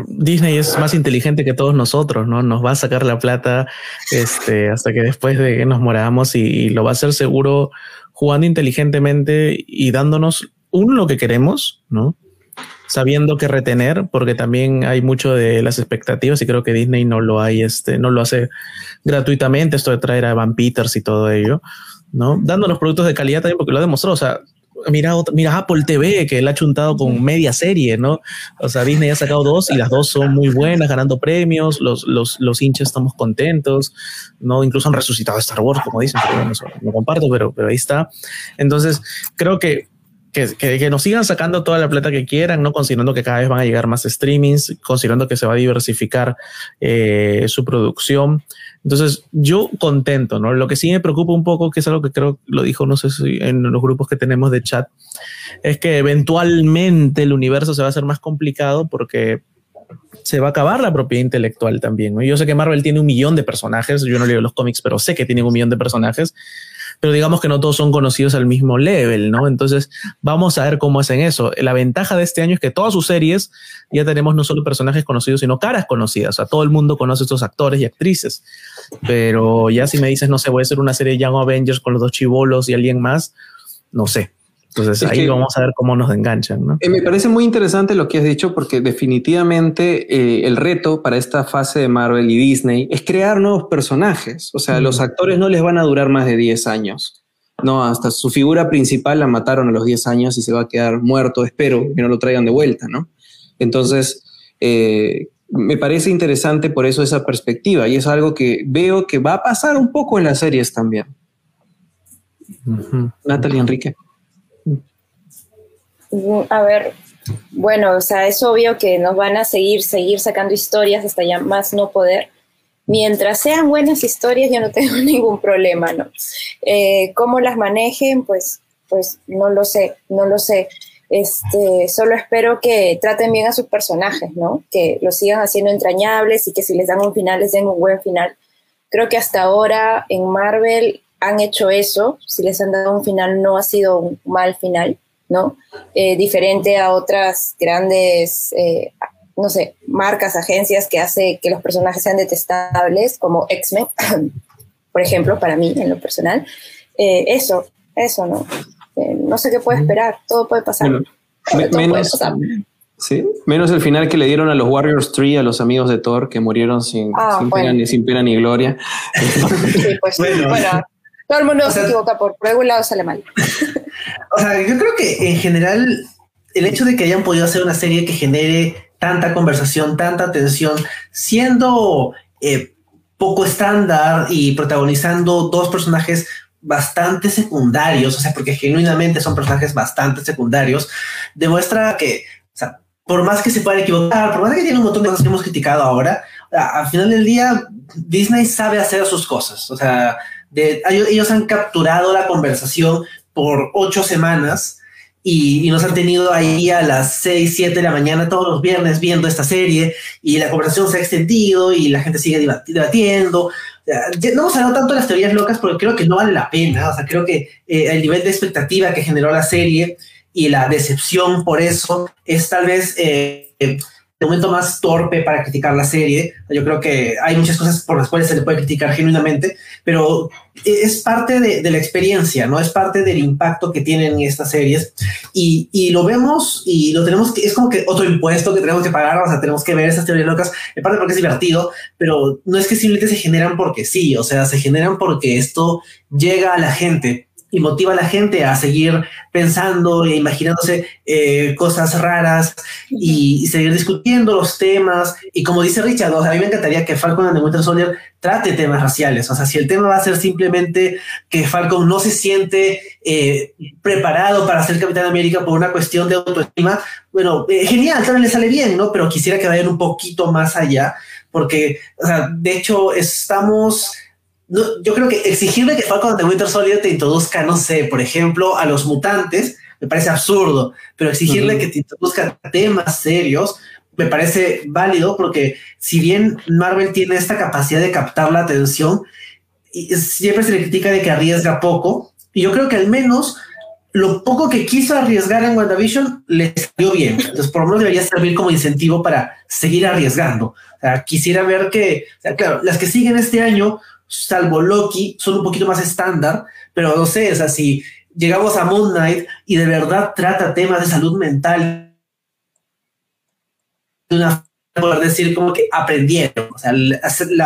Disney es más inteligente que todos nosotros, ¿no? Nos va a sacar la plata este, hasta que después de que nos moramos y, lo va a hacer seguro jugando inteligentemente y dándonos un lo que queremos, ¿no? Sabiendo que retener, porque también hay mucho de las expectativas y creo que Disney no lo hay, este, no lo hace gratuitamente, esto de traer a Van Peters y todo ello, ¿no? Dándonos productos de calidad también porque lo demostró, o sea, mira, mira Apple TV, que él ha chuntado con media serie, ¿no? O sea, Disney ha sacado dos y las dos son muy buenas, ganando premios, los, los, los hinchas estamos contentos, ¿no? Incluso han resucitado Star Wars, como dicen, pero bueno, eso no comparto, pero, pero ahí está. Entonces, creo que que, que, nos sigan sacando toda la plata que quieran, ¿no? Considerando que cada vez van a llegar más streamings, considerando que se va a diversificar eh, su producción. Entonces, yo contento, ¿no? Lo que sí me preocupa un poco, que es algo que creo lo dijo, no sé si en los grupos que tenemos de chat, es que eventualmente el universo se va a hacer más complicado porque se va a acabar la propiedad intelectual también. ¿no? Yo sé que Marvel tiene un millón de personajes, yo no leo los cómics, pero sé que tiene un millón de personajes pero digamos que no todos son conocidos al mismo level, ¿no? Entonces, vamos a ver cómo hacen eso. La ventaja de este año es que todas sus series ya tenemos no solo personajes conocidos, sino caras conocidas. O sea, todo el mundo conoce a estos actores y actrices. Pero ya si me dices, no sé, voy a hacer una serie de Young Avengers con los dos chivolos y alguien más, no sé. Entonces ahí vamos a ver cómo nos enganchan. ¿no? Eh, me parece muy interesante lo que has dicho porque definitivamente eh, el reto para esta fase de Marvel y Disney es crear nuevos personajes. O sea, los actores no les van a durar más de 10 años. No, hasta su figura principal la mataron a los 10 años y se va a quedar muerto. Espero que no lo traigan de vuelta, ¿no? Entonces, eh, me parece interesante por eso esa perspectiva y es algo que veo que va a pasar un poco en las series también. Natalie Enrique. A ver, bueno, o sea, es obvio que nos van a seguir, seguir sacando historias hasta ya más no poder. Mientras sean buenas historias, yo no tengo ningún problema, ¿no? Eh, ¿Cómo las manejen? Pues, pues no lo sé, no lo sé. Este, solo espero que traten bien a sus personajes, ¿no? Que los sigan haciendo entrañables y que si les dan un final, les den un buen final. Creo que hasta ahora en Marvel han hecho eso. Si les han dado un final, no ha sido un mal final. ¿No? Eh, diferente a otras grandes, eh, no sé, marcas, agencias que hace que los personajes sean detestables, como X-Men, por ejemplo, para mí, en lo personal. Eh, eso, eso, ¿no? no sé qué puede esperar, todo puede pasar. menos, Sí, menos el final que le dieron a los Warriors 3, a los amigos de Thor, que murieron sin, ah, pena, ni, sin pena ni gloria. Sí, pues, bueno. todo el mundo se equivoca, por, por algún lado sale mal. O sea, yo creo que en general el hecho de que hayan podido hacer una serie que genere tanta conversación, tanta atención, siendo eh, poco estándar y protagonizando dos personajes bastante secundarios, o sea, porque genuinamente son personajes bastante secundarios, demuestra que, o sea, por más que se puedan equivocar, por más que tiene un montón de cosas que hemos criticado ahora, al final del día Disney sabe hacer sus cosas, o sea, ellos han capturado la conversación por ocho semanas y, nos han tenido ahí a las seis, siete de la mañana todos los viernes viendo esta serie y la conversación se ha extendido y la gente sigue debatiendo. No hemos hablado tanto de las teorías locas porque creo que no vale la pena. O sea, creo que eh, el nivel de expectativa que generó la serie y la decepción por eso es tal vez... Eh, el momento más torpe para criticar la serie. Yo creo que hay muchas cosas por las cuales se le puede criticar genuinamente, pero es parte de, la experiencia, ¿no? Es parte del impacto que tienen estas series y, y, lo vemos y lo tenemos que, es como que otro impuesto que tenemos que pagar, o sea, tenemos que ver esas teorías locas, en parte porque es divertido, pero no es que simplemente se generan porque sí, o sea, se generan porque esto llega a la gente y motiva a la gente a seguir pensando e imaginándose eh, cosas raras y, seguir discutiendo los temas. Y como dice Richard, a mí me encantaría que Falcon and the Winter Soldier trate temas raciales. O sea, si el tema va a ser simplemente que Falcon no se siente eh, preparado para ser Capitán América por una cuestión de autoestima, bueno, eh, genial, también le sale bien, ¿no? Pero quisiera que vayan un poquito más allá, porque, o sea, de hecho, estamos yo creo que exigirle que Falcon de Winter Soldier te introduzca, no sé, por ejemplo, a los mutantes, me parece absurdo, pero exigirle que te introduzca temas serios, me parece válido porque si bien Marvel tiene esta capacidad de captar la atención, siempre se le critica de que arriesga poco. Y yo creo que al menos lo poco que quiso arriesgar en WandaVision le salió bien. Entonces, por lo menos debería servir como incentivo para seguir arriesgando. quisiera ver que, claro, las que siguen este año, salvo Loki, son un poquito más estándar, pero no sé, o sea, si llegamos a Moon Knight y de verdad trata temas de salud mental de una poder decir como que aprendieron, o sea,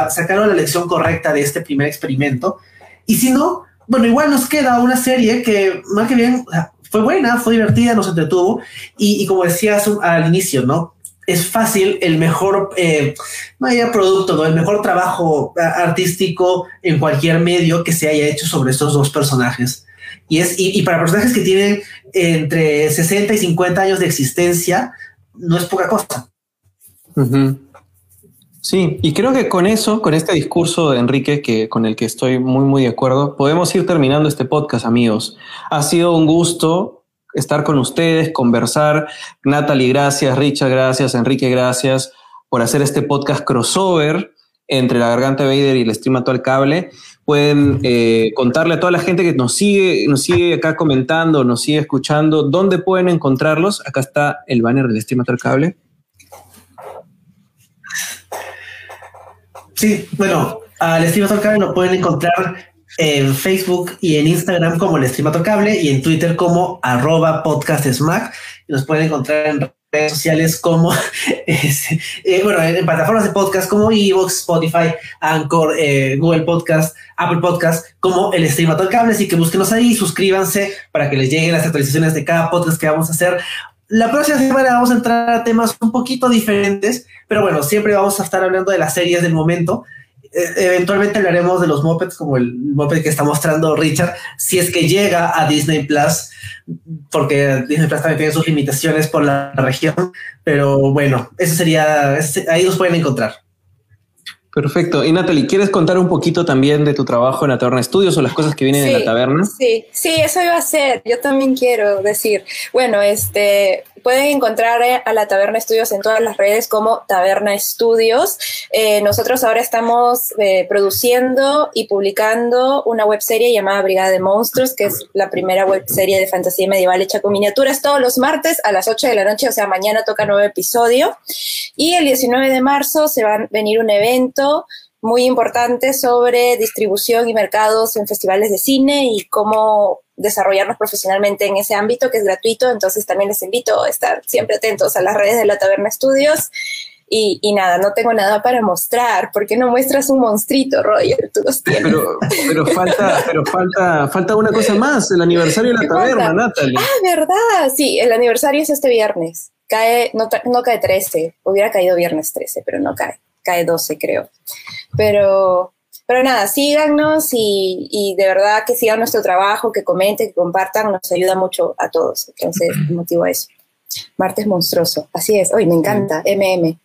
sacaron la lección correcta de este primer experimento. Y si no, bueno, igual nos queda una serie que más que bien fue buena, fue divertida, nos entretuvo. Y, como decías al inicio, ¿no? Es fácil el mejor, eh, haya producto, ¿no? El mejor trabajo artístico en cualquier medio que se haya hecho sobre estos dos personajes. Y, es, y, para personajes que tienen entre 60 y 50 años de existencia, no es poca cosa. Sí, y creo que con eso, con este discurso de Enrique, que con el que estoy muy, muy de acuerdo, podemos ir terminando este podcast, amigos. Ha sido un gusto estar con ustedes, conversar. Natalie, gracias. Richard, gracias. Enrique, gracias por hacer este podcast crossover entre la Garganta Vader y el stream actual cable. Pueden eh, contarle a toda la gente que nos sigue, nos sigue acá comentando, nos sigue escuchando, dónde pueden encontrarlos. Acá está el banner del stream actual cable. Sí, bueno, al Estimator Cable lo pueden encontrar en Facebook y en Instagram como el Estimator Cable y en Twitter como arroba podcast smack. Nos pueden encontrar en redes sociales como, eh, bueno, en, plataformas de podcast como Evox, Spotify, Anchor, eh, Google Podcast, Apple Podcast, como el Estimator Cable. Así que búsquenos ahí, suscríbanse para que les lleguen las actualizaciones de cada podcast que vamos a hacer. La próxima semana vamos a entrar a temas un poquito diferentes, pero bueno, siempre vamos a estar hablando de las series del momento. E, eventualmente hablaremos de los mopeds, como el moped que está mostrando Richard, si es que llega a Disney Plus, porque Disney Plus también tiene sus limitaciones por la región, pero bueno, eso sería, ahí los pueden encontrar. Perfecto. Y Natalie, ¿quieres contar un poquito también de tu trabajo en la Taberna Estudios o las cosas que vienen en la taberna? Sí, sí, eso iba a ser. Yo también quiero decir. Bueno, este, pueden encontrar eh, a la Taberna Estudios en todas las redes como Taberna Estudios. Eh, nosotros ahora estamos eh, produciendo y publicando una webserie llamada Brigada de Monstruos, que es la primera webserie de fantasía medieval hecha con miniaturas todos los martes a las 8 de la noche, o sea, mañana toca nuevo episodio. Y el 19 de marzo se va a venir un evento muy importante sobre distribución y mercados en festivales de cine y cómo desarrollarnos profesionalmente en ese ámbito que es gratuito. Entonces también les invito a estar siempre atentos a las redes de la Taberna Estudios. Y, nada, no tengo nada para mostrar. ¿Por qué no muestras un monstruito, Roger? Tú los tienes. Pero, pero, falta, pero falta, falta una cosa más, el aniversario de la taberna, Natalie. Ah, verdad. Sí, el aniversario es este viernes. Cae, no, no cae 13, hubiera caído viernes 13, pero no cae, cae 12 creo. Pero pero nada, síganos y, de verdad que sigan nuestro trabajo, que comenten, que compartan, nos ayuda mucho a todos. Entonces, motivo eso. Martes monstruoso, así es. Hoy me encanta, MM.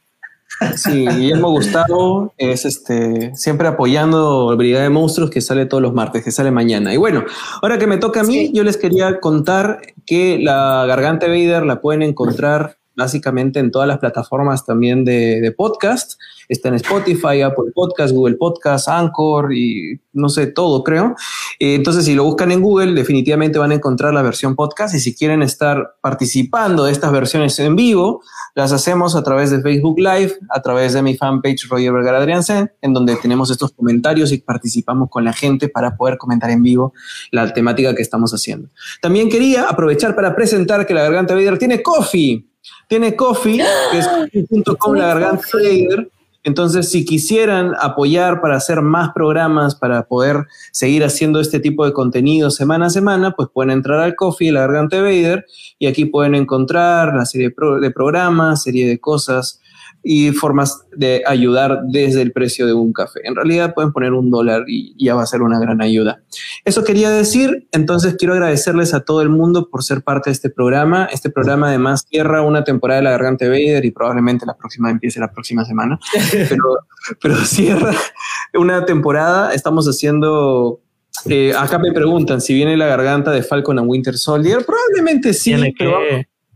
Sí, Guillermo Gustavo es este siempre apoyando Brigada de Monstruos que sale todos los martes, que sale mañana. Y bueno, ahora que me toca a mí, yo les quería contar que la Garganta Vader la pueden encontrar básicamente en todas las plataformas también de, podcast. Está en Spotify, Apple Podcast, Google Podcast, Anchor y no sé, todo creo. Eh, entonces, si lo buscan en Google, definitivamente van a encontrar la versión podcast y si quieren estar participando de estas versiones en vivo, las hacemos a través de Facebook Live, a través de mi fanpage Roger Vergara Adriansen, en donde tenemos estos comentarios y participamos con la gente para poder comentar en vivo la temática que estamos haciendo. También quería aprovechar para presentar que la Garganta Vader tiene coffee. Tiene Coffee, que es com la garganta trader. Entonces, si quisieran apoyar para hacer más programas, para poder seguir haciendo este tipo de contenido semana a semana, pues pueden entrar al Coffee, la garganta Vader, y aquí pueden encontrar la serie de programas, serie de cosas y formas de ayudar desde el precio de un café. En realidad pueden poner un dólar y ya va a ser una gran ayuda. Eso quería decir, entonces quiero agradecerles a todo el mundo por ser parte de este programa. Este programa además cierra una temporada de La Garganta Vader y probablemente la próxima empiece la próxima semana, pero, pero cierra una temporada. Estamos haciendo eh, acá me preguntan si viene la garganta de Falcon a Winter Soldier. Probablemente sí, pero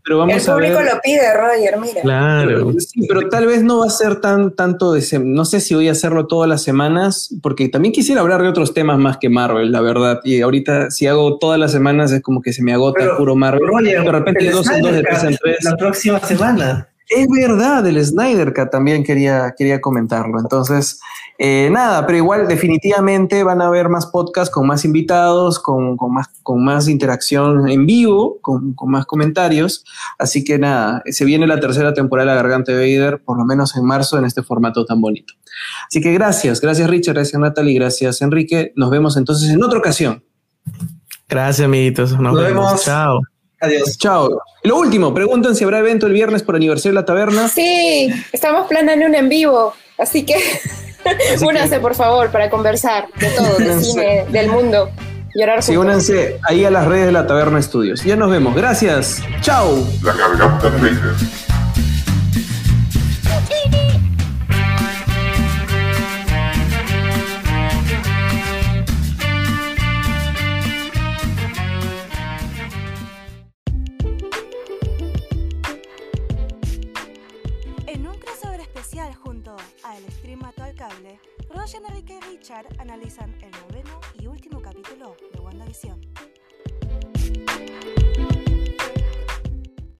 pero vamos El público lo pide, Roger, mira. Claro. Sí, pero tal vez no va a ser tan tanto de sem- no sé si voy a hacerlo todas las semanas, porque también quisiera hablar de otros temas más que Marvel, la verdad. Y ahorita si hago todas las semanas es como que se me agota Pero, puro Marvel. Roger, de repente dos en dos, de tres en tres. La próxima semana. Es verdad, el Snyder Cut también quería, quería comentarlo. Entonces, eh, nada, pero igual definitivamente van a haber más podcasts con más invitados, con, con más, con más interacción en vivo, con, con más comentarios. Así que nada, se viene la tercera temporada de La Garganta de Vader, por lo menos en marzo, en este formato tan bonito. Así que gracias, gracias Richard, gracias Natalie, gracias Enrique. Nos vemos entonces en otra ocasión. Gracias, amiguitos. Nos, Nos vemos. vemos. Chao. Adiós. Chao. Lo último, preguntan si habrá evento el viernes por aniversario de la taberna. Sí, estamos planeando un en vivo, así que Así únanse que- por favor para conversar de todo, de cine, del mundo. Llorar Sí, juntos. únanse ahí a las redes de la Taberna Estudios. Ya nos vemos. Gracias. Chao. Richard analizan el